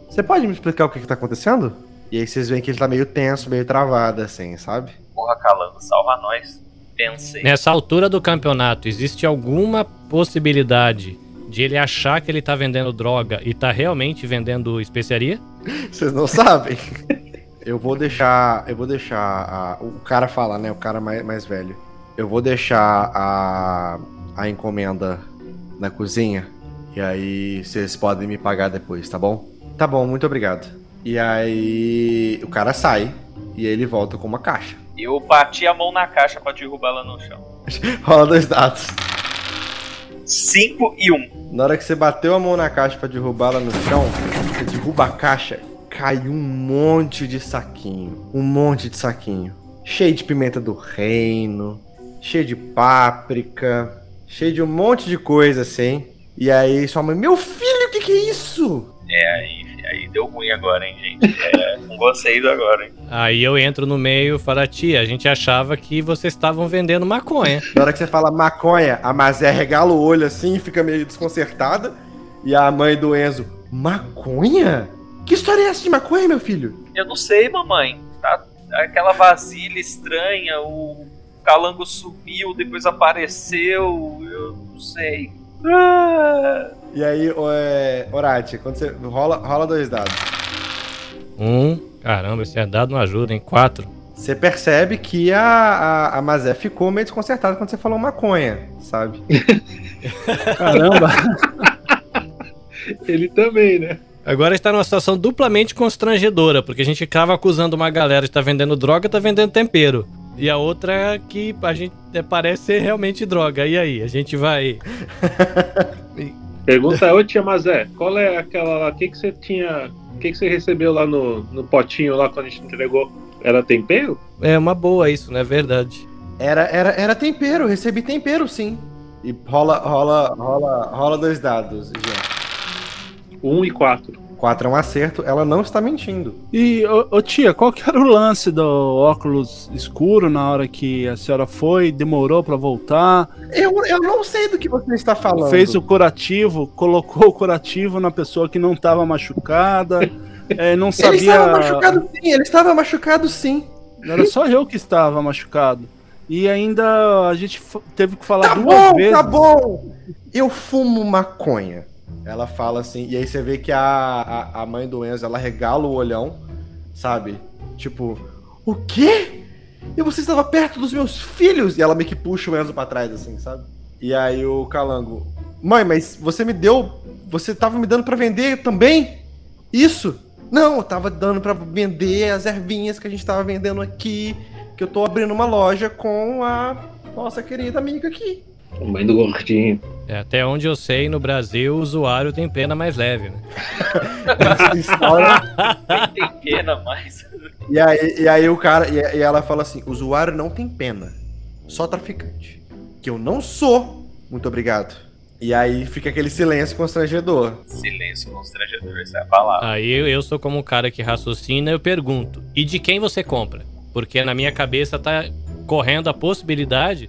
C: Você pode me explicar o que, que tá acontecendo? E aí vocês veem que ele tá meio tenso, meio travado, assim, sabe?
E: Porra, Calango, salva nós. Pensei.
D: Nessa altura do campeonato, existe alguma possibilidade de ele achar que ele tá vendendo droga e tá realmente vendendo especiaria?
C: Vocês não sabem. Eu vou deixar. Eu vou deixar a- o cara falar, né? O cara mais, mais velho. Eu vou deixar a, a encomenda na cozinha. E aí vocês podem me pagar depois, tá bom? Tá bom, muito obrigado. E aí o cara sai e ele volta com uma caixa.
E: Eu bati a mão na caixa pra derrubar ela no chão.
C: Rola dois dados.
E: 5 e 1. Um.
C: Na hora que você bateu a mão na caixa pra derrubar ela no chão, você derruba a caixa, cai um monte de saquinho. Um monte de saquinho. Cheio de pimenta do reino, cheio de páprica, cheio de um monte de coisa assim. E aí sua mãe, meu filho, o que, que é isso?
E: É, aí deu ruim agora, hein, gente. É, com vocês agora, hein.
D: Aí eu entro no meio e falo, tia, a gente achava que vocês estavam vendendo maconha.
C: Na hora que você fala maconha, a Mazé regala o olho assim, fica meio desconcertada. E a mãe do Enzo, maconha? Que história é essa de maconha, meu filho?
E: Eu não sei, mamãe. Tá aquela vasilha estranha, o calango sumiu, depois apareceu, eu não sei. Ah,
C: E aí, é, Orati, quando você rola, rola dois dados.
D: Um, caramba, esse dado não ajuda, hein? Quatro.
C: Você percebe que a, a, a Mazé ficou meio desconcertada quando você falou maconha, sabe?
B: Caramba!
F: ele também, né?
D: Agora está numa situação duplamente constrangedora, porque a gente acaba acusando uma galera que está vendendo droga, está vendendo tempero. E a outra que a gente é, parece ser realmente droga. E aí, a gente vai.
F: Pergunta, ô tia Mazé, qual é aquela lá? O que, que você tinha. O que, que você recebeu lá no, no potinho lá quando a gente entregou? Era tempero?
D: É uma boa isso, não é verdade?
C: Era, era, era tempero, recebi tempero sim. E rola, rola, rola, rola dois dados, gente.
F: Um e quatro.
C: 4 é um acerto, ela não está mentindo.
B: E, ô, ô, tia, qual que era o lance do óculos escuro na hora que a senhora foi, demorou pra voltar?
C: Eu, eu não sei do que você está falando.
B: Fez o curativo, colocou o curativo na pessoa que não tava machucada, é, não
C: Ele
B: sabia...
C: estava machucado sim, ele estava machucado sim.
B: Era só eu que estava machucado. E ainda a gente teve que falar
C: Tá
B: duas
C: bom,
B: vezes.
C: tá bom. Eu fumo maconha. Ela fala assim, e aí você vê que a, a, a mãe do Enzo, ela regala o olhão, sabe? Tipo, o quê? E você estava perto dos meus filhos? E ela meio que puxa o Enzo pra trás, assim, sabe? E aí o Calango, mãe, mas você me deu, você tava me dando pra vender também? Isso? Não, eu tava dando pra vender as ervinhas que a gente tava vendendo aqui, que eu tô abrindo uma loja com a nossa querida amiga aqui.
F: Mãe do gordinho.
D: É, até onde eu sei, no Brasil, o usuário tem pena mais leve, né?
E: Nem tem pena mais.
C: e, aí, e aí o cara, e, e ela fala assim: o usuário não tem pena, só traficante. Que eu não sou. Muito obrigado. E aí fica aquele silêncio constrangedor.
E: Silêncio constrangedor, essa é a palavra.
D: Aí eu, eu sou como um cara que raciocina, eu pergunto: e de quem você compra? Porque na minha cabeça tá correndo a possibilidade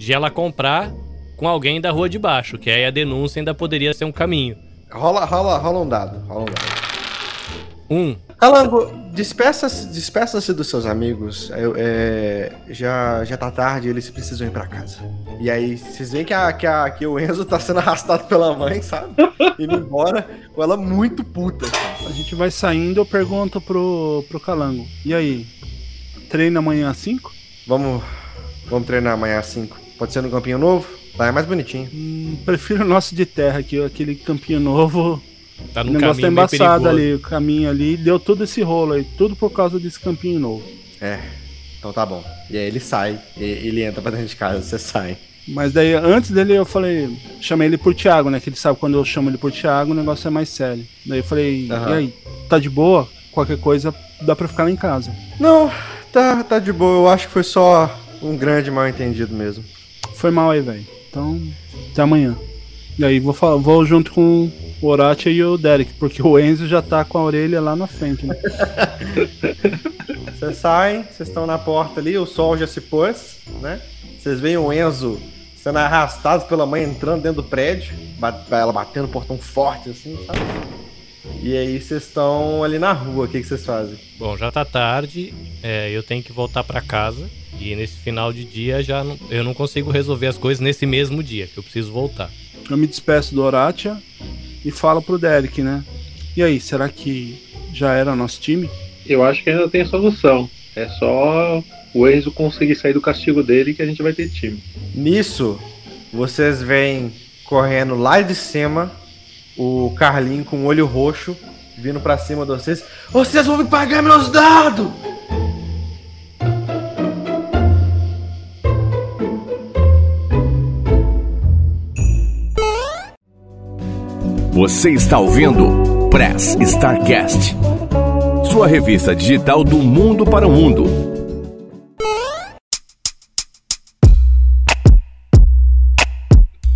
D: de ela comprar com alguém da rua de baixo, que aí a denúncia ainda poderia ser um caminho.
C: Rola, rola, rola um dado. Rola um dado.
D: Um,
C: Calango, despeça-se despeça dos seus amigos. Eu, é, já, já tá tarde, eles precisam ir pra casa. E aí, vocês veem que, a, que, a, que o Enzo tá sendo arrastado pela mãe, sabe? Indo embora com ela muito puta.
B: A gente vai saindo, eu pergunto pro, pro Calango. E aí? Treina amanhã às 5?
C: Vamos, vamos treinar amanhã às 5. Pode ser no Campinho Novo? Lá é mais bonitinho.
B: Hum, prefiro o nosso de terra aqui, aquele campinho novo.
D: tá
B: O
D: num
B: negócio tá embaçado ali, o caminho ali. Deu todo esse rolo aí, tudo por causa desse campinho novo.
C: É, então tá bom. E aí ele sai, e- ele entra pra dentro de casa, você sai.
B: Mas daí, antes dele, eu falei, chamei ele por Thiago, né? Que ele sabe quando eu chamo ele por Thiago, o negócio é mais sério. Daí eu falei,
C: Aham.
B: e aí, tá de boa? Qualquer coisa, dá pra ficar lá em casa.
C: Não, tá, tá de boa. Eu acho que foi só um grande mal entendido mesmo.
B: Foi mal aí, velho. Então, até amanhã. E aí, vou, vou junto com o Horatia e o Derek, porque o Enzo já tá com a orelha lá na frente, né?
C: Vocês saem, vocês estão na porta ali, o sol já se pôs, né? Vocês veem o Enzo sendo arrastado pela mãe entrando dentro do prédio, ela batendo o portão forte assim, sabe? E aí vocês estão ali na rua, o que, vocês fazem?
D: Bom, já tá tarde, é, eu tenho que voltar pra casa. E nesse final de dia já não- eu não consigo resolver as coisas nesse mesmo dia, que eu preciso voltar.
B: Eu me despeço do Horatia e falo pro Derek, né? E aí, será que já era nosso time?
F: Eu acho que ainda tem solução. É só o Enzo conseguir sair do castigo dele que a gente vai ter time.
C: Nisso, vocês veem correndo lá de cima o Carlinho com o olho roxo vindo pra cima de vocês. Vocês vão me pagar meus dados!
A: Você está ouvindo Press Starcast, sua revista digital do mundo para o mundo.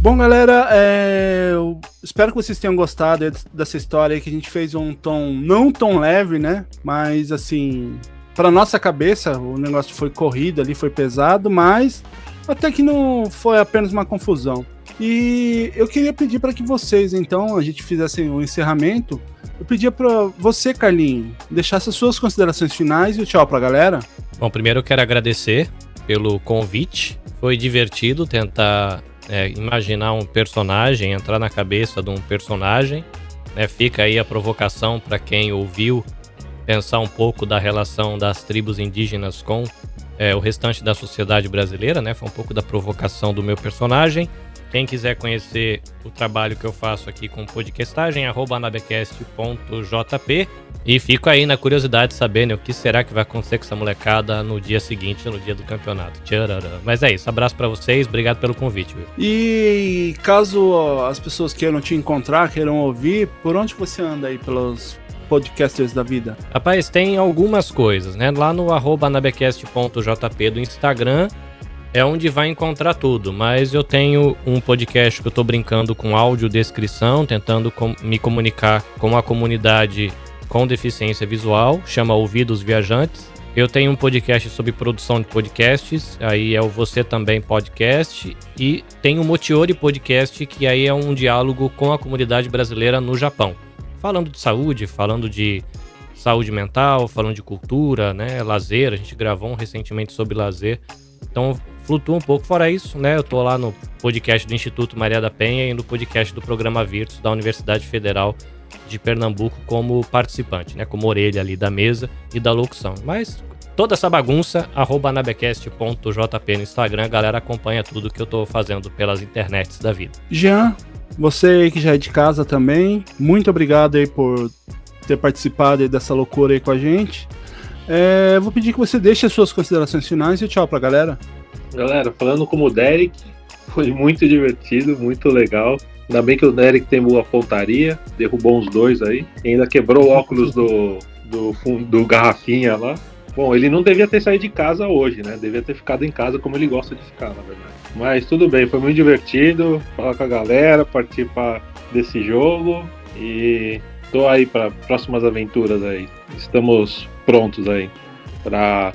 B: Bom, galera, é, espero que vocês tenham gostado dessa história que a gente fez um tom não tão leve, né? Mas assim, para nossa cabeça, o negócio foi corrido ali, foi pesado, mas até que não foi apenas uma confusão. E eu queria pedir para que vocês, então, a gente fizesse o encerramento. Eu pedia para você, Carlinho, deixasse as suas considerações finais e o tchau pra galera.
D: Bom, primeiro eu quero agradecer pelo convite. Foi divertido tentar é, imaginar um personagem, entrar na cabeça de um personagem. né? Fica aí a provocação para quem ouviu pensar um pouco da relação das tribos indígenas com é, o restante da sociedade brasileira, né? Foi um pouco da provocação do meu personagem. Quem quiser conhecer o trabalho que eu faço aqui com podcastagem, arroba anabecast.jp. E fico aí na curiosidade de saber né, o que será que vai acontecer com essa molecada no dia seguinte, no dia do campeonato. Tcharará. Mas é isso, abraço para vocês, obrigado pelo convite. Will.
B: E caso as pessoas queiram te encontrar, queiram ouvir, por onde você anda aí pelos podcasters da vida?
D: Rapaz, tem algumas coisas, né? Lá no arroba anabecast.jp do Instagram é onde vai encontrar tudo, mas eu tenho um podcast que eu tô brincando com audiodescrição, tentando com me comunicar com a comunidade com deficiência visual, chama Ouvidos Viajantes. Eu tenho um podcast sobre produção de podcasts, aí é o Você Também Podcast, e tem o Motiori Podcast, que aí é um diálogo com a comunidade brasileira no Japão. Falando de saúde, falando de saúde mental, falando de cultura, né, lazer, a gente gravou um recentemente sobre lazer. Então flutua um pouco. Fora isso, né, eu tô lá no podcast do Instituto Maria da Penha e no podcast do programa Virtus da Universidade Federal de Pernambuco como participante, né? Como orelha ali da mesa e da locução. Mas toda essa bagunça, arroba no Instagram, a galera acompanha tudo que eu tô fazendo pelas internets da vida.
B: Jean, você que já é de casa também, muito obrigado aí por ter participado dessa loucura aí com a gente. É, vou pedir que você deixe as suas considerações finais e tchau pra galera.
F: Galera, falando como o Derek, foi muito divertido, muito legal. Ainda bem que o Derek tem boa pontaria, derrubou uns dois aí. E ainda quebrou o óculos do, do, do Garrafinha lá. Bom, ele não devia ter saído de casa hoje, né? Devia ter ficado em casa como ele gosta de ficar, na verdade. Mas tudo bem, foi muito divertido falar com a galera, participar desse jogo e tô aí para próximas aventuras aí. Estamos prontos aí para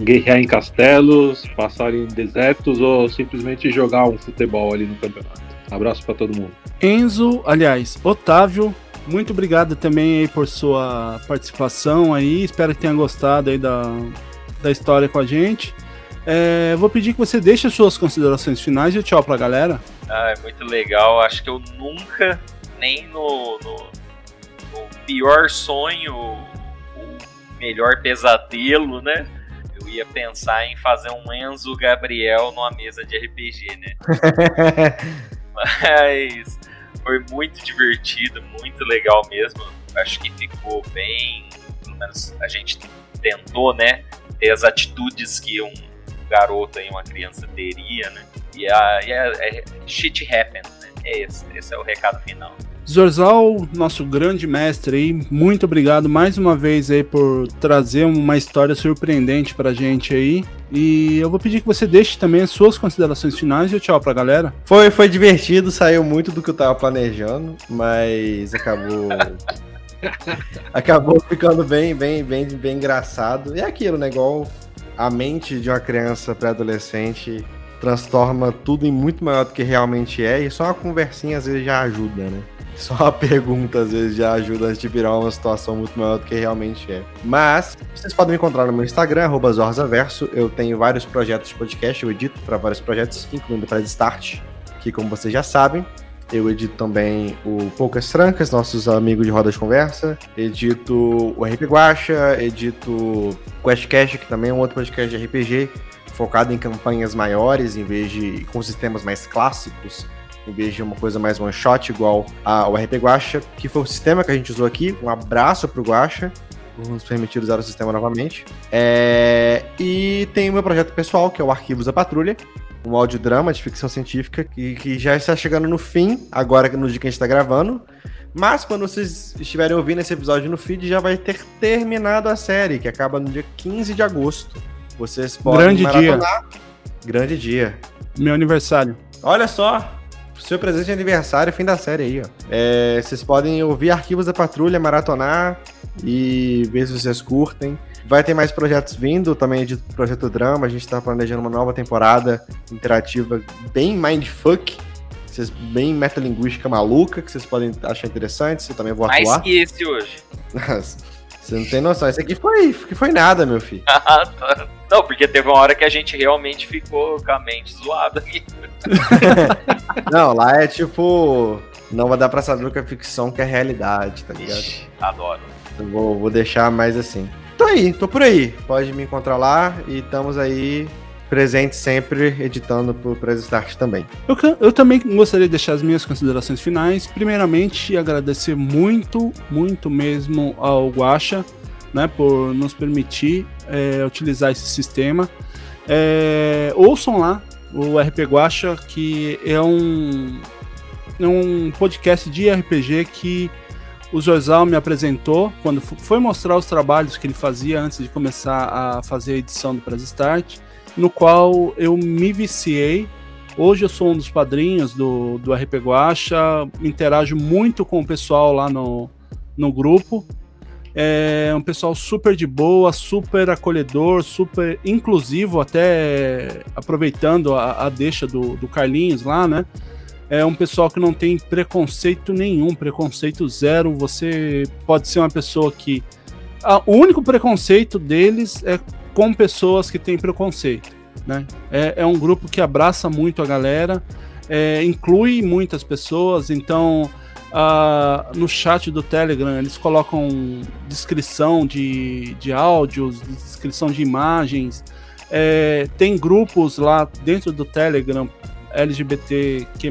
F: guerrear em castelos, passar em desertos ou simplesmente jogar um futebol ali no campeonato. Abraço para todo mundo.
B: Enzo, aliás, Otávio, muito obrigado também aí por sua participação aí. Espero que tenha gostado aí da, da história com a gente. É, vou pedir que você deixe as suas considerações finais e tchau pra galera.
E: Ah, é muito legal. Acho que eu nunca, nem no, no, no pior sonho, o melhor pesadelo, né? Ia pensar em fazer um Enzo Gabriel numa mesa de RPG, né? Mas foi muito divertido, muito legal mesmo. Acho que ficou bem. Pelo menos a gente tentou, né? Ter as atitudes que um garoto e uma criança teria, né? E a, e a, é, shit happens, né? É esse, esse é o recado final.
B: Zorzal, nosso grande mestre aí, muito obrigado mais uma vez aí por trazer uma história surpreendente pra gente aí. E eu vou pedir que você deixe também as suas considerações finais e o tchau pra galera.
C: Foi, foi divertido, saiu muito do que eu tava planejando, mas acabou. acabou ficando bem, bem, bem, bem engraçado. E é aquilo, né? Igual a mente de uma criança pré-adolescente transforma tudo em muito maior do que realmente é, e só uma conversinha às vezes já ajuda, né? Só uma pergunta às vezes já ajuda a gente virar uma situação muito maior do que realmente é. Mas vocês podem me encontrar no meu Instagram, Zorzaverso. Eu tenho vários projetos de podcast, eu edito para vários projetos, incluindo para Start, que como vocês já sabem, eu edito também o Poucas Trancas, nossos amigos de Rodas de Conversa. Edito o RP Guacha, edito o QuestCast, que também é um outro podcast de RPG, focado em campanhas maiores, em vez de com sistemas mais clássicos em vez de uma coisa mais one shot igual ao RP Guacha, que foi o sistema que a gente usou aqui. Um abraço pro Guacha nos permitir usar o sistema novamente. É... E tem o meu projeto pessoal, que é o Arquivos da Patrulha, um audiodrama de ficção científica que, que já está chegando no fim, agora no dia que a gente está gravando. Mas quando vocês estiverem ouvindo esse episódio no feed, já vai ter terminado a série, que acaba no dia 15 de agosto. Vocês podem
B: Grande dia.
C: Grande dia.
B: Meu aniversário.
C: Olha só, seu presente de aniversário, fim da série aí, ó. É, vocês podem ouvir arquivos da patrulha, maratonar e ver se vocês curtem. Vai ter mais projetos vindo, também de Projeto Drama. A gente tá planejando uma nova temporada interativa bem mindfuck. Vocês, bem metalinguística maluca, que vocês podem achar interessante. Eu também vou
E: Mais
C: atuar.
E: Mais que esse hoje.
C: Você não tem noção. Isso aqui foi, foi nada, meu filho.
E: Ah, tá. Não, porque teve uma hora que a gente realmente ficou com a mente zoada aqui.
C: não, lá é tipo. Não vai dar pra saber o que é ficção, que é realidade, tá ligado? Ixi,
E: adoro.
C: Eu vou, vou deixar mais assim. Tô aí, tô por aí. Pode me encontrar lá e estamos aí presente sempre editando pro Press Start também.
B: Eu, eu, também gostaria de deixar as minhas considerações finais. Primeiramente, agradecer muito, muito mesmo ao Guacha, né, por nos permitir é, utilizar esse sistema. É, ouçam lá o RP Guacha, que é um, é um podcast de RPG que o Zorzal me apresentou quando foi mostrar os trabalhos que ele fazia antes de começar a fazer a edição do Press Start no qual eu me viciei. Hoje eu sou um dos padrinhos do, do RP Guacha, interajo muito com o pessoal lá no, no grupo. É um pessoal super de boa, super acolhedor, super inclusivo, até aproveitando a, a deixa do, do Carlinhos lá, né? É um pessoal que não tem preconceito nenhum, preconceito zero. Você pode ser uma pessoa que. O único preconceito deles é com pessoas que têm preconceito. Né? É, é um grupo que abraça muito a galera, é, inclui muitas pessoas, então uh, no chat do Telegram eles colocam descrição de, de áudios, descrição de imagens. É, tem grupos lá dentro do Telegram LGBTQ,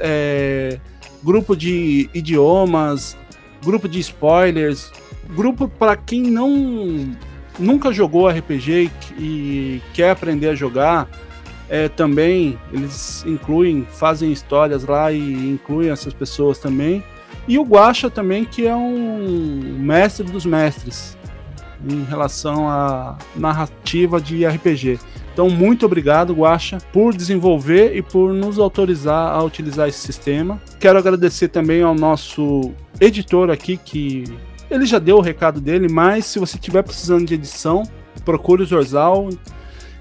B: é, grupo de idiomas, grupo de spoilers, grupo para quem não nunca jogou RPG e quer aprender a jogar, é, também eles incluem, fazem histórias lá e incluem essas pessoas também. E o Guacha também, que é um mestre dos mestres em relação à narrativa de RPG. Então, muito obrigado, Guacha, por desenvolver e por nos autorizar a utilizar esse sistema. Quero agradecer também ao nosso editor aqui, que ele já deu o recado dele, mas se você estiver precisando de edição, procure o Zorzal.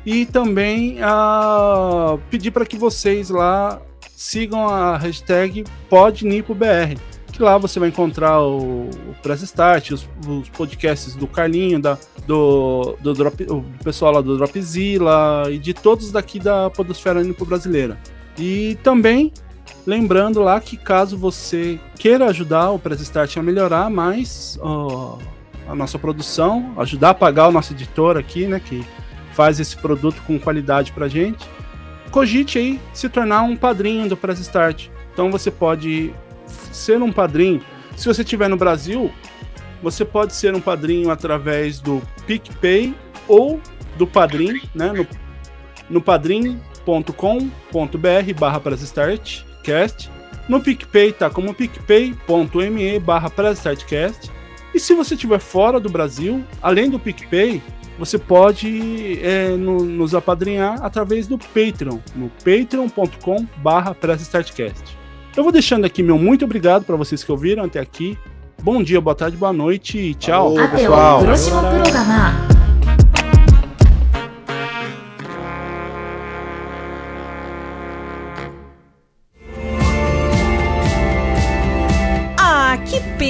B: E também pedir para que vocês lá sigam a hashtag PodNipoBR, que lá você vai encontrar o, o Press Start, os, os, podcasts do Carlinho, da, do, do, Drop, pessoal lá do Dropzilla e de todos daqui da Podosfera Nipo Brasileira. E também Lembrando lá que caso você queira ajudar o Press Start a melhorar mais a nossa produção, ajudar a pagar o nosso editor aqui, né, que faz esse produto com qualidade pra gente, cogite aí se tornar um padrinho do Press Start. Então você pode ser um padrinho. Se você estiver no Brasil, você pode ser um padrinho através do PicPay ou do Padrim, né, no, no padrim.com.br barra Start No PicPay tá como picpay.me barra E se você estiver fora do Brasil, além do PicPay, você pode é, no, nos apadrinhar através do Patreon, no patreon.com barra Eu vou deixando aqui meu muito obrigado para vocês que ouviram até aqui. Bom dia, boa tarde, boa noite e tchau,
C: Alô, pessoal.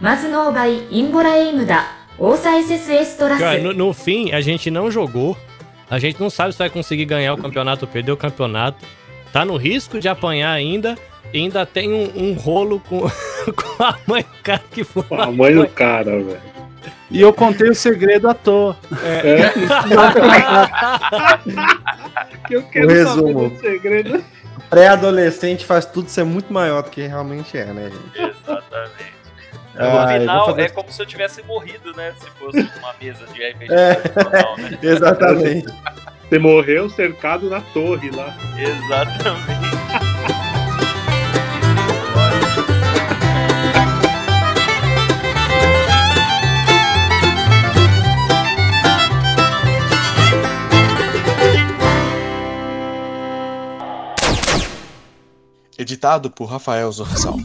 G: mas no vai embora da. Ouça SSS
D: Cara, no, no fim, a gente não jogou. A gente não sabe se vai conseguir ganhar o campeonato ou perder o campeonato. Tá no risco de apanhar ainda. E ainda tem um, um rolo com, com a mãe do cara que foi.
F: A mãe do cara, velho.
B: E eu contei o segredo à toa. É. é.
C: eu quero o resumo. saber do segredo. Pré-adolescente faz tudo ser muito maior do que realmente é, né, gente?
E: Exatamente. No final, fazer... é como se eu tivesse morrido, né? Se fosse uma mesa de RPG é,
C: né? Exatamente.
F: Você morreu cercado na torre lá.
E: Exatamente.
H: Editado por Rafael Zorzal.